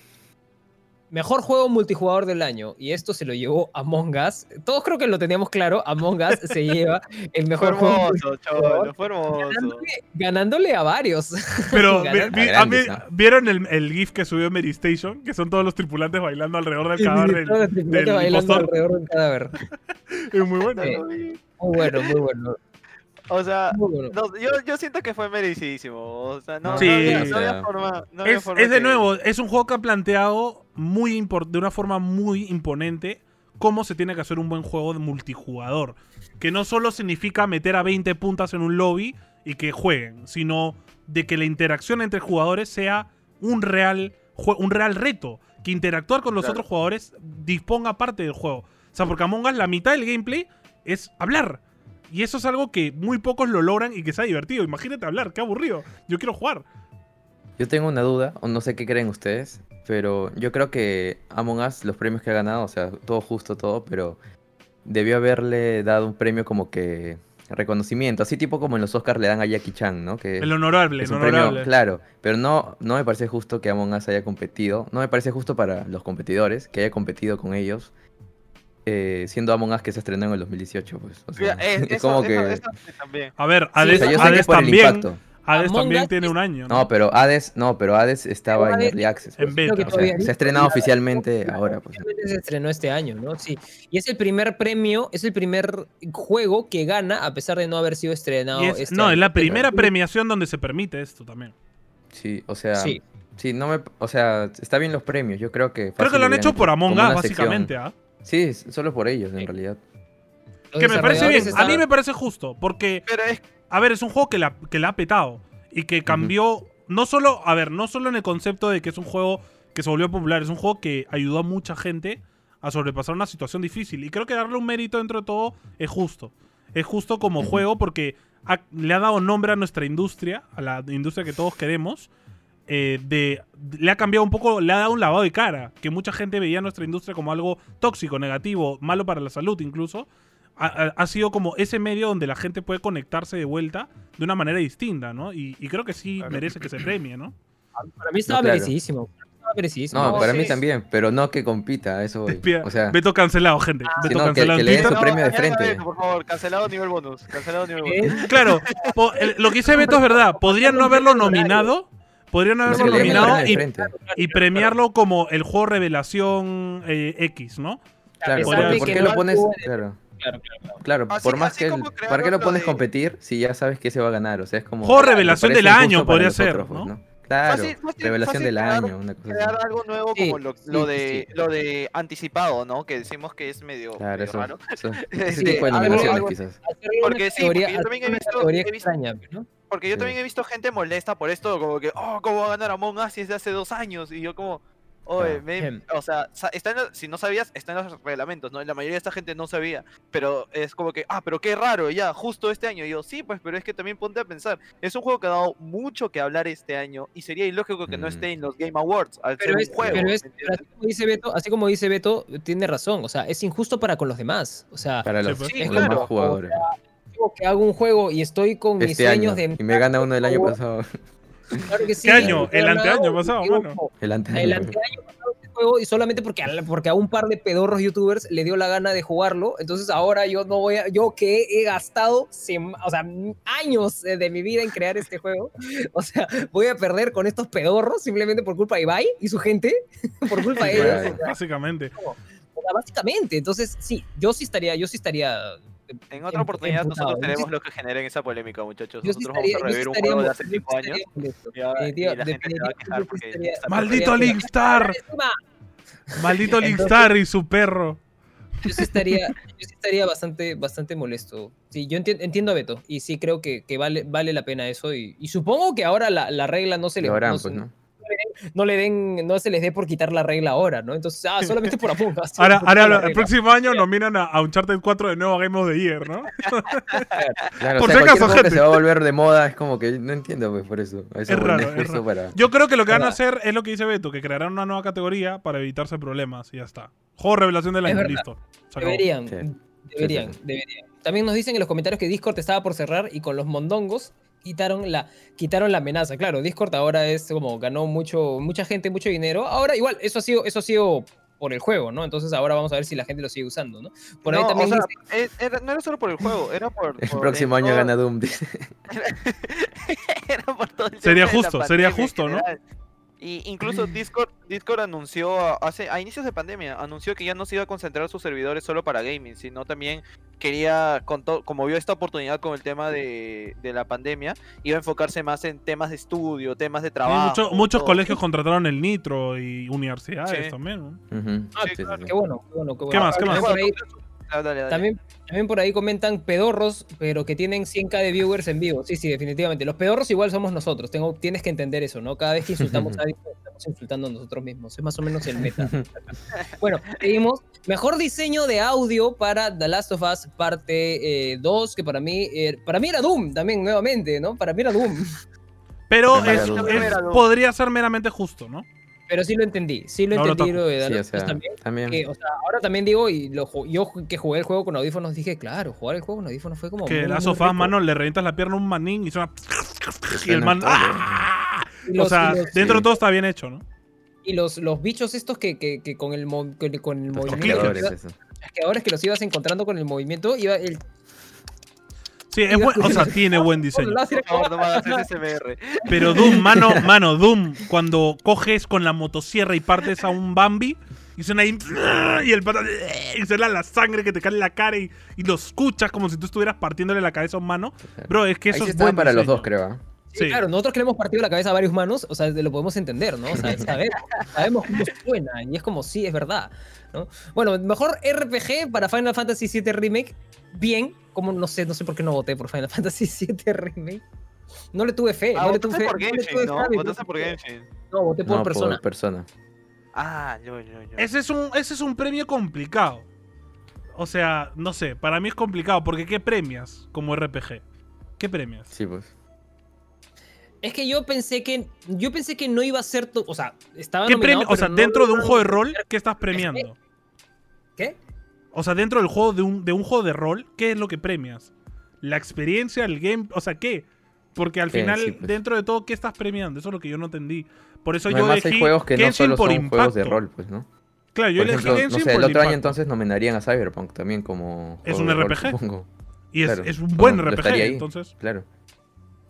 mejor juego multijugador del año. Y esto se lo llevó Among Us. Todos creo que lo teníamos claro. Among Us se (laughs) lleva el Fue mejor juego. hermoso, multijugador, cholo, fue hermoso. Ganándole, ganándole a varios. (laughs) Pero vi- Ganar- vi- A mí-. ¿vieron el, el GIF que subió Mary Station? Que son todos los tripulantes bailando alrededor del cadáver del, los tripulantes del bailando impostor. alrededor del cadáver. (laughs) Es muy bueno. Sí. Muy bueno, muy bueno. O sea, Muy bueno. no, yo, yo siento que fue merecidísimo. O sea, no, Sí. no, había- Sí. no había forma. No había Es, forma es de nuevo, es un juego que ha planteado muy de una forma muy imponente cómo se tiene que hacer un buen juego de multijugador. Que no solo significa meter a 20 puntas en un lobby y que jueguen, sino de que la interacción entre jugadores sea un real, un real reto. Que interactuar con los Claro. otros jugadores disponga parte del juego. O sea, porque Among Us la mitad del gameplay es hablar. Y eso es algo que muy pocos lo logran y que sea divertido. Imagínate hablar, qué aburrido. Yo quiero jugar. Yo tengo una duda, o no sé qué creen ustedes, pero yo creo que Among Us, los premios que ha ganado, o sea, todo justo, todo, pero debió haberle dado un premio como que reconocimiento, así tipo como en los Oscars le dan a Jackie Chan, ¿no? Que El honorable, es premio, honorable. claro, pero no, no me parece justo que Among Us haya competido, no me parece justo para los competidores que haya competido con ellos, eh, siendo Among Us que se estrenó en el 2018, pues. O sea, Mira, es, (laughs) es eso- como eso- que... eso sí también. A ver, Sí, Hades, o sea, Hades también, impacto. Hades Among también Us tiene es- un año. No, pero Hades, no, pero Hades estaba en Hades- Early Access. En pues. beta. Creo que O sea, se ha estrenado oficialmente ahora, pues. Se estrenó este año, ¿no? Sí. Y es el primer premio, es el primer juego que gana a pesar de no haber sido estrenado es- este no, año. es la primera premiación donde se permite esto también. Sí, o sea, Sí. sí. no me, o sea, está bien los premios, yo creo que Creo que lo han hecho por Among Us, básicamente. ¿ah? Sí, solo por ellos en realidad. Los Que me parece bien. A mí me parece justo. Porque, Pero es a ver, es un juego que la, que la ha petado. Y que cambió. No solo, a ver, no solo en el concepto de que es un juego que se volvió popular, es un juego que ayudó a mucha gente a sobrepasar una situación difícil. Y creo que darle un mérito dentro de todo es justo. Es justo como juego porque ha- le ha dado nombre a nuestra industria, a la industria que todos queremos. Eh, de, le ha cambiado un poco, le ha dado un lavado de cara, que mucha gente veía nuestra industria como algo tóxico, negativo, malo para la salud incluso. Ha, ha- ha sido como ese medio donde la gente puede conectarse de vuelta de una manera distinta, ¿no? Y, y creo que sí Claro. merece que se premie, ¿no? Para mí estaba No, claro. merecidísimo. No, No, para sí. mí también, pero no que compita, eso voy. O sea, Beto cancelado, gente. Ah, Beto que- cancelado que en le den su premio de frente. eso, por favor, cancelado nivel bonus. Cancelado nivel ¿Qué? bonus. Claro, po- el- lo que dice Beto es verdad. Podrían no haberlo nominado. Podrían no haberlo nominado y, y premiarlo como el juego revelación eh, X, ¿no? Claro, ¿por que qué no lo pones? Claro, Claro, claro. claro, Así- por más que... el- ¿Para qué lo pones de- competir si ya sabes que se va a ganar? O sea, es como... Juego revelación del año podría ser, pues, ¿no? Claro, Fácil- fácil- revelación fácil del crear- año, una cosa Crear así. algo nuevo Sí, como lo, sí, lo sí, de sí. lo de anticipado, ¿no? Que decimos que es medio, Claro, medio eso, raro. eso- (laughs) Sí, ese tipo de nominaciones algo- quizás. Porque sí, porque yo también he hacerle una visto- categoría he visto- extraña, ¿no? Porque yo Sí. también he visto gente molesta por esto, como que, oh, ¿cómo va a ganar Among Us si es de hace dos años? Y yo como, oye, men, Em. o sea, está en si no sabías, está en los reglamentos, ¿no? La mayoría de esta gente no sabía, pero es como que, ah, pero qué raro, ya, justo este año. Y yo, sí, pues, pero es que también ponte a pensar, es un juego que ha dado mucho que hablar este año y sería ilógico que no Mm. esté en los Game Awards al Pero ser es, un juego. pero es- ¿me pero así como dice Beto, así como dice Beto, tiene razón. O sea, es injusto para con los demás. O sea, Para Sí, los. Sí, los claro. demás jugadores. Digo que hago un juego y estoy con mis Este año. sueños de Y me gana uno del año pasado. Claro que sí, ¿Qué año? El anteaño pasado, mano. El anterior. El anteaño pasado este juego y solamente porque a, porque a un par de pedorros youtubers le dio la gana de jugarlo, entonces ahora yo no voy a, yo que he gastado o sea, años eh, de mi vida en crear este juego, (laughs) o sea, voy a perder con estos pedorros simplemente por culpa de Ibai y su gente, (laughs) por culpa de ellos, Básicamente. o sea, básicamente, entonces sí, yo sí estaría, yo sí estaría En otra oportunidad nosotros tenemos lo que generen esa polémica, muchachos. Nosotros estaría, vamos a revivir un juego de hace yo sí 5 años estaría molesto. y, ahora- y Definitiva- la gente se va a quejar definitivamente porque estaría- está ¡Maldito Linkstar! (laughs) Maldito Linkstar y su perro. yo sí estaría, yo sí estaría bastante, bastante molesto. Sí, yo enti- entiendo a Beto y sí creo que, que vale, vale la pena eso y, y supongo que ahora la, la regla no se le harán, no, pues, ¿no? No le den, no se les dé por quitar la regla ahora, ¿no? Entonces, ah, solamente por Among Us. (laughs) Ahora, el próximo año nominan a, a Uncharted 4 de nuevo a Game of the Year, ¿no? Claro, (laughs) Por o si sea, acaso, cualquier juego gente. se va a volver de moda es como que no entiendo, pues, por eso. Es raro, no (laughs) es eso raro. para- Yo creo que lo que van a hacer es lo que dice Beto, que crearán una nueva categoría para evitarse problemas y ya está. Juego revelación del año, listo. Deberían, Sí. deberían, sí, sí. deberían. También nos dicen en los comentarios que Discord estaba por cerrar y con los mondongos quitaron la, quitaron la amenaza. Claro, Discord ahora es como ganó mucho, mucha gente, mucho dinero. Ahora igual, eso ha sido, eso ha sido por el juego, ¿no? Entonces ahora vamos a ver si la gente lo sigue usando, ¿no? Por ahí No, también o sea, dicen- es- era- no era solo por el juego, era por. (laughs) El por próximo año todo- gana Doom, (laughs) dice. era por todo el Sería justo, sería justo, ¿no? general. Y incluso Discord, Discord anunció a- hace a inicios de pandemia, anunció que ya no se iba a concentrar sus servidores solo para gaming, sino también quería, con to- como vio esta oportunidad con el tema de, de la pandemia, iba a enfocarse más en temas de estudio, temas de Sí, trabajo. mucho- muchos todo. colegios contrataron el Nitro y universidades Sí. también. ¿no? Ujú. Ah, Sí, sí, claro, sí. Qué bueno, qué bueno, qué bueno. ¿Qué más, qué más? Dale, dale. También, también por ahí comentan pedorros, pero que tienen 100k de viewers en vivo. Sí, sí, definitivamente. Los pedorros igual somos nosotros. Tengo, tienes que entender eso, ¿no? Cada vez que insultamos (laughs) a alguien, estamos insultando a nosotros mismos. Es más o menos el meta. (laughs) bueno, seguimos. Mejor diseño de audio para The Last of Us parte 2, que para mí, eh, para mí era Doom también, nuevamente, ¿no? Para mí era Doom. Pero es- podría ser meramente justo, ¿no? Pero sí lo entendí, sí lo No entendí lo de Sí, o sea, también. también. que, o sea, ahora también digo, y lo, yo que jugué el juego con audífonos, dije, claro, jugar el juego con audífonos fue como. Que muy, la muy sofá, rico. mano, le revientas la pierna a un manín y suena. Y el man. todo. ¡ah! Y O los- sea, los- dentro de todo está bien hecho, ¿no? Y los, los bichos estos que, que, que con el, mo- con el, con el Los movimiento. clickers. que ibas- eso. chasqueadores que los ibas encontrando con el movimiento. Iba el, Sí, es buen- o sea, tiene buen diseño. Por favor, no (laughs) SMR. Pero Doom, (laughs) mano, mano, Doom, cuando coges con la motosierra y partes a un Bambi y suena ahí y el pata y suena la sangre que te cae en la cara y, y lo escuchas como si tú estuvieras partiéndole la cabeza a un mano. Bro, es que Ahí eso sí es buen para los dos, creo. Sí, claro, nosotros que le hemos partido la cabeza a varios manos, o sea, lo podemos entender, ¿no? O sea, (laughs) sabemos, sabemos cómo suena y es como, sí, es verdad, ¿no? Bueno, mejor RPG para Final Fantasy VII Remake, bien, como no sé, no sé por qué no voté por Final (laughs) Fantasy VII Remake. No le tuve fe, Ah, no le tuve votaste fe. por no le Genshin, tuve ¿no? Votaste por Genshin. No, voté por No, persona. por persona. Ah, yo, yo, yo. Ese es un ese es un premio complicado. O sea, no sé, para mí es complicado porque ¿qué premias como RPG? ¿Qué premias? Sí, pues. Es que yo pensé que yo pensé que no iba a ser, to- o sea, estaba ¿Qué nominado? O sea, no dentro de un juego de rol, ¿qué estás premiando? ¿Qué? O sea, dentro del juego de un, de un juego de rol, ¿qué es lo que premias? ¿La experiencia, el game? O sea, ¿qué? Porque al Sí, final, sí, pues. dentro de todo, ¿qué estás premiando? Eso es lo que yo no entendí. Por eso yo Además elegí hay juegos que no Genshin solo por son impacto. juegos de rol, pues, ¿no? Claro, yo Por elegí ejemplo, Genshin no sé, por el otro año impacto. entonces nominarían a Cyberpunk también como ¿Es un rol, RPG? supongo. Y es, claro. es un buen No, no RPG, entonces Claro,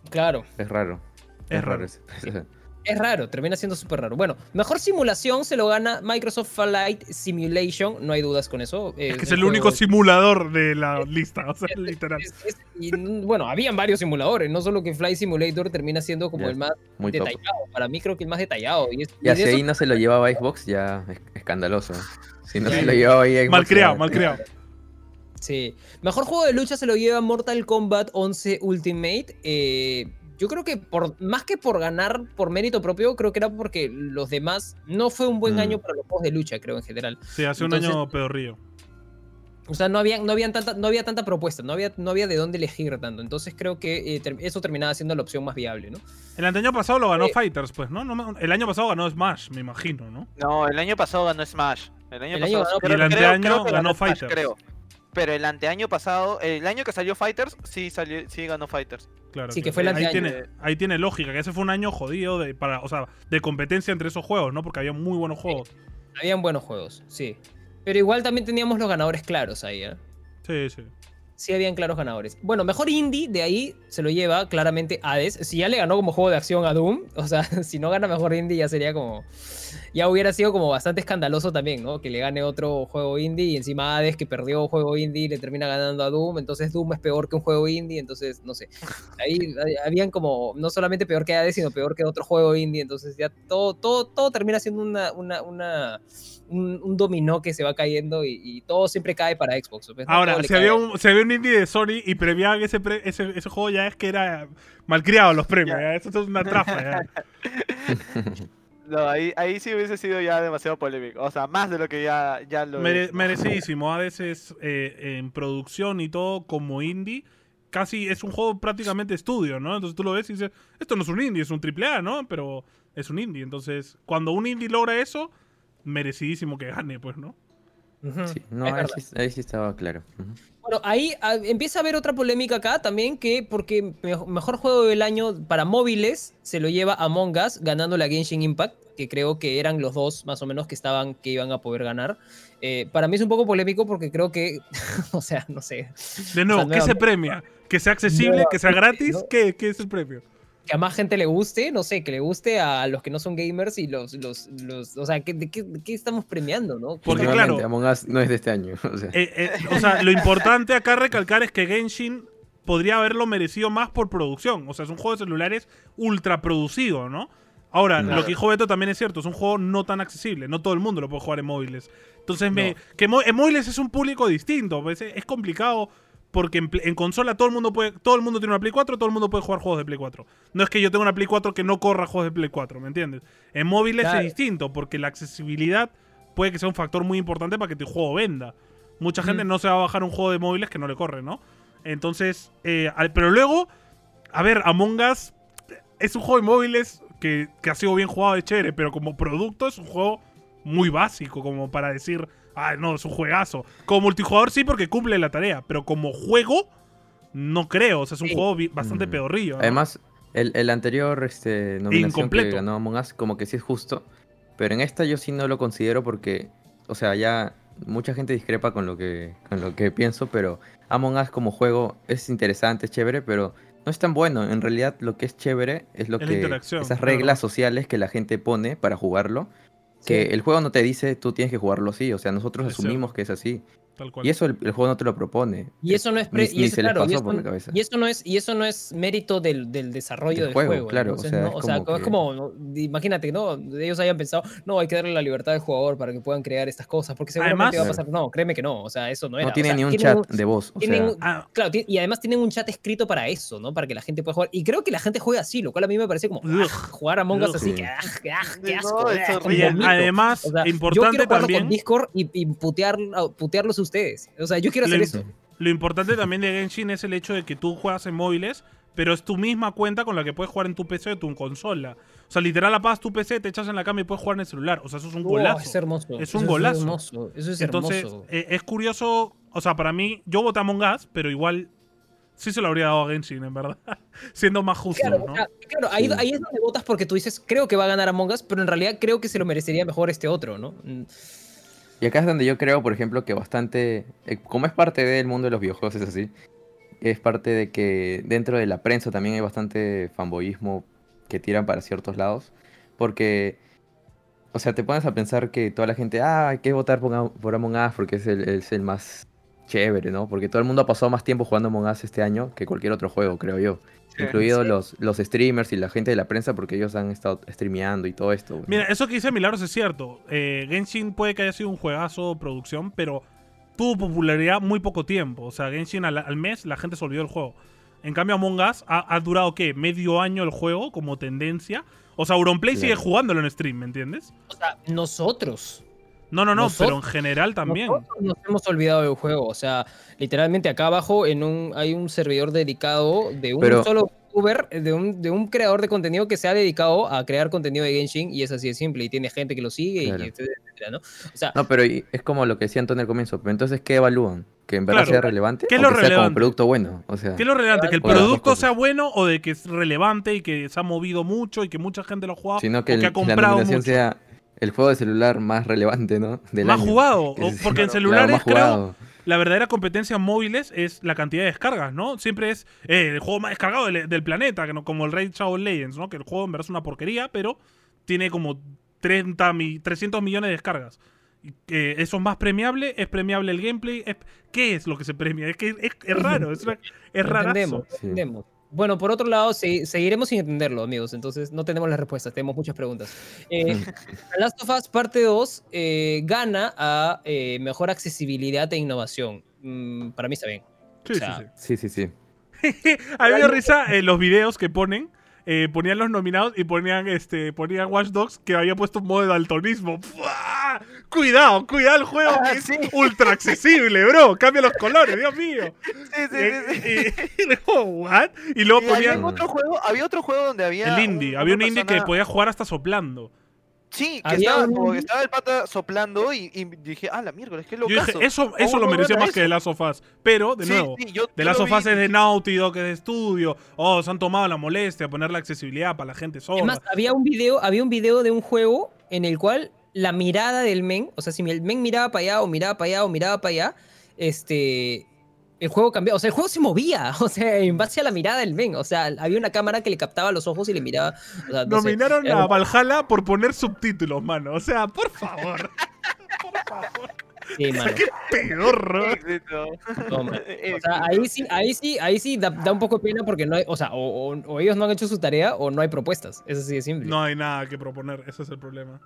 Claro. es raro. Es raro. ese- Es raro, termina siendo súper raro. Bueno, mejor simulación se lo gana Microsoft Flight Simulation, no hay dudas con eso. Es que es el único simulador de la lista, o sea, literal. Es- es- y, mm, bueno, habían varios simuladores, no solo que Flight Simulator termina siendo como el más Muy top. detallado. Para mí creo que el más detallado. Y, es, y eso- ahí no se lo llevaba Xbox, ya es escandaloso. ¿eh? Si no se lo llevaba ahí Xbox. Malcriado, ya- malcriado. Sí. Mejor juego de lucha se lo lleva Mortal Kombat 11 Ultimate. Eh, yo creo que por más que por ganar por mérito propio, creo que era porque los demás no fue un buen Mm. año para los juegos de lucha, creo en general. Sí, hace un año pedorrillo. O sea, no, habían, no, habían tanta, no había tanta propuesta, no había, no había de dónde elegir tanto. Entonces creo que eh, ter- eso terminaba siendo la opción más viable, ¿no? El año pasado lo ganó Sí. Fighters, pues, ¿no? No El año pasado ganó Smash, me imagino, ¿no? No, el año pasado ganó Smash. El año El pasado año ganó- creo- Y el creo- anteaño creo ganó Smash, Fighters. creo. Pero el anteaño pasado, el año que salió Fighters, sí salió, sí ganó Fighters. Claro. Sí, que fue el ahí tiene, ahí tiene lógica, que ese fue un año jodido de, para, o sea, de competencia entre esos juegos, ¿no? Porque había muy buenos juegos. Habían buenos juegos, sí. Pero igual también teníamos los ganadores claros ahí, ¿eh? Sí, sí. Sí habían claros ganadores. Bueno, mejor indie, de ahí se lo lleva claramente Hades. Si ya le ganó como juego de acción a Doom, (laughs) o sea, si no gana mejor indie ya sería como... Ya hubiera sido como bastante escandaloso también, ¿no? Que le gane otro juego indie y encima Hades que perdió juego indie le termina ganando a Doom, entonces Doom es peor que un juego indie, entonces no sé. Ahí (laughs) habían como no solamente peor que Hades, sino peor que otro juego indie, entonces ya todo, todo, todo termina siendo una, una, una, un, un dominó que se va cayendo y, y todo siempre cae para Xbox. ¿no? Ahora, cae había, un, había un indie de Sony y premiaban ese, pre- ese, ese juego, ya es que era malcriado los premios. ya. Eso es una trafa. ya. (laughs) No, ahí, ahí sí hubiese sido ya demasiado polémico. O sea, más de lo que ya, ya lo Mere- merecidísimo. A veces eh, en producción y todo, como indie, casi es un juego prácticamente estudio, ¿no? Entonces tú lo ves y dices, esto no es un indie, es un triple A, ¿no? Pero es un indie. Entonces, cuando un indie logra eso, merecidísimo que gane, pues, ¿no? Sí, no, ahí sí, ahí sí estaba claro. Ujú. Bueno, ahí ah, empieza a haber otra polémica acá también, que porque me- mejor juego del año para móviles se lo lleva Among Us, ganando la Genshin Impact, que creo que eran los dos más o menos que estaban, que iban a poder ganar. Eh, para mí es un poco polémico porque creo que, (laughs) o sea, no sé, De nuevo, O sea, ¿qué se premia? ¿Que sea accesible? No, ¿Que sea gratis? no. ¿Qué, ¿Qué es el premio? Que a más gente le guste, no sé, que le guste a los que no son gamers y los, los, los o sea, ¿qué, de qué, de qué estamos premiando, no? Porque, claro- Among Us no es de este año. (laughs) o sea. Eh, eh, o sea, lo importante acá recalcar es que Genshin podría haberlo merecido más por producción. O sea, es un juego de celulares ultra producido, ¿no? Ahora, Claro. lo que dijo Beto también es cierto, es un juego no tan accesible, no todo el mundo lo puede jugar en móviles. Entonces, me, que en móviles es un público distinto. pues, es, es complicado porque en, consola todo el mundo puede, todo el mundo tiene una Play 4, todo el mundo puede jugar juegos de Play 4. No es que yo tenga una Play 4 que no corra juegos de Play 4, ¿me entiendes? En móviles Claro. es distinto porque la accesibilidad puede que sea un factor muy importante para que tu juego venda. Mucha gente no se va a bajar un juego de móviles que no le corre, ¿no? Entonces, eh, al- pero luego, a ver, Among Us es un juego de móviles que, que ha sido bien jugado de chévere, pero como producto es un juego muy básico, como para decir, ah, no, es un juegazo. Como multijugador sí, porque cumple la tarea, pero como juego, no creo. O sea, es un Sí. juego bastante Mm. pedorrillo. ¿no? Además, el, el anterior este, nominación Incompleto. que ganó Among Us, como que sí es justo. Pero en esta yo sí no lo considero porque, o sea, ya mucha gente discrepa con lo que, con lo que pienso, pero Among Us como juego es interesante, es chévere, pero no es tan bueno. En realidad lo que es chévere es lo Es la que interacción, esas claro. reglas sociales que la gente pone para jugarlo. Que el juego no te dice tú tienes que jugarlo así, o sea, nosotros asumimos que es así. Tal cual. Y eso el, el juego no te lo propone. Y eso no es pre- Ni- y eso, claro, y eso- por la cabeza. y eso no es y eso no es mérito del, del desarrollo Del del juego, juego, claro, o sea, ¿no? es o sea, como es que- como imagínate no ellos hayan pensado no hay que darle la libertad al jugador para que puedan crear estas cosas porque seguramente Además- va a pasar no créeme que no o sea eso no era No o tiene sea, ni un chat de voz. O tienen sea, un- Ah, Claro, y además tienen un chat escrito para eso, ¿no? Para que la gente pueda jugar. Y creo que la gente juega así, lo cual a mí me parece como Ugh. "Ah, jugar a Among Us así, Sí. que, ah, que, ah, Sí, qué no, asco. es ah, horrible. Oye, vomito". además, importante también. con Discord y, putear, putearlos a ustedes. O sea, yo quiero hacer Lo- eso. Lo importante también de Genshin es el hecho de que tú juegas en móviles, pero es tu misma cuenta con la que puedes jugar en tu PC o tu consola. O sea, literal apagas tu PC, te echas en la cama y puedes jugar en el celular. O sea, eso es un Oh, golazo. es hermoso. Es eso un golazo. hermoso. Eso es Entonces, hermoso. eh, es curioso. O sea, para mí, yo voté a Among Us, pero igual sí se lo habría dado a Genshin, en verdad. (laughs) Siendo más justo, Claro, ¿no? claro, ahí, Sí. ahí es donde votas porque tú dices, creo que va a ganar Among Us, pero en realidad creo que se lo merecería mejor este otro, ¿no? Y acá es donde yo creo, por ejemplo, que bastante, eh, como es parte del mundo de los videojuegos, es así, es parte de que dentro de la prensa también hay bastante fanboyismo que tiran para ciertos lados, porque, o sea, te pones a pensar que toda la gente, ah, hay que votar por, por Among Us porque es el, es el más chévere, ¿no? Porque todo el mundo ha pasado más tiempo jugando Among Us este año que cualquier otro juego, creo yo. Incluidos Sí. los, los streamers y la gente de la prensa porque ellos han estado streameando y todo esto. Mira, eso que dice Milagros es cierto. Eh, Genshin puede que haya sido un juegazo producción, pero tuvo popularidad muy poco tiempo. O sea, Genshin al, al mes la gente se olvidó del juego. En cambio, Among Us ha, ha durado, ¿qué? Medio año el juego como tendencia. O sea, Auronplay sigue jugándolo en stream, ¿me entiendes? O sea, nosotros. No, no, no, Nosotros- pero en general también. Nosotros nos hemos olvidado del juego. O sea, literalmente acá abajo en un, hay un servidor dedicado de un Pero- solo youtuber, de un, de un creador de contenido que se ha dedicado a crear contenido de Genshin y es así de simple. Y tiene gente que lo sigue Claro. y etcétera, ¿no? O sea, No, pero es como lo que decía Antonio al comienzo. Pero entonces, ¿qué evalúan? ¿Que en verdad Claro. sea relevante? ¿Qué es lo que sea como relevante? producto bueno? O sea, ¿Qué es lo relevante? ¿Que el producto sea bueno o de que es relevante y que se ha movido mucho y que mucha gente lo ha jugado sino que, o el- que ha que la mucho? sea el juego de celular más relevante, ¿no? Del más año. jugado. Porque en (laughs) claro, celulares creo jugado. la verdadera competencia en móviles es la cantidad de descargas, ¿no? Siempre es eh, el juego más descargado del, del planeta, que no, como el Raid Shadow Legends, ¿no? Que el juego en verdad es una porquería, pero tiene como 30 mi- 300 millones de descargas. Eh, ¿Eso es más premiable? ¿Es premiable el gameplay? ¿Es- ¿Qué es lo que se premia? Es que es, es raro, es, una- es rarazo. entendemos, Sí. entendemos. Bueno, por otro lado, se- seguiremos sin entenderlo, amigos. Entonces, no tenemos las respuestas, tenemos muchas preguntas. Eh, (laughs) Last of Us Parte 2 eh, gana a eh, mejor accesibilidad e innovación. Mm, para mí está bien. Sí, O sea, sí, sí. Sí, sí, sí. (laughs) A mí me dio risa eh, los videos que ponen. Eh, ponían los nominados y ponían este ponían Watch Dogs que había puesto un modo de daltonismo. ¡Fua! Cuidado, cuidado el juego Ah, que es ultra accesible, bro. Cambia los colores, Dios mío. (laughs) Sí, sí, Eh, sí, sí. (laughs) y- luego, ¿what? Y luego Y había ponían otro juego, había otro juego donde había el indie. Había un indie que podía jugar hasta soplando. Sí, que estaba, un como que indie- estaba el pata soplando y, y dije, ah, la miércoles, qué Yo locazo. dije, eso, eso ¿Cómo lo merecía más que eso? The Last of Us. Pero, de Sí, nuevo, sí, yo- yo Last of Us y es de Naughty Dog, es de estudio. Oh, se han tomado la molestia de poner la accesibilidad para la gente sorda. Además, había un video, había un video de un juego en el cual la mirada del men, o sea, si el men miraba para allá o miraba para allá o miraba para allá, este, el juego cambiaba, o sea, el juego se movía, (laughs) o sea, en base a la mirada del men, o sea, había una cámara que le captaba los ojos y le miraba, o sea, no sé. Nominaron a Valhalla por poner subtítulos, mano. O sea, por favor. (laughs) por favor. Sí, mano, Qué pedorro. éxito. no, (laughs) O sea, ahí sí, ahí sí, ahí sí da, da un poco de pena porque no hay, o sea, o, o- o ellos no han hecho su tarea o no hay propuestas, es así de simple. No hay nada que proponer, ese es el problema.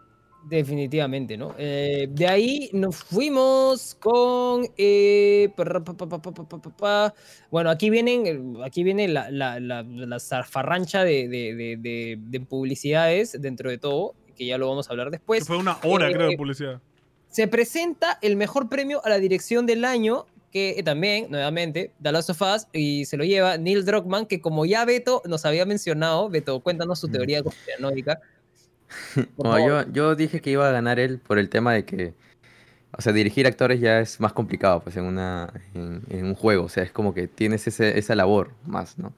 Definitivamente, ¿no? Eh, de ahí nos fuimos con. Bueno, aquí vienen, eh, aquí viene la, la, zarfarrancha de, publicidades dentro de todo, que ya lo vamos a hablar después. Fue una hora, eh, creo, de publicidad. Se presenta el mejor premio a la dirección del año, que también, nuevamente, da las sofás y se lo lleva Neil Druckmann, que como ya Beto nos había mencionado, Beto, cuéntanos su mm. teoría mm. conspiranoica. (laughs) No, yo, yo dije que iba a ganar él por el tema de que, o sea, dirigir actores ya es más complicado, pues, en una, en, en un juego, o sea, es como que tienes ese, esa labor más, ¿no?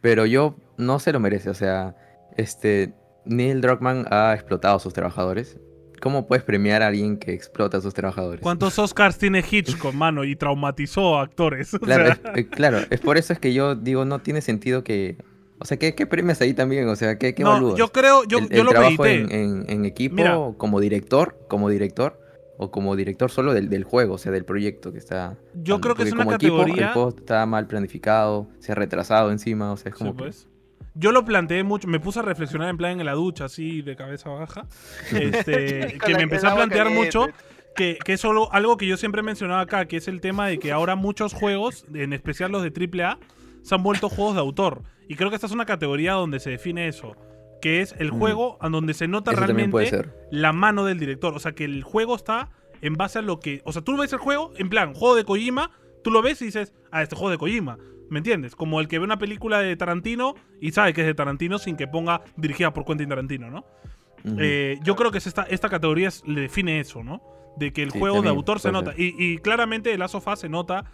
Pero yo no se lo merece, o sea, este, Neil Druckmann ha explotado a sus trabajadores. ¿Cómo puedes premiar a alguien que explota a sus trabajadores? ¿Cuántos Oscars tiene Hitchcock, mano? Y traumatizó a actores. O Claro, sea, es, eh, claro, es por eso es que yo digo, no tiene sentido que, o sea, ¿qué, qué premias ahí también? O sea, ¿qué, qué no, evalúas? yo creo, yo, el, yo el lo trabajo en, medité. en- en equipo Mira. como director, como director, o como director solo del, del juego, o sea, del proyecto que está. Yo creo que es una como equipo, categoría- el juego está mal planificado, se ha retrasado encima, o sea, es Sí, como que- pues. Yo lo planteé mucho, me puse a reflexionar en plan en la ducha, así de cabeza baja. (laughs) Este, (laughs) que me empecé a plantear mucho que, que es solo algo que yo siempre he mencionado acá, que es el tema de que ahora muchos juegos, en especial los de AAA, se han vuelto juegos de autor. Y creo que esta es una categoría donde se define eso, que es el Mm. juego a donde se nota eso realmente la mano del director. O sea, que el juego está en base a lo que. O sea, tú ves el juego, en plan, juego de Kojima, tú lo ves y dices, ah, este juego de Kojima. ¿Me entiendes? Como el que ve una película de Tarantino y sabe que es de Tarantino sin que ponga dirigida por Quentin Tarantino, ¿no? Eh, yo creo que es esta, esta categoría es- le define eso, ¿no? De que el Sí, juego de autor se nota. Y, y claramente el Last of Us se nota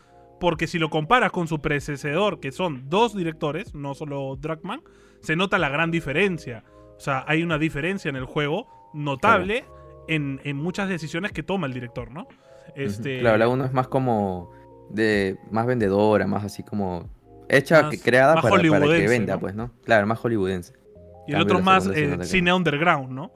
porque si lo comparas con su predecesor, que son dos directores, no solo Druckmann, se nota la gran diferencia. O sea, hay una diferencia en el juego notable en, en muchas decisiones que toma el director, ¿no? Este, Claro, la uno es más como de más vendedora, más así como hecha, Más- creada más para, para que venda, ¿no? pues, ¿no? Claro, más hollywoodense. y el cambio otro más eh, cine underground, ¿no?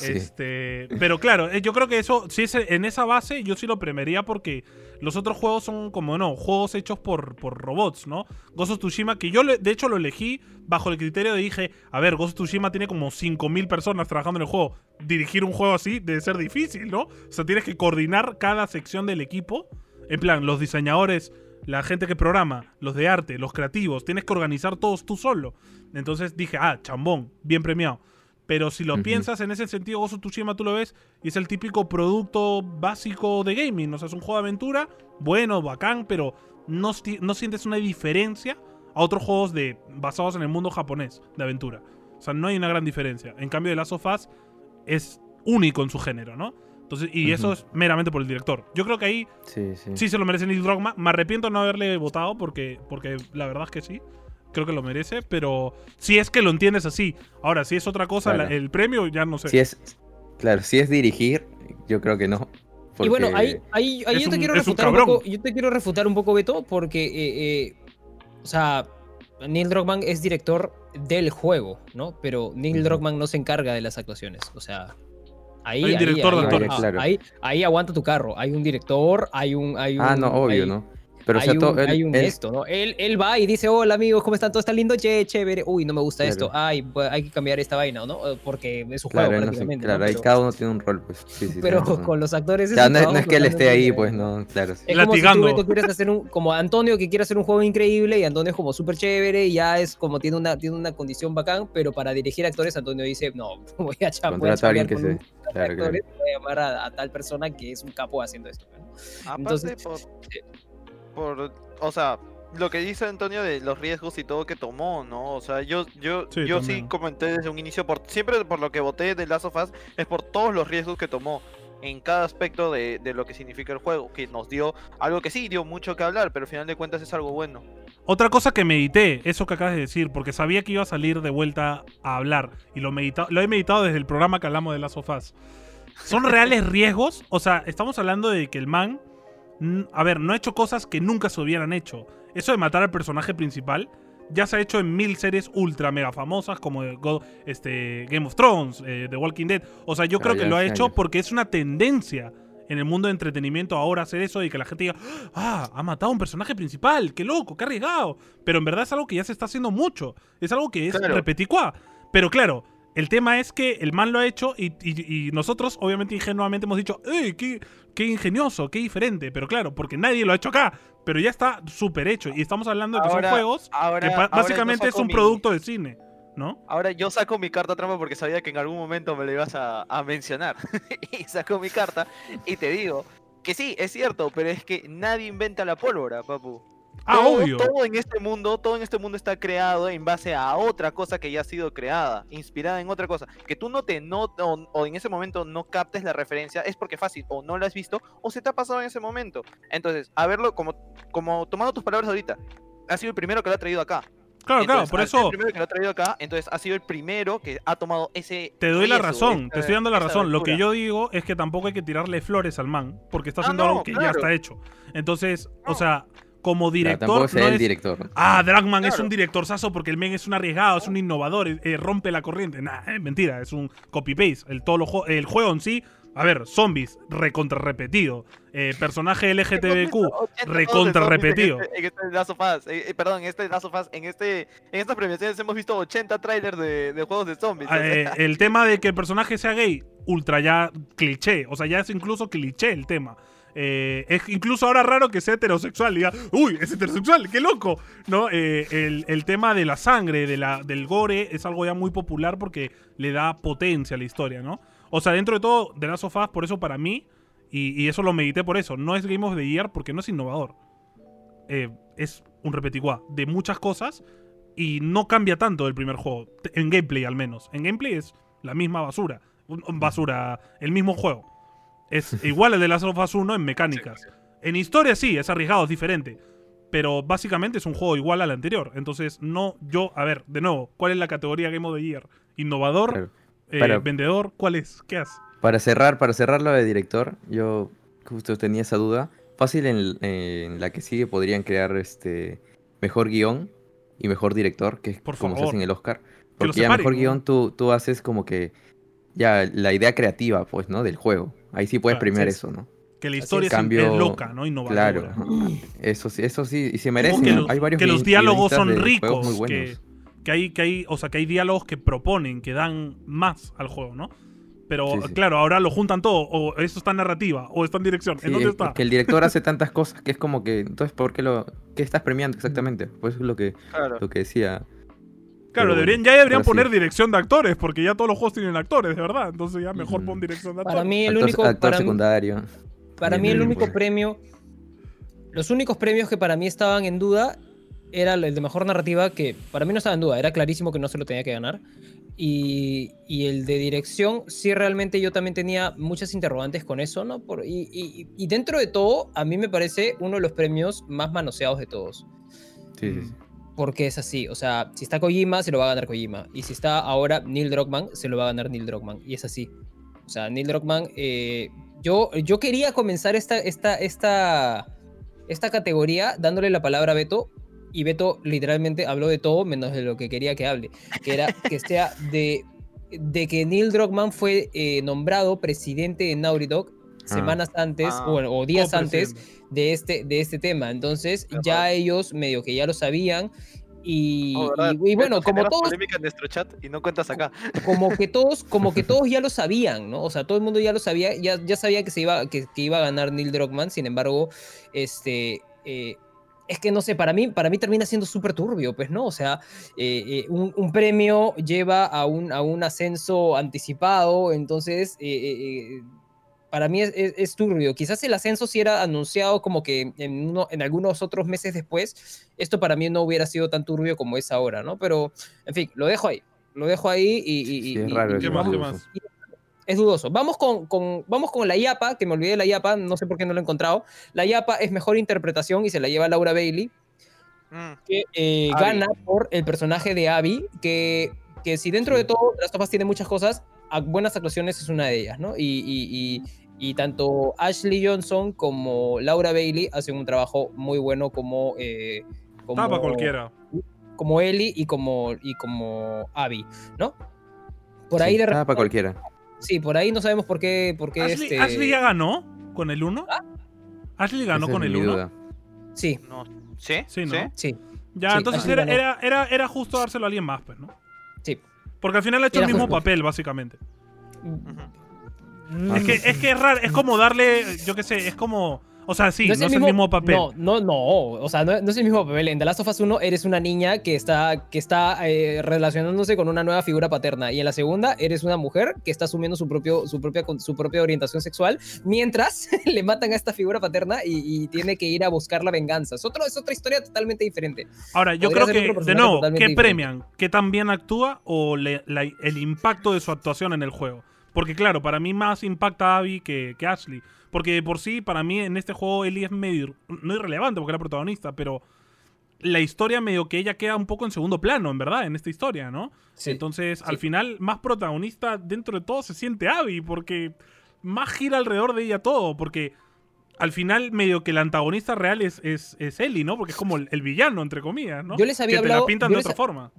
Este, pero claro, eh, yo creo que eso, si es en esa base, yo sí lo premiaría porque los otros juegos son como, no, juegos hechos por, por robots, ¿no? Ghost of Tsushima, que yo de hecho lo elegí bajo el criterio de dije, a ver, Ghost of Tsushima tiene como 5.000 personas trabajando en el juego. Dirigir un juego así debe ser difícil, ¿no? O sea, tienes que coordinar cada sección del equipo. En plan, los diseñadores, la gente que programa, los de arte, los creativos, tienes que organizar todos tú solo. Entonces dije, ah, chambón, bien premiado. Pero si lo Ujú. piensas en ese sentido, of Tsushima tú lo ves y es el típico producto básico de gaming. O sea, es un juego de aventura, bueno, bacán, pero no, no sientes una diferencia a otros juegos de, basados en el mundo japonés de aventura. O sea, no hay una gran diferencia. En cambio, The Last of Us es único en su género, ¿no? Entonces, y eso Ujú. es meramente por el director. Yo creo que ahí Sí, sí. sí se lo merece Neil Druckmann. Me arrepiento de no haberle votado porque, porque la verdad es que sí. Creo que lo merece, pero si es que lo entiendes así. Ahora, si es otra cosa, Claro. la- el premio ya no sé. Si es, claro, si es dirigir, yo creo que no. Y bueno, ahí, ahí, ahí yo te un- quiero un refutar un, poco, yo te quiero refutar un poco, Beto, porque, eh, eh, o sea, Neil Druckmann es director del juego, ¿no? Pero Neil Ujú. Druckmann no se encarga de las actuaciones, o sea, ahí, Hay un ahí- director de ahí- actores. ah, Claro. ahí, ahí aguanta tu carro, hay un director, hay un, hay un, Ah, no, obvio, hay- ¿no? Pero o hay sea, un, él- hay un él- esto, ¿no? Él, él va y dice, hola amigos, ¿cómo están? ¿Todo está lindo? Che, chévere. Uy, no me gusta esto. Claro. Ay, pues, hay que cambiar esta vaina, ¿no? Eh, Porque es un Claro, juego no prácticamente. claro, ¿no? ahí Pero, cada uno tiene un rol, pues. Sí, sí, pero con los actores O un no, es- es que él esté ahí, pues, no, claro. sí. Es como si Latigando. tú, Beto, quieres hacer un, como Antonio que quiere hacer un juego increíble y Antonio es como súper chévere y ya es como tiene una, tiene una condición bacán, pero para dirigir actores Antonio dice, no, (laughs) voy a, cha- voy a alguien que se. Claro, actores, voy a llamar a, a tal persona que es un capo haciendo esto. ¿no? Aparte, Entonces, por. Por- o sea, lo que dice Antonio de los riesgos y todo que tomó, ¿no? O sea, yo, yo, Sí, yo sí comenté desde un inicio, por, siempre por lo que voté de Last of Us, es por todos los riesgos que tomó en cada aspecto de, de lo que significa el juego, que nos dio algo que sí dio mucho que hablar, pero al final de cuentas es algo bueno. Otra cosa que medité, eso que acabas de decir, porque sabía que iba a salir de vuelta a hablar y lo, medita- lo he meditado desde el programa que hablamos de Last of Us. ¿Son reales (laughs) riesgos? O sea, estamos hablando de que el man, a ver, no ha hecho cosas que nunca se hubieran hecho. Eso de matar al personaje principal ya se ha hecho en mil series ultra mega famosas como este, Game of Thrones, eh, The Walking Dead. O sea, yo Claro, creo que ya lo ha hecho porque es una tendencia en el mundo de entretenimiento ahora hacer eso y que la gente diga, ah, ha matado a un personaje principal, qué loco, qué arriesgado. Pero en verdad es algo que ya se está haciendo mucho. Es algo que es Claro. repeticua. Pero claro, El tema es que el man lo ha hecho y, y- y nosotros, obviamente, ingenuamente hemos dicho, ¡Ey, qué, qué ingenioso, qué diferente! Pero claro, porque nadie lo ha hecho acá. Pero ya está súper hecho. Y estamos hablando de que Ahora- son juegos ahora- que básicamente es un mi- producto de cine, ¿no? Ahora yo saco mi carta trampa porque sabía que en algún momento me lo ibas a, a mencionar. (laughs) y saco mi carta y te digo que sí, es cierto, pero es que nadie inventa la pólvora, papu. Ah, todo, obvio. todo en este mundo, todo en este mundo está creado en base a otra cosa que ya ha sido creada, inspirada en otra cosa. Que tú no te no, o, o en ese momento no captes la referencia es porque fácil o no la has visto o se te ha pasado en ese momento. Entonces, a verlo como como tomando tus palabras ahorita, ha sido el primero que lo ha traído acá. Claro, claro, Entonces, por al ser eso el primero que lo ha traído acá, entonces ha sido el primero que ha tomado ese te doy la razón, esa- te estoy dando la razón. Lo que yo digo es que tampoco hay que tirarle flores al man, porque está Ah, haciendo no, algo que ya claro. está hecho. Entonces, o No. sea, como director, el es- director. Ah, Dragman es un directorzazo porque el men es un arriesgado, es un innovador, eh, eh, rompe la corriente. Nah, es mentira, es un copy-paste. El, todo lo el juego en sí, a ver, zombies, recontra repetido. Eh, personaje LGTBQ, 80 recontra repetido. En este, en este Last of Us, eh, eh, perdón, en este Last of Us, en, este, en estas premiaciones hemos visto 80 trailers de, de juegos de zombies. o sea, Eh, el tema de que el personaje sea gay, ultra ya cliché. O sea, ya es incluso cliché el tema. Eh, es incluso ahora raro que sea heterosexual. Diga, uy, es heterosexual, qué loco. ¿No? Eh, el, el tema de la sangre, de la, del gore, es algo ya muy popular porque le da potencia a la historia, ¿no? O sea, dentro de todo, The Last of Us, por eso para mí, y, y eso lo medité por eso, no es Game of the Year porque no es innovador. Eh, es un repeticuá de muchas cosas y no cambia tanto del primer juego. En gameplay, al menos. En gameplay es la misma basura. Basura, el mismo juego. Es igual al de Last of Us 1 en mecánicas. En historia sí, es arriesgado, es diferente. Pero básicamente es un juego igual al anterior. Entonces, no, yo, a ver, de nuevo, ¿cuál es la categoría Game of the Year? ¿Innovador? Claro. Eh, Para- ¿Vendedor? ¿Cuál es? ¿Qué hace? Para cerrar, para cerrar lo de director, yo justo tenía esa duda. Fácil en, en la que sigue podrían crear este mejor guion y mejor director, que es Por como se hace en el Oscar. Porque ya separen, mejor ¿no? guion tú, tú haces como que ya la idea creativa, pues, ¿no? Del juego. Ahí sí puedes Claro, premiar sí. eso, ¿no? Que la historia es. Cambio- es loca, ¿no? Innovadora. Claro. Eso sí, eso sí, y se que los, Hay varios que los diálogos son ricos, muy que, buenos. que hay, que hay, o sea, que hay diálogos que proponen, que dan más al juego, ¿no? Pero Sí, sí. claro, ahora lo juntan todo, o eso está en narrativa, o está en dirección. Sí, ¿En dónde es está? que el director hace (laughs) tantas cosas que es como que, entonces, ¿por qué lo, qué estás premiando exactamente? Pues es lo que, claro. lo que decía. Claro, deberían, ya deberían sí. poner dirección de actores, porque ya todos los juegos tienen actores, de verdad. Entonces ya mejor pon dirección de actores. Para mí el actor, único, actor para mí- secundario. Para mí el bien, único pues. premio, los únicos premios que para mí estaban en duda era el de mejor narrativa, que para mí no estaba en duda, era clarísimo que no se lo tenía que ganar. Y, y el de dirección, sí realmente yo también tenía muchas interrogantes con eso, ¿no? Por, y, y- y dentro de todo, a mí me parece uno de los premios más manoseados de todos. Sí, sí, sí. Porque es así, o sea, si está Kojima, se lo va a ganar Kojima. Y si está ahora Neil Druckmann, se lo va a ganar Neil Druckmann. Y es así. O sea, Neil Druckmann, eh, yo, yo quería comenzar esta, esta, esta, esta categoría dándole la palabra a Beto. Y Beto literalmente habló de todo menos de lo que quería que hable. Que era que sea de, de que Neil Druckmann fue eh, nombrado presidente de Naughty Dog semanas antes Ah. o, o días antes Copresidente. De este, de este tema. Entonces, ya ellos medio que ya lo sabían. Y, Oh, y- y bueno, como todos, polémica en nuestro chat y no cuentas acá. como que todos, como que todos ya lo sabían, ¿no? O sea, todo el mundo ya lo sabía, ya, ya sabía que se iba, que, que iba a ganar Neil Druckmann, sin embargo, este. eh, es que no sé, para mí, para mí termina siendo súper turbio, pues, ¿no? O sea, eh, eh, un, un premio lleva a un, a un ascenso anticipado, entonces, eh, eh, eh, para mí es, es- es turbio. Quizás el ascenso si era anunciado como que en, uno, en algunos otros meses después, esto para mí no hubiera sido tan turbio como es ahora, ¿no? Pero, en fin, lo dejo ahí. Lo dejo ahí y, y- Sí, y- es raro y ¿Qué eso, más? ¿Qué vamos- más? es dudoso. Vamos con, con- vamos con la Yapa, que me olvidé de la Yapa, no sé por qué no lo he encontrado. La Yapa es mejor interpretación y se la lleva Laura Bailey, Mm, que eh, gana por el personaje de Abby, que, que si dentro de todo Las Tofas tiene muchas cosas, a- buenas actuaciones es una de ellas, ¿no? Y, y- y- tanto Ashley Johnson como Laura Bailey hacen un trabajo muy bueno como... eh, como Tapa cualquiera. como Ellie y como, y como Abby, ¿no? Por Sí, ahí de para cualquiera. sí, por ahí no sabemos por qué, por qué Ashley, este, Ashley ya ganó con el 1. Ashley ganó Esa con el mi 1. duda. sí, no. ¿Sí? Sí, ¿no? sí, Ya, Sí, entonces era, era, era, era justo dárselo a alguien más, pues, ¿no? sí. Porque al final ha hecho Era el mismo justo. papel, básicamente. Ujú. Es que, es que es raro, es como darle, yo qué sé, es como... O sea, sí, no es, es el mismo, papel. No, no, no. O sea, no, no es el mismo papel. En The Last of Us 1 eres una niña que está, que está eh, relacionándose con una nueva figura paterna. Y en la segunda eres una mujer que está asumiendo su, propio, su, propia, su propia orientación sexual mientras (laughs) le matan a esta figura paterna y, y tiene que ir a buscar la venganza. Es, otro, es otra historia totalmente diferente. Ahora, yo Podría creo que, de nuevo, ¿qué premian? ¿Qué tan bien actúa o le- la- el impacto de su actuación en el juego? Porque claro, para mí más impacta a Abby que, que Ashley. Porque de por sí, para mí en este juego Ellie es medio... No irrelevante porque es la protagonista, pero la historia medio que ella queda un poco en segundo plano, en verdad, en esta historia, ¿no? Entonces, al final, más protagonista dentro de todo se siente Abby, porque más gira alrededor de ella todo, porque al final medio que el antagonista real es, es, es Ellie, ¿no? Porque es como el, el villano, entre comillas, ¿no? Yo les había que te hablado- la pintan de otra forma.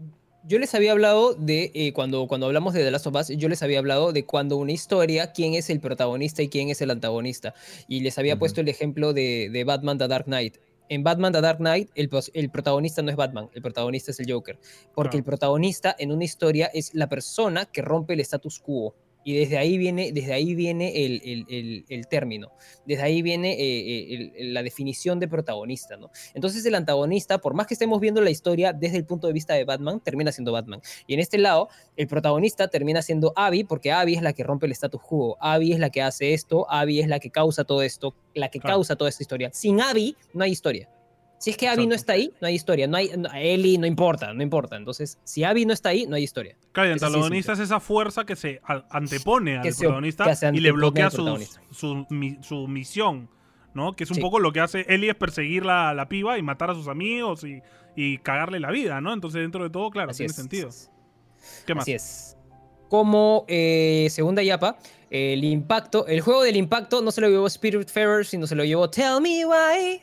Yo les había hablado de, eh, cuando, cuando hablamos de The Last of Us, yo les había hablado de cuando una historia, quién es el protagonista y quién es el antagonista. Y les había puesto el ejemplo de, de Batman The Dark Knight. En Batman The Dark Knight, el, el protagonista no es Batman, el protagonista es el Joker. Porque el protagonista en una historia es la persona que rompe el status quo. Y desde ahí viene, desde ahí viene el, el- el- el término. Desde ahí viene eh, la definición de protagonista, ¿no? Entonces el antagonista, por más que estemos viendo la historia desde el punto de vista de Batman, termina siendo Batman. Y en este lado, el protagonista termina siendo Abby, porque Abby es la que rompe el status quo. Abby es la que hace esto, Abby es la que causa todo esto, la que Claro. causa toda esta historia. Sin Abby no hay historia. Si es que Abby no está ahí, no hay historia. No hay, no- Ellie no importa, no importa. Entonces, si Abby no está ahí, no hay historia. Claro, y el sí es esa fuerza que se a- antepone al se- protagonista se y le bloquea protagonista. su, mi- su misión, ¿no? Que es un Sí. poco lo que hace Ellie es perseguir la, a la piba y matar a sus amigos y, y cagarle la vida, ¿no? Entonces, dentro de todo, claro, Así tiene es. sentido. ¿Qué más? Así es. Como eh, segunda yapa, el impacto, el juego del impacto no se lo llevó Spiritfarer, sino se lo llevó Tell Me Why.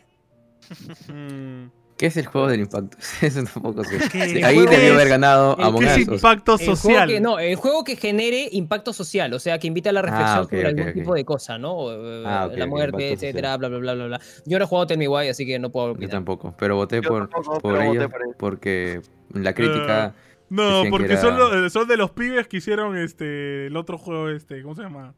Mm, ¿Qué es el juego del impacto? (laughs) Eso tampoco sé. ¿Qué Ahí debió es- haber ganado Among ¿Qué es Us. o sea, impacto El juego social? que, no, el juego que genere impacto social, o sea, que invita a la reflexión Ah, ok, sobre algún tipo de cosa, ¿no? Eh, Ah, la muerte, etcétera, bla, bla, bla, bla, bla. Yo no he jugado Tell Me Why, así que no puedo Yo opinar. tampoco, pero voté Yo por, tampoco, por pero voté por ellos. porque la crítica... No, Decían que porque era- son, son de los pibes que hicieron este el otro juego este, ¿cómo se llama?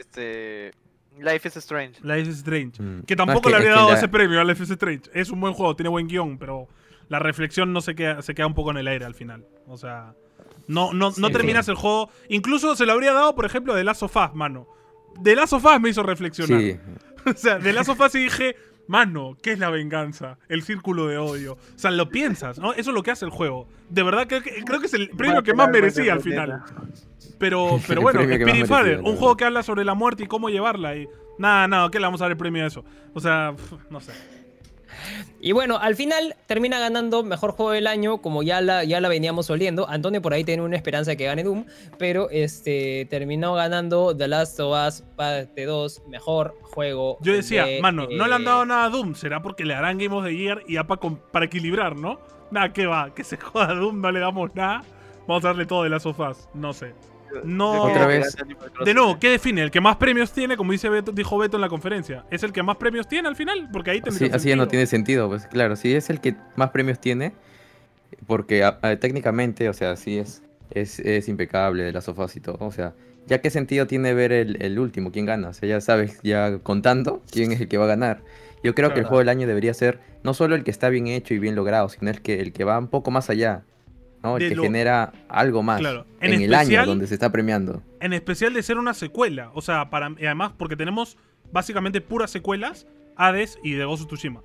Este. Life is Strange. Life is Strange. Mm. Que No, tampoco le habría es que dado la- ese premio a Life is Strange. Es un buen juego, tiene buen guion, pero la reflexión no se queda, se queda un poco en el aire al final. O sea, no, no, no Sí, terminas el juego. Incluso se lo habría dado, por ejemplo, de Last of Us, mano. De Last of Us me hizo reflexionar. Sí, (laughs) O sea, de Last of Us y dije, mano, ¿qué es la venganza? El círculo de odio. O sea, lo piensas, ¿no? Eso es lo que hace el juego. De verdad creo que, creo que es el premio que más merecía al final. Pero, (laughs) pero bueno, Spirit Father, un juego que habla sobre la muerte y cómo llevarla. Y nada, nada, ¿qué le vamos a dar el premio a eso? O sea, no sé. Y bueno, al final termina ganando mejor juego del año, como ya la, ya la veníamos oliendo. Antonio por ahí tiene una esperanza de que gane Doom, pero este terminó ganando The Last of Us Parte 2, mejor juego. Yo decía, de, mano, no le han dado eh, nada a Doom. Será porque le harán Game of the Year y ya pa com- para equilibrar, ¿no? Nada, que va, que se joda a Doom, no le damos nada. Vamos a darle todo de las sofás. No sé. No- Otra vez. De nuevo, ¿qué define? El que más premios tiene, como dice Beto, dijo Beto en la conferencia. ¿Es el que más premios tiene al final? Porque ahí así, así ya no tiene sentido. Pues claro, si es el que más premios tiene, porque a- a- técnicamente, o sea, sí es, es, es impecable de las sofás y todo. O sea, ya qué sentido tiene ver el, el último, quién gana. O sea, ya sabes, ya contando quién es el que va a ganar. Yo creo que el juego del año debería ser no solo el que está bien hecho y bien logrado, sino el que, el que va un poco más allá. ¿No? De que lo- genera algo más Claro, en en, el año donde se está premiando. En especial de ser una secuela. O sea, para, además porque tenemos básicamente puras secuelas, Hades y de Ghost of Tsushima.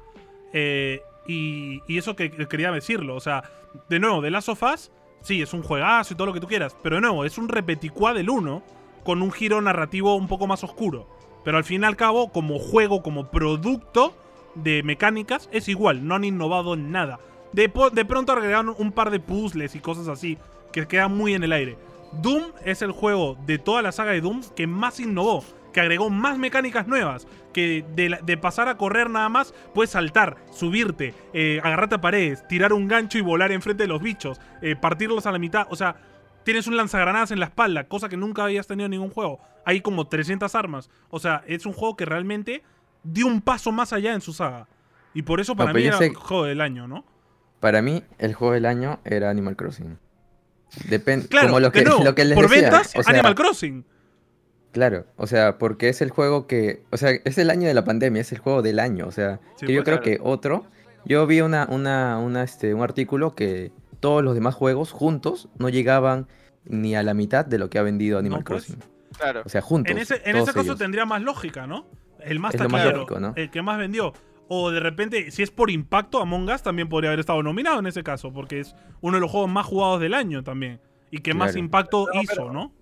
Eh, y, y eso que, que quería decirlo. O sea, de nuevo, The Last of Us, sí, es un juegazo y todo lo que tú quieras. Pero de nuevo, es un repeticuá del 1 con un giro narrativo un poco más oscuro. Pero al fin y al cabo, como juego, como producto de mecánicas, es igual. No han innovado en nada. De, de pronto agregaron un par de puzzles y cosas así que quedan muy en el aire. Doom es el juego de toda la saga de Doom que más innovó, que agregó más mecánicas nuevas, que de, la- de pasar a correr nada más puedes saltar, subirte, eh, agarrarte a paredes, tirar un gancho y volar enfrente de los bichos, eh, partirlos a la mitad, o sea, tienes un lanzagranadas en la espalda, cosa que nunca habías tenido en ningún juego. Hay como 300 armas, o sea, es un juego que realmente dio un paso más allá en su saga. Y por eso para mí era el juego del año, ¿no? Para mí, el juego del año era Animal Crossing. Depende. Claro, como lo que, (laughs) lo que les por decía, ventas, o sea, Animal Crossing. Claro, o sea, porque es el juego que, o sea, es el año de la pandemia, es el juego del año, o sea, Sí, que yo pues, creo claro. que otro, yo vi una, una, una, este, un artículo que todos los demás juegos juntos no llegaban ni a la mitad de lo que ha vendido Animal No, pues. Crossing. Claro. O sea, juntos. En ese, en ese caso ellos. tendría más lógica, ¿no? El más Es lo más taquillero, lógico, ¿no? el que más vendió. O de repente, si es por impacto, Among Us también podría haber estado nominado en ese caso, porque es uno de los juegos más jugados del año también. Y que más impacto No, hizo, pero- ¿no?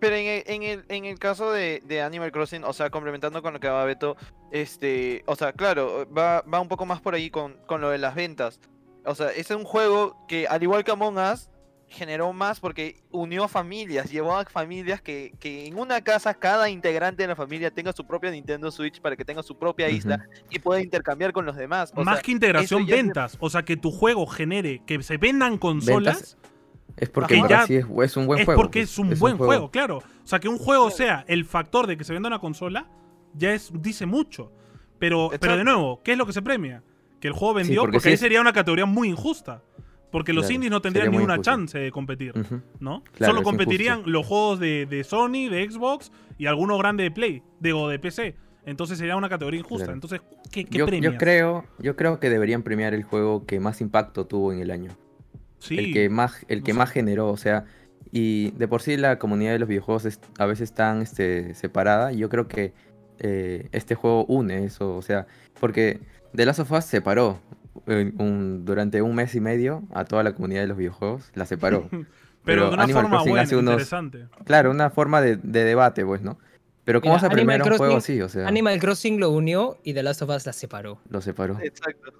Pero en el, en el, en el caso de, de Animal Crossing, o sea, complementando con lo que va Beto, este, o sea, claro, va, va un poco más por ahí con, con lo de las ventas. O sea, es un juego que, al igual que Among Us, generó más porque unió familias, llevó a familias que, que en una casa cada integrante de la familia tenga su propia Nintendo Switch para que tenga su propia isla y pueda intercambiar con los demás. O más sea, que integración, ventas. O sea, que tu juego genere, que se vendan consolas. Es porque ya sí es, es un buen es juego. porque pues, es un buen juego. claro. O sea, que un juego sea el factor de que se venda una consola, ya es, dice mucho. Pero, pero de nuevo, ¿qué es lo que se premia? Que el juego vendió, porque porque, sí ahí sería una categoría muy injusta. Porque los Claro, indies no tendrían ni una injusto. chance de competir. ¿no? Claro, Solo competirían injusto. los juegos de, de Sony, de Xbox y alguno grande de Play, de, o de PC. Entonces sería una categoría injusta. Claro. Entonces, ¿qué, qué Yo, premias? yo creo, yo creo que deberían premiar el juego que más impacto tuvo en el año. Sí. el que más, el no que sé. más generó, o sea, y de por sí la comunidad de los videojuegos es a veces tan este, separada, y yo creo que eh, este juego une eso, o sea, porque The Last of Us separó un- durante un mes y medio a toda la comunidad de los videojuegos, la separó. (laughs) pero, pero de una Animal forma Crossing buena, hace unos- interesante. claro, una forma de, de debate, pues, ¿no? Pero ¿cómo Mira, vas a premiar Animal un juego así? O sea, Animal Crossing lo unió y The Last of Us la separó. lo separó. Exacto.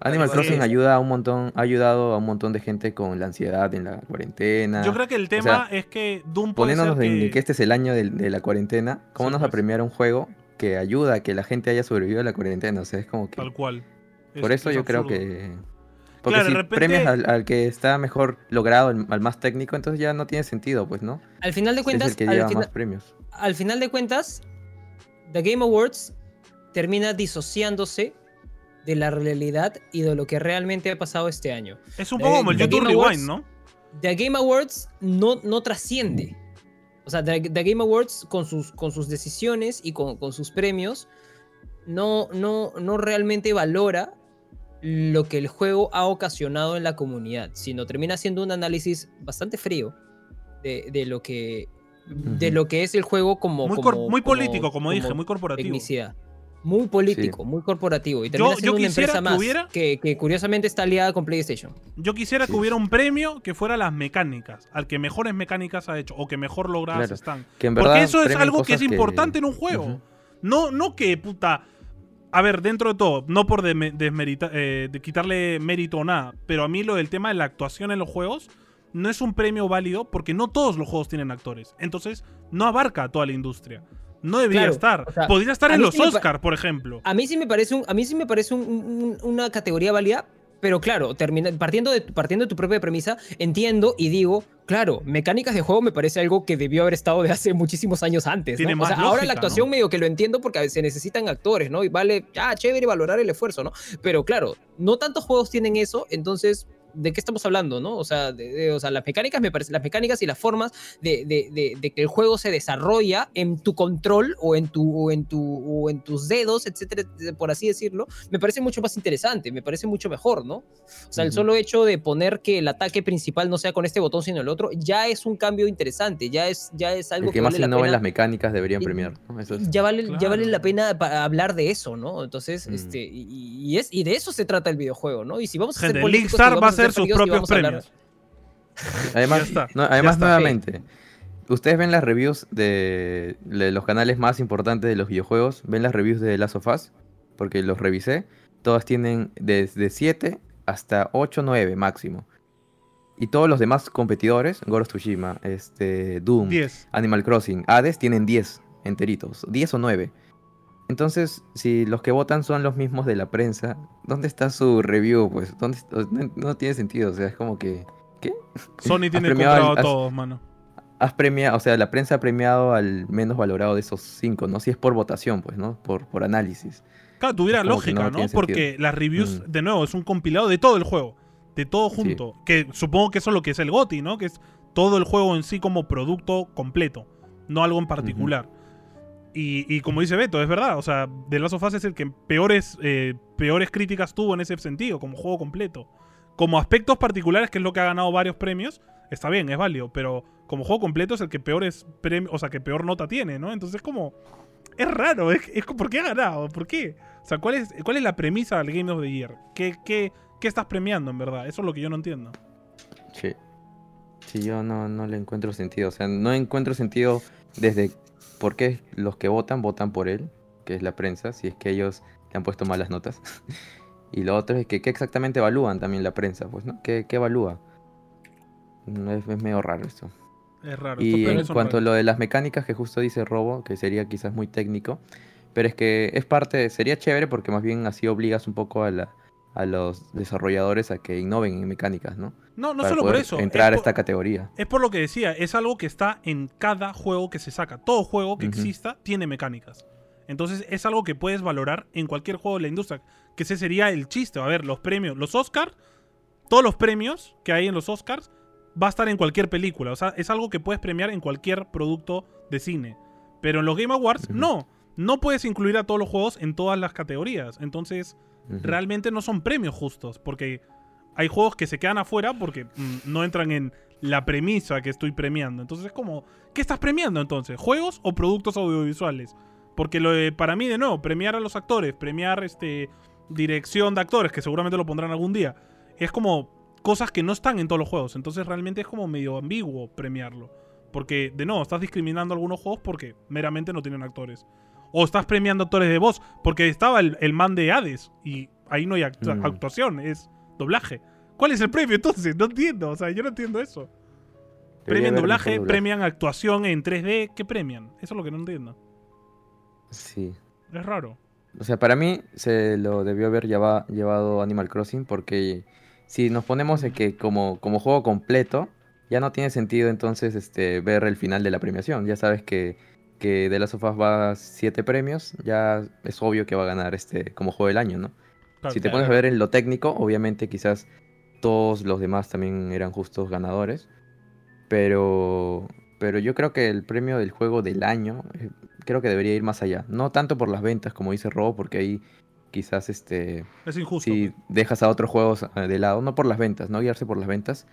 Animal Sí. Crossing ayuda a un montón, ha ayudado a un montón de gente con la ansiedad en la cuarentena. Yo creo que el tema sea, es que Doom puede ser poniéndonos en que... que este es el año de, la cuarentena, ¿cómo Sí, nos va a pues. premiar un juego que ayuda a que la gente haya sobrevivido a la cuarentena? O sea, es como que... Tal cual. Por Es- eso es yo creo que... Porque Claro, si repente- premias al, al que está mejor logrado, al, al más técnico, entonces ya no tiene sentido, pues, ¿no? Al final de es cuentas, el que al, lleva fina- más premios. al final de cuentas, The Game Awards termina disociándose de la realidad y de lo que realmente ha pasado este año. Es un The- poco como el YouTube Awards- Rewind, ¿no? The Game Awards no, no trasciende. O sea, The, The Game Awards con sus, con sus decisiones y con, con sus premios no, no, no realmente valora lo que el juego ha ocasionado en la comunidad, sino termina siendo un análisis bastante frío de, de lo que de lo que es el juego como Muy, como- muy político, como, dije, como muy corporativo. tecnicidad. Muy político, muy corporativo. Y Yo- termina yo siendo una quisiera empresa que más hubiera- que, que curiosamente está aliada con PlayStation. Yo quisiera que hubiera un premio que fuera las mecánicas, al que mejores mecánicas ha hecho o que mejor logradas Claro. están. Que en Porque eso es algo que es importante en un juego. No, no que puta. A ver, dentro de todo, no por desme- desmerita- eh, de quitarle mérito o nada, pero a mí lo del tema de la actuación en los juegos no es un premio válido porque no todos los juegos tienen actores. Entonces, no abarca a toda la industria. No debería Claro, estar. o sea, Podría estar en los sí Oscar, por ejemplo. A mí sí me parece, un, a mí sí me parece un- un- una categoría válida, pero claro, termina, partiendo, de, partiendo de tu propia premisa, entiendo y digo, claro, mecánicas de juego me parece algo que debió haber estado de hace (laughs) muchísimos años antes. ¿no? Tiene o más sea, ahora lógica, la actuación ¿no? medio que lo entiendo porque se necesitan actores, ¿no? Y vale, ah, chévere valorar el esfuerzo, ¿no? Pero claro, no tantos juegos tienen eso, entonces... ¿De qué estamos hablando, no? O sea, de- de- o sea, las mecánicas me parecen, las mecánicas y las formas de, de- de- de que el juego se desarrolla en tu control o en tu, o en tu, o en tus dedos, etcétera, por así decirlo, me parece mucho más interesante, me parece mucho mejor, ¿no? O sea, el solo hecho de poner que el ataque principal no sea con este botón sino el otro, ya es un cambio interesante, ya es, ya es algo El que más vale la innova en pena. las mecánicas deberían premiar. ¿no? Eso es- Ya vale, ya vale la pena hablar de eso, ¿no? Entonces, Mm. este, y, y es, y de eso se trata el videojuego, ¿no? Y si vamos a Gente, ser políticos, vamos va a hacer sus propios premios. (laughs) Además, no, además nuevamente, ustedes ven las reviews de, de los canales más importantes de los videojuegos, ven las reviews de Last of Us, porque los revisé, todas tienen desde 7 hasta 8, 9 máximo. Y todos los demás competidores, Ghost of Tsushima, este, Doom, 10. Animal Crossing, Hades, tienen 10 enteritos, 10 o 9. Entonces, si los que votan son los mismos de la prensa, ¿dónde está su review? Pues, ¿dónde, no, no tiene sentido, o sea, es como que... ¿Qué? Sony (laughs) tiene comprado a todos, mano. has premiado, o sea, la prensa ha premiado al menos valorado de esos cinco, ¿no? Si es por votación, pues, ¿no? Por, por análisis. Claro, tuviera lógica, no Porque las reviews, Mm. de nuevo, es un compilado de todo el juego. de todo junto. Que supongo que eso es lo que es el GOTI, ¿no? Que es todo el juego en sí como producto completo, no algo en particular. Y, como dice Beto, es verdad, o sea, The Last of Us es el que peores, eh, peores críticas tuvo en ese sentido, como juego completo. Como aspectos particulares, que es lo que ha ganado varios premios, está bien, es válido, pero como juego completo es el que peores premios, o sea, que peor nota tiene, ¿no? Entonces como es raro, es, es ¿por qué ha ganado? ¿Por qué? O sea, ¿cuál es, cuál es la premisa del Game of the Year? ¿Qué, qué, qué estás premiando en verdad? Eso es lo que yo no entiendo. Sí. Sí, yo no, no le encuentro sentido. O sea, no encuentro sentido desde por qué los que votan votan por él, que es la prensa, si es que ellos le han puesto malas notas. (laughs) y lo otro es que qué exactamente evalúan también la prensa, pues, ¿no? ¿Qué, qué evalúa? No, Es, es medio raro esto. Es raro. Y en cuanto a lo de las mecánicas que justo dice Robo, que sería quizás muy técnico, pero es que es parte, sería chévere porque más bien así obligas un poco a, la- a los desarrolladores a que innoven en mecánicas, ¿no? No, no Para solo por eso. Entrar a es esta por- categoría. Es por lo que decía, es algo que está en cada juego que se saca. Todo juego que exista tiene mecánicas. Entonces es algo que puedes valorar en cualquier juego de la industria. Que ese sería el chiste. A ver, los premios, los Oscars, todos los premios que hay en los Oscars va a estar en cualquier película. O sea, es algo que puedes premiar en cualquier producto de cine. Pero en los Game Awards, no. No puedes incluir a todos los juegos en todas las categorías. Entonces, Realmente no son premios justos, porque hay juegos que se quedan afuera porque mm, no entran en la premisa que estoy premiando. Entonces es como, ¿qué estás premiando entonces? ¿Juegos o productos audiovisuales? Porque lo de- para mí, de nuevo, premiar a los actores, premiar este dirección de actores, que seguramente lo pondrán algún día, es como cosas que no están en todos los juegos. Entonces realmente es como medio ambiguo premiarlo. Porque, de nuevo, estás discriminando algunos juegos porque meramente no tienen actores. O estás premiando actores de voz, porque estaba el, el man de Hades y ahí no hay actua- Mm. actuación, es doblaje. ¿Cuál es el premio entonces? No entiendo, o sea, yo no entiendo eso. Premian doblaje, premian actuación en 3D, ¿qué premian? Eso es lo que no entiendo. Sí. Es raro. O sea, para mí se lo debió haber lleva- llevado Animal Crossing porque si nos ponemos en que como, como juego completo, ya no tiene sentido entonces este, ver el final de la premiación. Ya sabes que, que de las sofás va a siete premios, ya es obvio que va a ganar este como juego del año, ¿no? Claro. Si te pones a ver en lo técnico, obviamente quizás todos los demás también eran justos ganadores. Pero, pero yo creo que el premio del juego del año eh, creo que debería ir más allá. No tanto por las ventas, como dice Robo, porque ahí quizás este Es injusto. si pues. dejas a otros juegos eh, de lado, no por las ventas, no guiarse por las ventas,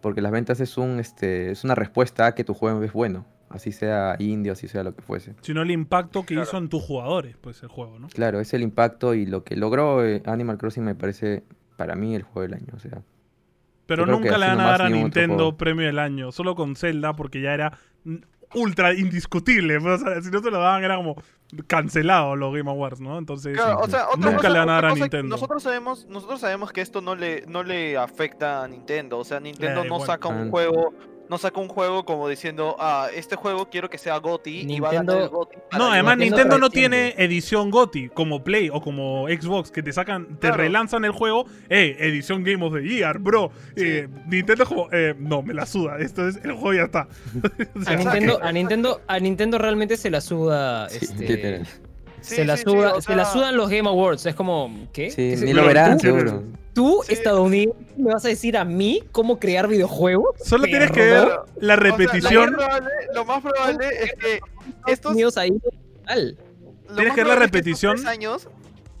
porque las ventas es un este es una respuesta a que tu juego es bueno, así sea indio, así sea lo que fuese. Sino el impacto que Claro. hizo en tus jugadores, pues el juego, ¿no? Claro, es el impacto y lo que logró eh, Animal Crossing me parece para mí el juego del año, o sea. Pero nunca le van a dar a Nintendo premio del año, solo con Zelda, porque ya era ultra indiscutible. pues, o sea, si no se lo daban, era como cancelado los Game Awards, ¿no? Entonces, Claro, o sea, otra Nunca cosa- le van a dar a Nintendo. Nosotros sabemos, nosotros sabemos que esto no le, no le afecta a Nintendo. O sea, Nintendo da no igual. saca un juego, no saca un juego como diciendo, ah, este juego quiero que sea GOTY y va a ganar Nintendo- el GOTY. para No, yo". además Nintendo Nintendo no tiene edición GOTY como Play o como Xbox que te sacan, te Claro. relanzan el juego, eh, edición Game of the Year, bro. Eh, Nintendo es como, eh, no, me la suda, esto es, el juego ya está. (laughs) A Nintendo, a Nintendo, a Nintendo realmente se la suda. Sí, este. Sí, se la sí, suda, se la sea, sudan los Game Awards. Es como, ¿qué? Sí, Es- ni lo verán, tú- seguro. ¿Tú, Sí. estadounidense, me vas a decir a mí cómo crear videojuegos? Solo tienes que ver la o sea, repetición. lo, más probable, lo más probable es que estos, Unidos ahí, tal. Tienes que ver la es repetición. tres años,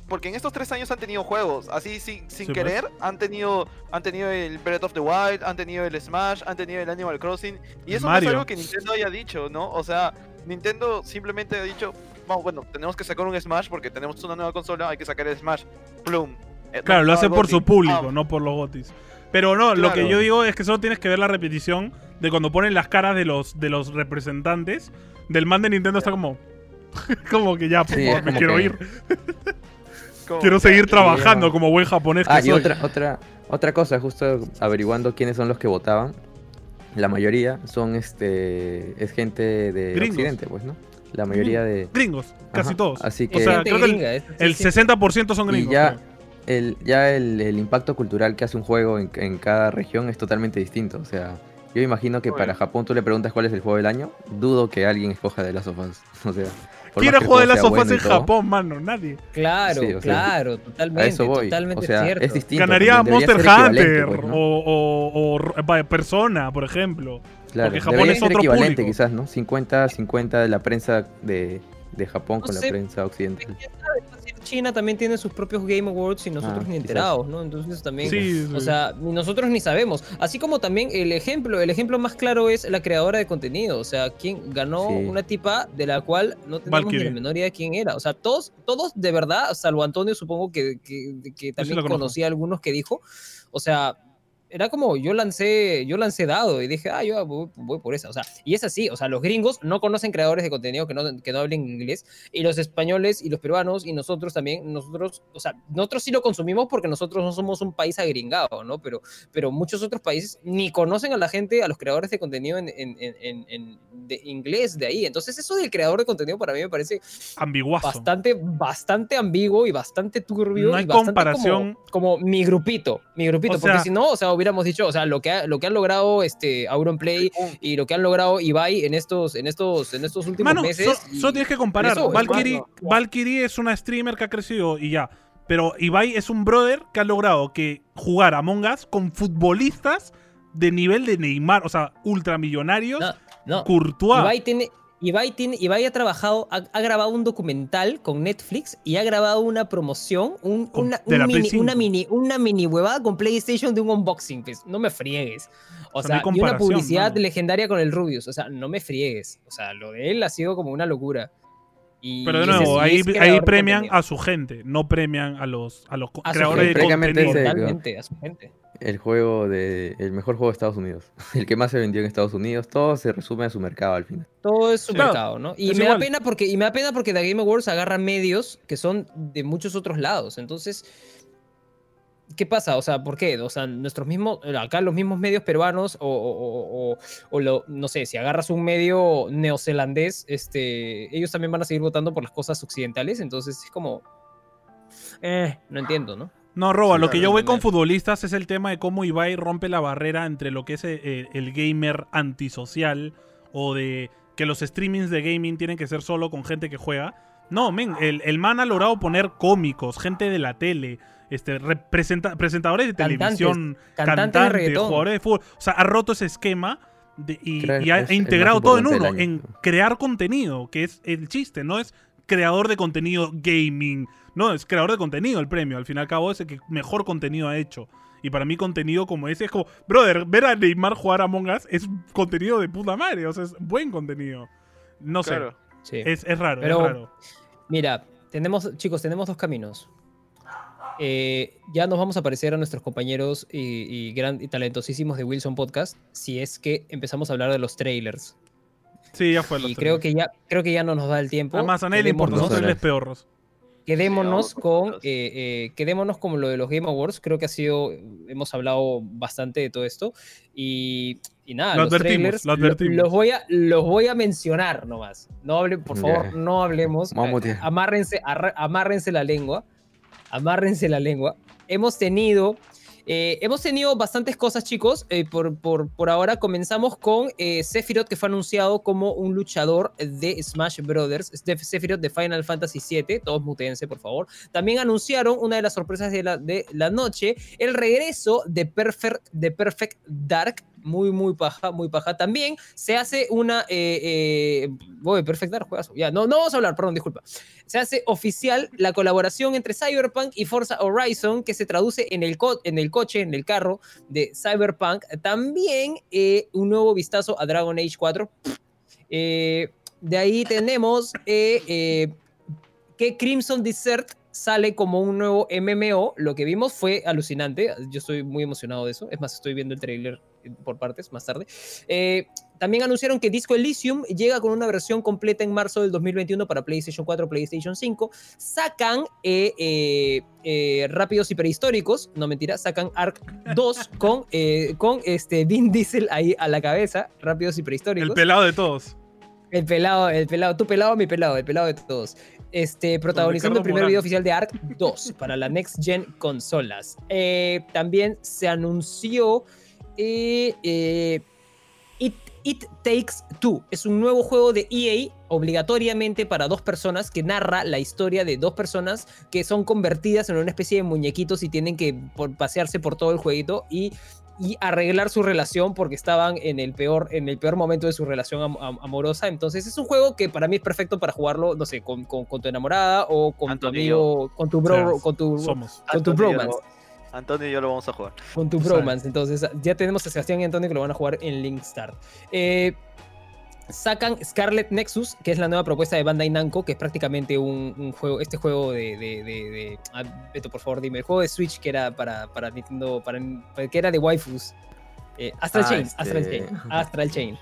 porque en estos tres años han tenido juegos, así sin, sin Sí, pues. querer, han tenido han tenido el Breath of the Wild, han tenido el Smash, han tenido el Animal Crossing, y eso Mario. no es algo que Nintendo haya dicho, ¿no? O sea, Nintendo simplemente ha dicho, "Vamos, bueno, tenemos que sacar un Smash porque tenemos una nueva consola, hay que sacar el Smash. Plum. Eh, Claro, no, lo hace por su público, Ah, no por los gotis. Pero no, lo que Claro. yo digo es que solo tienes que ver la repetición de cuando ponen las caras de los, de los representantes. Del man de Nintendo está como. (laughs) como que ya, por Sí, favor, me quiero que- ir. (laughs) Quiero seguir ya. trabajando como buen japonés que Ah, y soy. otra, otra, otra cosa, justo averiguando quiénes son los que votaban. La mayoría son este es gente de Gringos. Occidente, pues, ¿no? La mayoría de. Gringos, casi Ajá, todos. Así O que sea, Gente creo que el- gringa, es- El sí, sí. 60% son Y gringos. ya- creo. el, ya el, el impacto cultural que hace un juego en, en cada región es totalmente distinto. O sea, yo imagino que para Japón tú le preguntas cuál es el juego del año, dudo que alguien escoja de las sofás. (laughs) O sea, ¿Quién ha jugado de juego las sea sofás bueno y en todo, Japón, mano? Nadie. Claro, Sí, o sea, claro, A totalmente, eso voy. totalmente o sea, cierto. es distinto. Ganaría Monster Hunter pues, ¿no? o, o- o- vaya, Persona, por ejemplo. Claro, porque Japón debería es ser otro equivalente público. quizás, ¿no? 50-50 de la prensa de, de Japón No con sé, la prensa occidental. China también tiene sus propios Game Awards y nosotros Ah, ni enterados, ¿no? Entonces también, Sí, sí. o sea, ni nosotros ni sabemos. Así como también el ejemplo, el ejemplo más claro es la creadora de contenido, o sea, quien ganó Sí. una tipa de la cual no tenemos ni Valkyrie. la menor idea de quién era. O sea, todos, todos de verdad, salvo Antonio, supongo que, que, que también conocía a algunos que dijo, o sea, era como yo lancé, yo lancé dado y dije, ah, yo voy, por esa. O sea, y es así, o sea, los gringos no conocen creadores de contenido que no, que no hablen inglés y los españoles y los peruanos y nosotros también, nosotros, o sea, nosotros sí lo consumimos porque nosotros no somos un país agringado, ¿no? Pero, pero muchos otros países ni conocen a la gente, a los creadores de contenido en, en- en- en- en- de inglés de ahí. Entonces eso del creador de contenido para mí me parece Ambiguazo. bastante, bastante ambiguo y bastante turbio. No hay y bastante comparación. Como, como mi grupito, mi grupito. O porque sea- si no, o sea, hubiéramos dicho, o sea, lo que, ha- lo que han logrado este Auronplay y lo que han logrado Ibai en estos, en estos, en estos últimos Mano, meses. so- solo tienes que comparar. eso, Valkyrie, es una streamer que ha crecido y ya. Pero Ibai es un brother que ha logrado que jugar a Among Us con futbolistas de nivel de Neymar, o sea, ultramillonarios, No, no. Courtois. Ibai tiene. Ibai, tiene, Ibai ha trabajado, ha, ha grabado un documental con Netflix y ha grabado una promoción, un- Con- una, un mini, una, 5. mini, una mini huevada con PlayStation de un unboxing. pues, no me friegues. O O sea, y una publicidad mano. legendaria con el Rubius. O sea, no me friegues. O sea, lo de él ha sido como una locura. Y Pero de nuevo, ahí, ahí premian a su gente, no premian a los, a los A creadores de contenido. ese- Totalmente, a su gente. El juego de. El mejor juego de Estados Unidos. (laughs) El que más se vendió en Estados Unidos. Todo se resume a su mercado al final. Todo es su mercado, ¿no? Y me igual. da pena porque y me da pena porque The Game Awards agarra medios que son de muchos otros lados. Entonces, ¿qué pasa? O sea, ¿por qué? O sea, nuestros mismos acá los mismos medios peruanos o, o- o- o- o lo, no sé, si agarras un medio neozelandés, este, ellos también van a seguir votando por las cosas occidentales, entonces es como eh, no entiendo, ¿no? No, Roba, Sí, lo que yo voy con futbolistas es el tema de cómo Ibai rompe la barrera entre lo que es eh, el gamer antisocial o de que los streamings de gaming tienen que ser solo con gente que juega. No, men, el, el man ha logrado poner cómicos, gente de la tele, este, representa- presentadores de Cantantes, televisión, cantantes de cantantes, jugadores de fútbol. O sea, ha roto ese esquema de- y, ha integrado todo en uno, en crear contenido, que es el chiste, no es creador de contenido gaming. No, es creador de contenido el premio. Al fin y al cabo es el que mejor contenido ha hecho. Y para mí contenido como ese es como, brother, ver a Neymar jugar a Among Us es contenido de puta madre. O sea, es buen contenido. No sé. Sí. es, es raro, Pero- es raro. Mira, tenemos, chicos, tenemos dos caminos. Eh, ya nos vamos a parecer a nuestros compañeros y, y gran, y talentosísimos de Wilson Podcast si es que empezamos a hablar de los trailers. Sí, ya fue. los Y creo que ya, creo que ya no nos da el tiempo. Además, a nadie le importa, Quedémonos- tres peorros. Quedémonos con, eh, eh, quedémonos con lo de los Game Awards. Creo que ha sido, hemos hablado bastante de todo esto. Y, y nada, Lo los advertimos, trailers lo advertimos. los, voy a, los voy a mencionar nomás. No hable, por favor, no hablemos. Amárrense, arra- amárrense la lengua. Amárrense la lengua. Hemos tenido eh, hemos tenido bastantes cosas, chicos. Eh, por, por, por ahora comenzamos con eh, Sephiroth, que fue anunciado como un luchador de Smash Brothers. Sephiroth de Final Fantasy VII. Todos mutense, por favor. También anunciaron una de las sorpresas de la, de la noche: el regreso de Perfect Dark. Muy, muy paja, muy paja. También se hace una. Eh, eh, uy, Perfect Dark, juegazo. Ya, no, no vamos a hablar, perdón, disculpa. Se hace oficial la colaboración entre Cyberpunk y Forza Horizon, que se traduce en el, co- en el coche, en el carro de Cyberpunk. También eh, un nuevo vistazo a Dragon Age 4. Eh, de ahí tenemos eh, que Crimson Desert sale como un nuevo MMO. Lo que vimos fue alucinante. Yo estoy muy emocionado de eso. Es más, estoy viendo el trailer por partes más tarde. Eh, también anunciaron que Disco Elysium llega con una versión completa en marzo del 2021 para PlayStation 4, PlayStation 5. Sacan eh, eh, Rápidos y Prehistóricos, no mentira, sacan Ark 2 (laughs) con, con este Vin Diesel ahí a la cabeza, Rápidos y Prehistóricos. El pelado de todos. El pelado, el pelado, tu pelado, mi pelado, el pelado de todos. Este, protagonizando el primer Morán. video oficial de Ark 2 para la Next Gen consolas. Eh, también se anunció. Eh, eh, It, It Takes Two. Es un nuevo juego de EA obligatoriamente para dos personas que narra la historia de dos personas que son convertidas en una especie de muñequitos y tienen que por- pasearse por todo el jueguito y, y arreglar su relación porque estaban en el peor, en el peor momento de su relación am- am- amorosa. Entonces es un juego que para mí es perfecto para jugarlo, no sé, con, con- con tu enamorada o con tu Antonio amigo, con tu bro, con tu, Somos. con tu bromance. Antonio y yo lo vamos a jugar. Con tu bromance. Entonces, ya tenemos a Sebastián y Antonio que lo van a jugar en Link Start. Eh, sacan Scarlet Nexus, que es la nueva propuesta de Bandai Namco, que es prácticamente un, un juego, este juego de, de, de- de- ah, Beto, por favor, dime, el juego de Switch que era para, para Nintendo, para, que era de waifus. Eh, Astral Ah, Chain, este- Astral Chain, Astral Chain.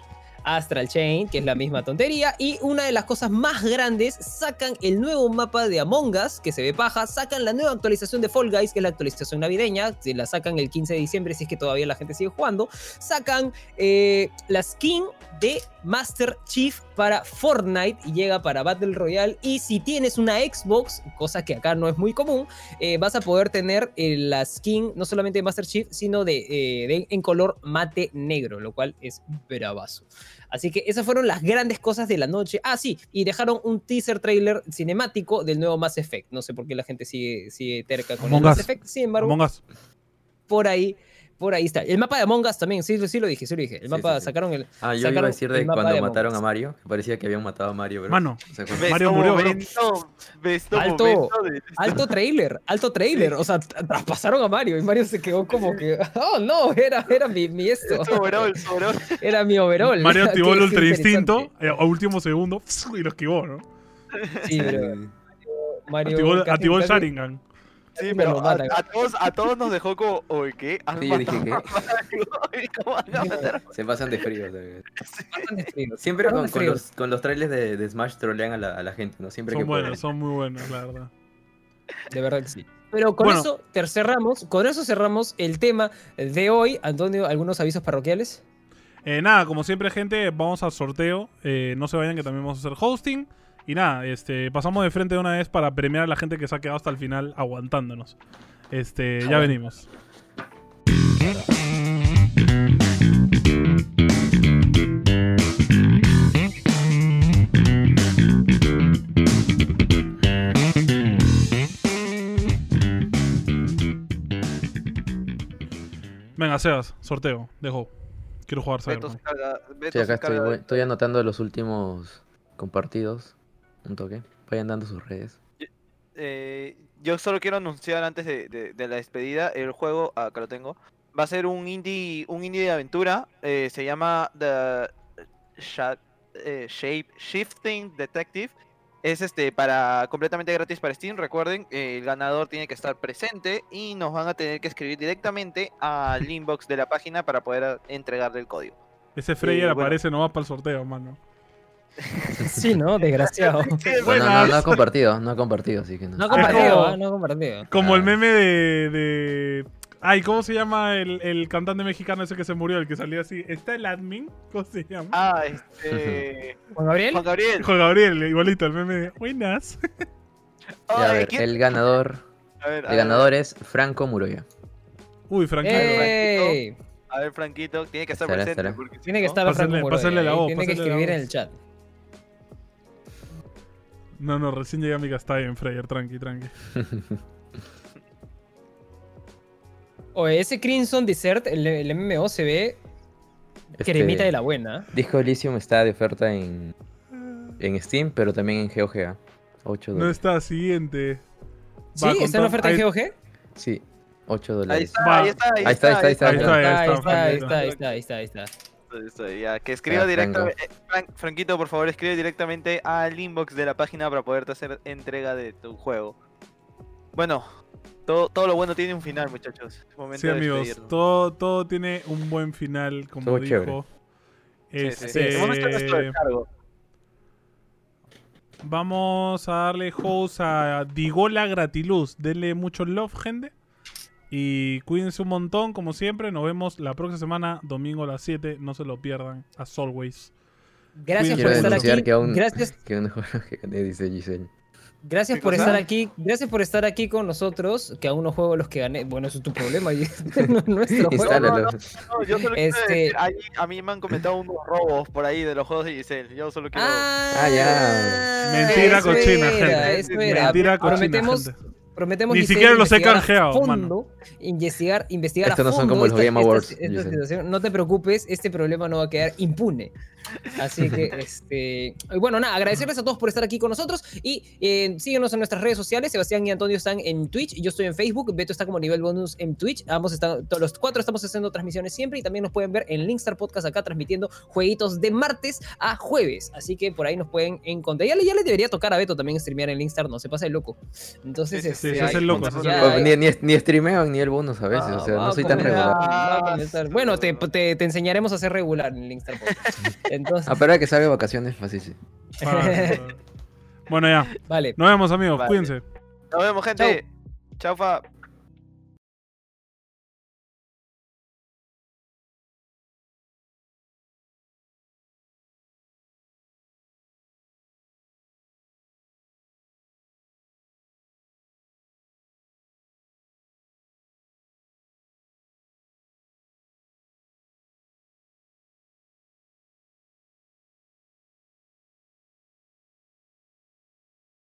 Astral Chain, que es la misma tontería. Y una de las cosas más grandes, sacan el nuevo mapa de Among Us, que se ve paja. Sacan la nueva actualización de Fall Guys, que es la actualización navideña. Se la sacan el 15 de diciembre, si es que todavía la gente sigue jugando. Sacan eh, la skin de Master Chief para Fortnite y llega para Battle Royale. Y si tienes una Xbox, cosa que acá no es muy común, eh, vas a poder tener eh, la skin no solamente de Master Chief, sino de, eh, de- en color mate negro, lo cual es bravazo. Así que esas fueron las grandes cosas de la noche. Ah, sí, y dejaron un teaser trailer cinemático del nuevo Mass Effect. No sé por qué la gente sigue, sigue terca con el Mass. Effect. Sin embargo, por ahí, por ahí está. El mapa de Among Us también, sí, sí lo dije, sí lo dije. El Sí, mapa sí, sí. sacaron el. Ah, yo iba a decir de cuando de mataron a Mario, que parecía que habían matado a Mario, pero Mano. Mario murió, bro. momento, Alto. de- Alto trailer, alto trailer. O sea, tra- traspasaron a Mario y Mario se quedó como que. Oh, no, era, era mi, mi esto. Overall, overall. (laughs) Era mi overall. Mario (laughs) activó el ultra instinto eh, a último segundo (laughs) y lo esquivó, ¿no? Sí, pero Mario. Activó, activó el casi- Sharingan. Sí, pero lo a, matan. a todos, a todos nos dejó como, oye, ¿qué? ¿Han Sí, (laughs) se pasan de frío. o sea, bastante frío. Siempre con, los, con los trailers de, de Smash trolean a la, a la gente, ¿no? Siempre Son que pueden. buenos, son muy buenos, la verdad. De verdad que sí. Pero con Bueno. eso ter- cerramos, con eso cerramos el tema de hoy. Antonio, ¿algunos avisos parroquiales? Eh, nada, como siempre, gente, vamos al sorteo. Eh, no se vayan que también vamos a hacer hosting. Y nada, este, pasamos de frente de una vez para premiar a la gente que se ha quedado hasta el final aguantándonos. Este, ya Aguanta. venimos. Venga, Sebas, sorteo, dejo. Quiero jugar Cyberpunk. Sí, acá estoy, voy- estoy anotando los últimos compartidos. Un toque. Vayan dando sus redes. Eh, yo solo quiero anunciar antes de, de- de la despedida el juego, acá lo tengo. Va a ser un indie, un indie de aventura. eh, se llama The eh, Shape Shifting Detective. Es este para completamente gratis para Steam. Recuerden, eh, el ganador tiene que estar presente y nos van a tener que escribir directamente al (laughs) inbox de la página para poder eh, entregarle el código. Ese Freyer Eh, bueno. aparece nomás para el sorteo, mano. (laughs) Sí, ¿no? Desgraciado. (laughs) Bueno, no, no ha compartido, no ha compartido, así que no. No ha Es compartido, ¿ah? no ha compartido. Como el Ah. meme de, de- Ay, ¿cómo se llama el, el cantante mexicano ese que se murió? El que salió así. ¿Está el admin? ¿Cómo se llama? Ah, este. (laughs) Juan Gabriel. Juan Gabriel. Juan Gabriel, igualito, el meme de Buenas. A ver, ¿quién- el ganador, a ver, a el ver, ganador es Franco Muroya. Uy, Franquito. ¡Ey! A ver, Franquito, tiene que estar Estará, presente. estará. porque Tiene que no- estar Pásenle- Franco la ahí, voz, Tiene que escribir en el chat. No, no, recién llegué a mi casa. Está bien, Freyer, tranqui, tranqui. Oye, ese Crimson Desert, el, el MMO se ve Este, cremita de la buena. Disco Elysium está de oferta en, en Steam, pero también en GeoGA. 8 No está siguiente. ¿Sí? ¿Está en oferta en GOG? Sí, 8 Ahí dólares. ahí está, ahí está, ahí está, ahí está. Ahí está, ahí está, ahí está, ahí está, ya, que escriba directamente. eh, Fran- Franquito, por favor, escribe directamente al inbox de la página para poderte hacer entrega de tu juego. Bueno, todo, todo lo bueno tiene un final, muchachos. Momento Sí, de amigos, todo, todo tiene un buen final, como Estuvo dijo. chévere. Sí, sí, sí. Este, descargo. Vamos a darle host a Digola Gratiluz. Denle mucho love, gente. Y cuídense un montón, como siempre. Nos vemos la próxima semana, domingo a las 7. No se lo pierdan, as always. Gracias Quiero por estar aquí. que aún- Gracias. (laughs) Que un juego que gané, dice Giselle. Gracias ¿Qué por cosa? estar aquí, gracias por estar aquí con nosotros, que aún no juego los que gané. Bueno, eso es tu problema, (laughs) y no es nuestro juego. Instálalo. No, yo solo quiero Este- decir, ahí a mí me han comentado unos robos por ahí de los juegos de Giselle. Yo solo quiero. Ah, ya. Mentira cochina, gente. Mentira cochina, prometemos, gente. Prometemos Ni siquiera los he investigar a canjeado, fondo. Investigar, investigar Estos a no son fondo como los esta- Game esta- Awards, esta Giselle. situación. No te preocupes, este problema no va a quedar impune. Así que, (laughs) este, bueno, nada, agradecerles a todos por estar aquí con nosotros y eh, síguenos en nuestras redes sociales. Sebastián y Antonio están en Twitch, yo estoy en Facebook, Beto está como nivel bonus en Twitch. Ambos están, todos los cuatro estamos haciendo transmisiones siempre y también nos pueden ver en Linkstar Podcast acá transmitiendo jueguitos de martes a jueves. Así que por ahí nos pueden encontrar. Ya le, ya le debería tocar a Beto también streamear en Linkstar, no se pasa el loco. Entonces, Sí, sí, Sí, se. Pues, ni, ni, ni streamean ni el bonus a veces, Ah, o sea, va no a soy tan regular. a comenzar. Bueno, te, te- te enseñaremos a ser regular en Linkstar. (laughs) Entonces, A pero que salga de vacaciones, así sí. Ah, bueno, ya. vale. Nos vemos, amigos. Vale. Cuídense. Nos vemos, gente. Chau, fa.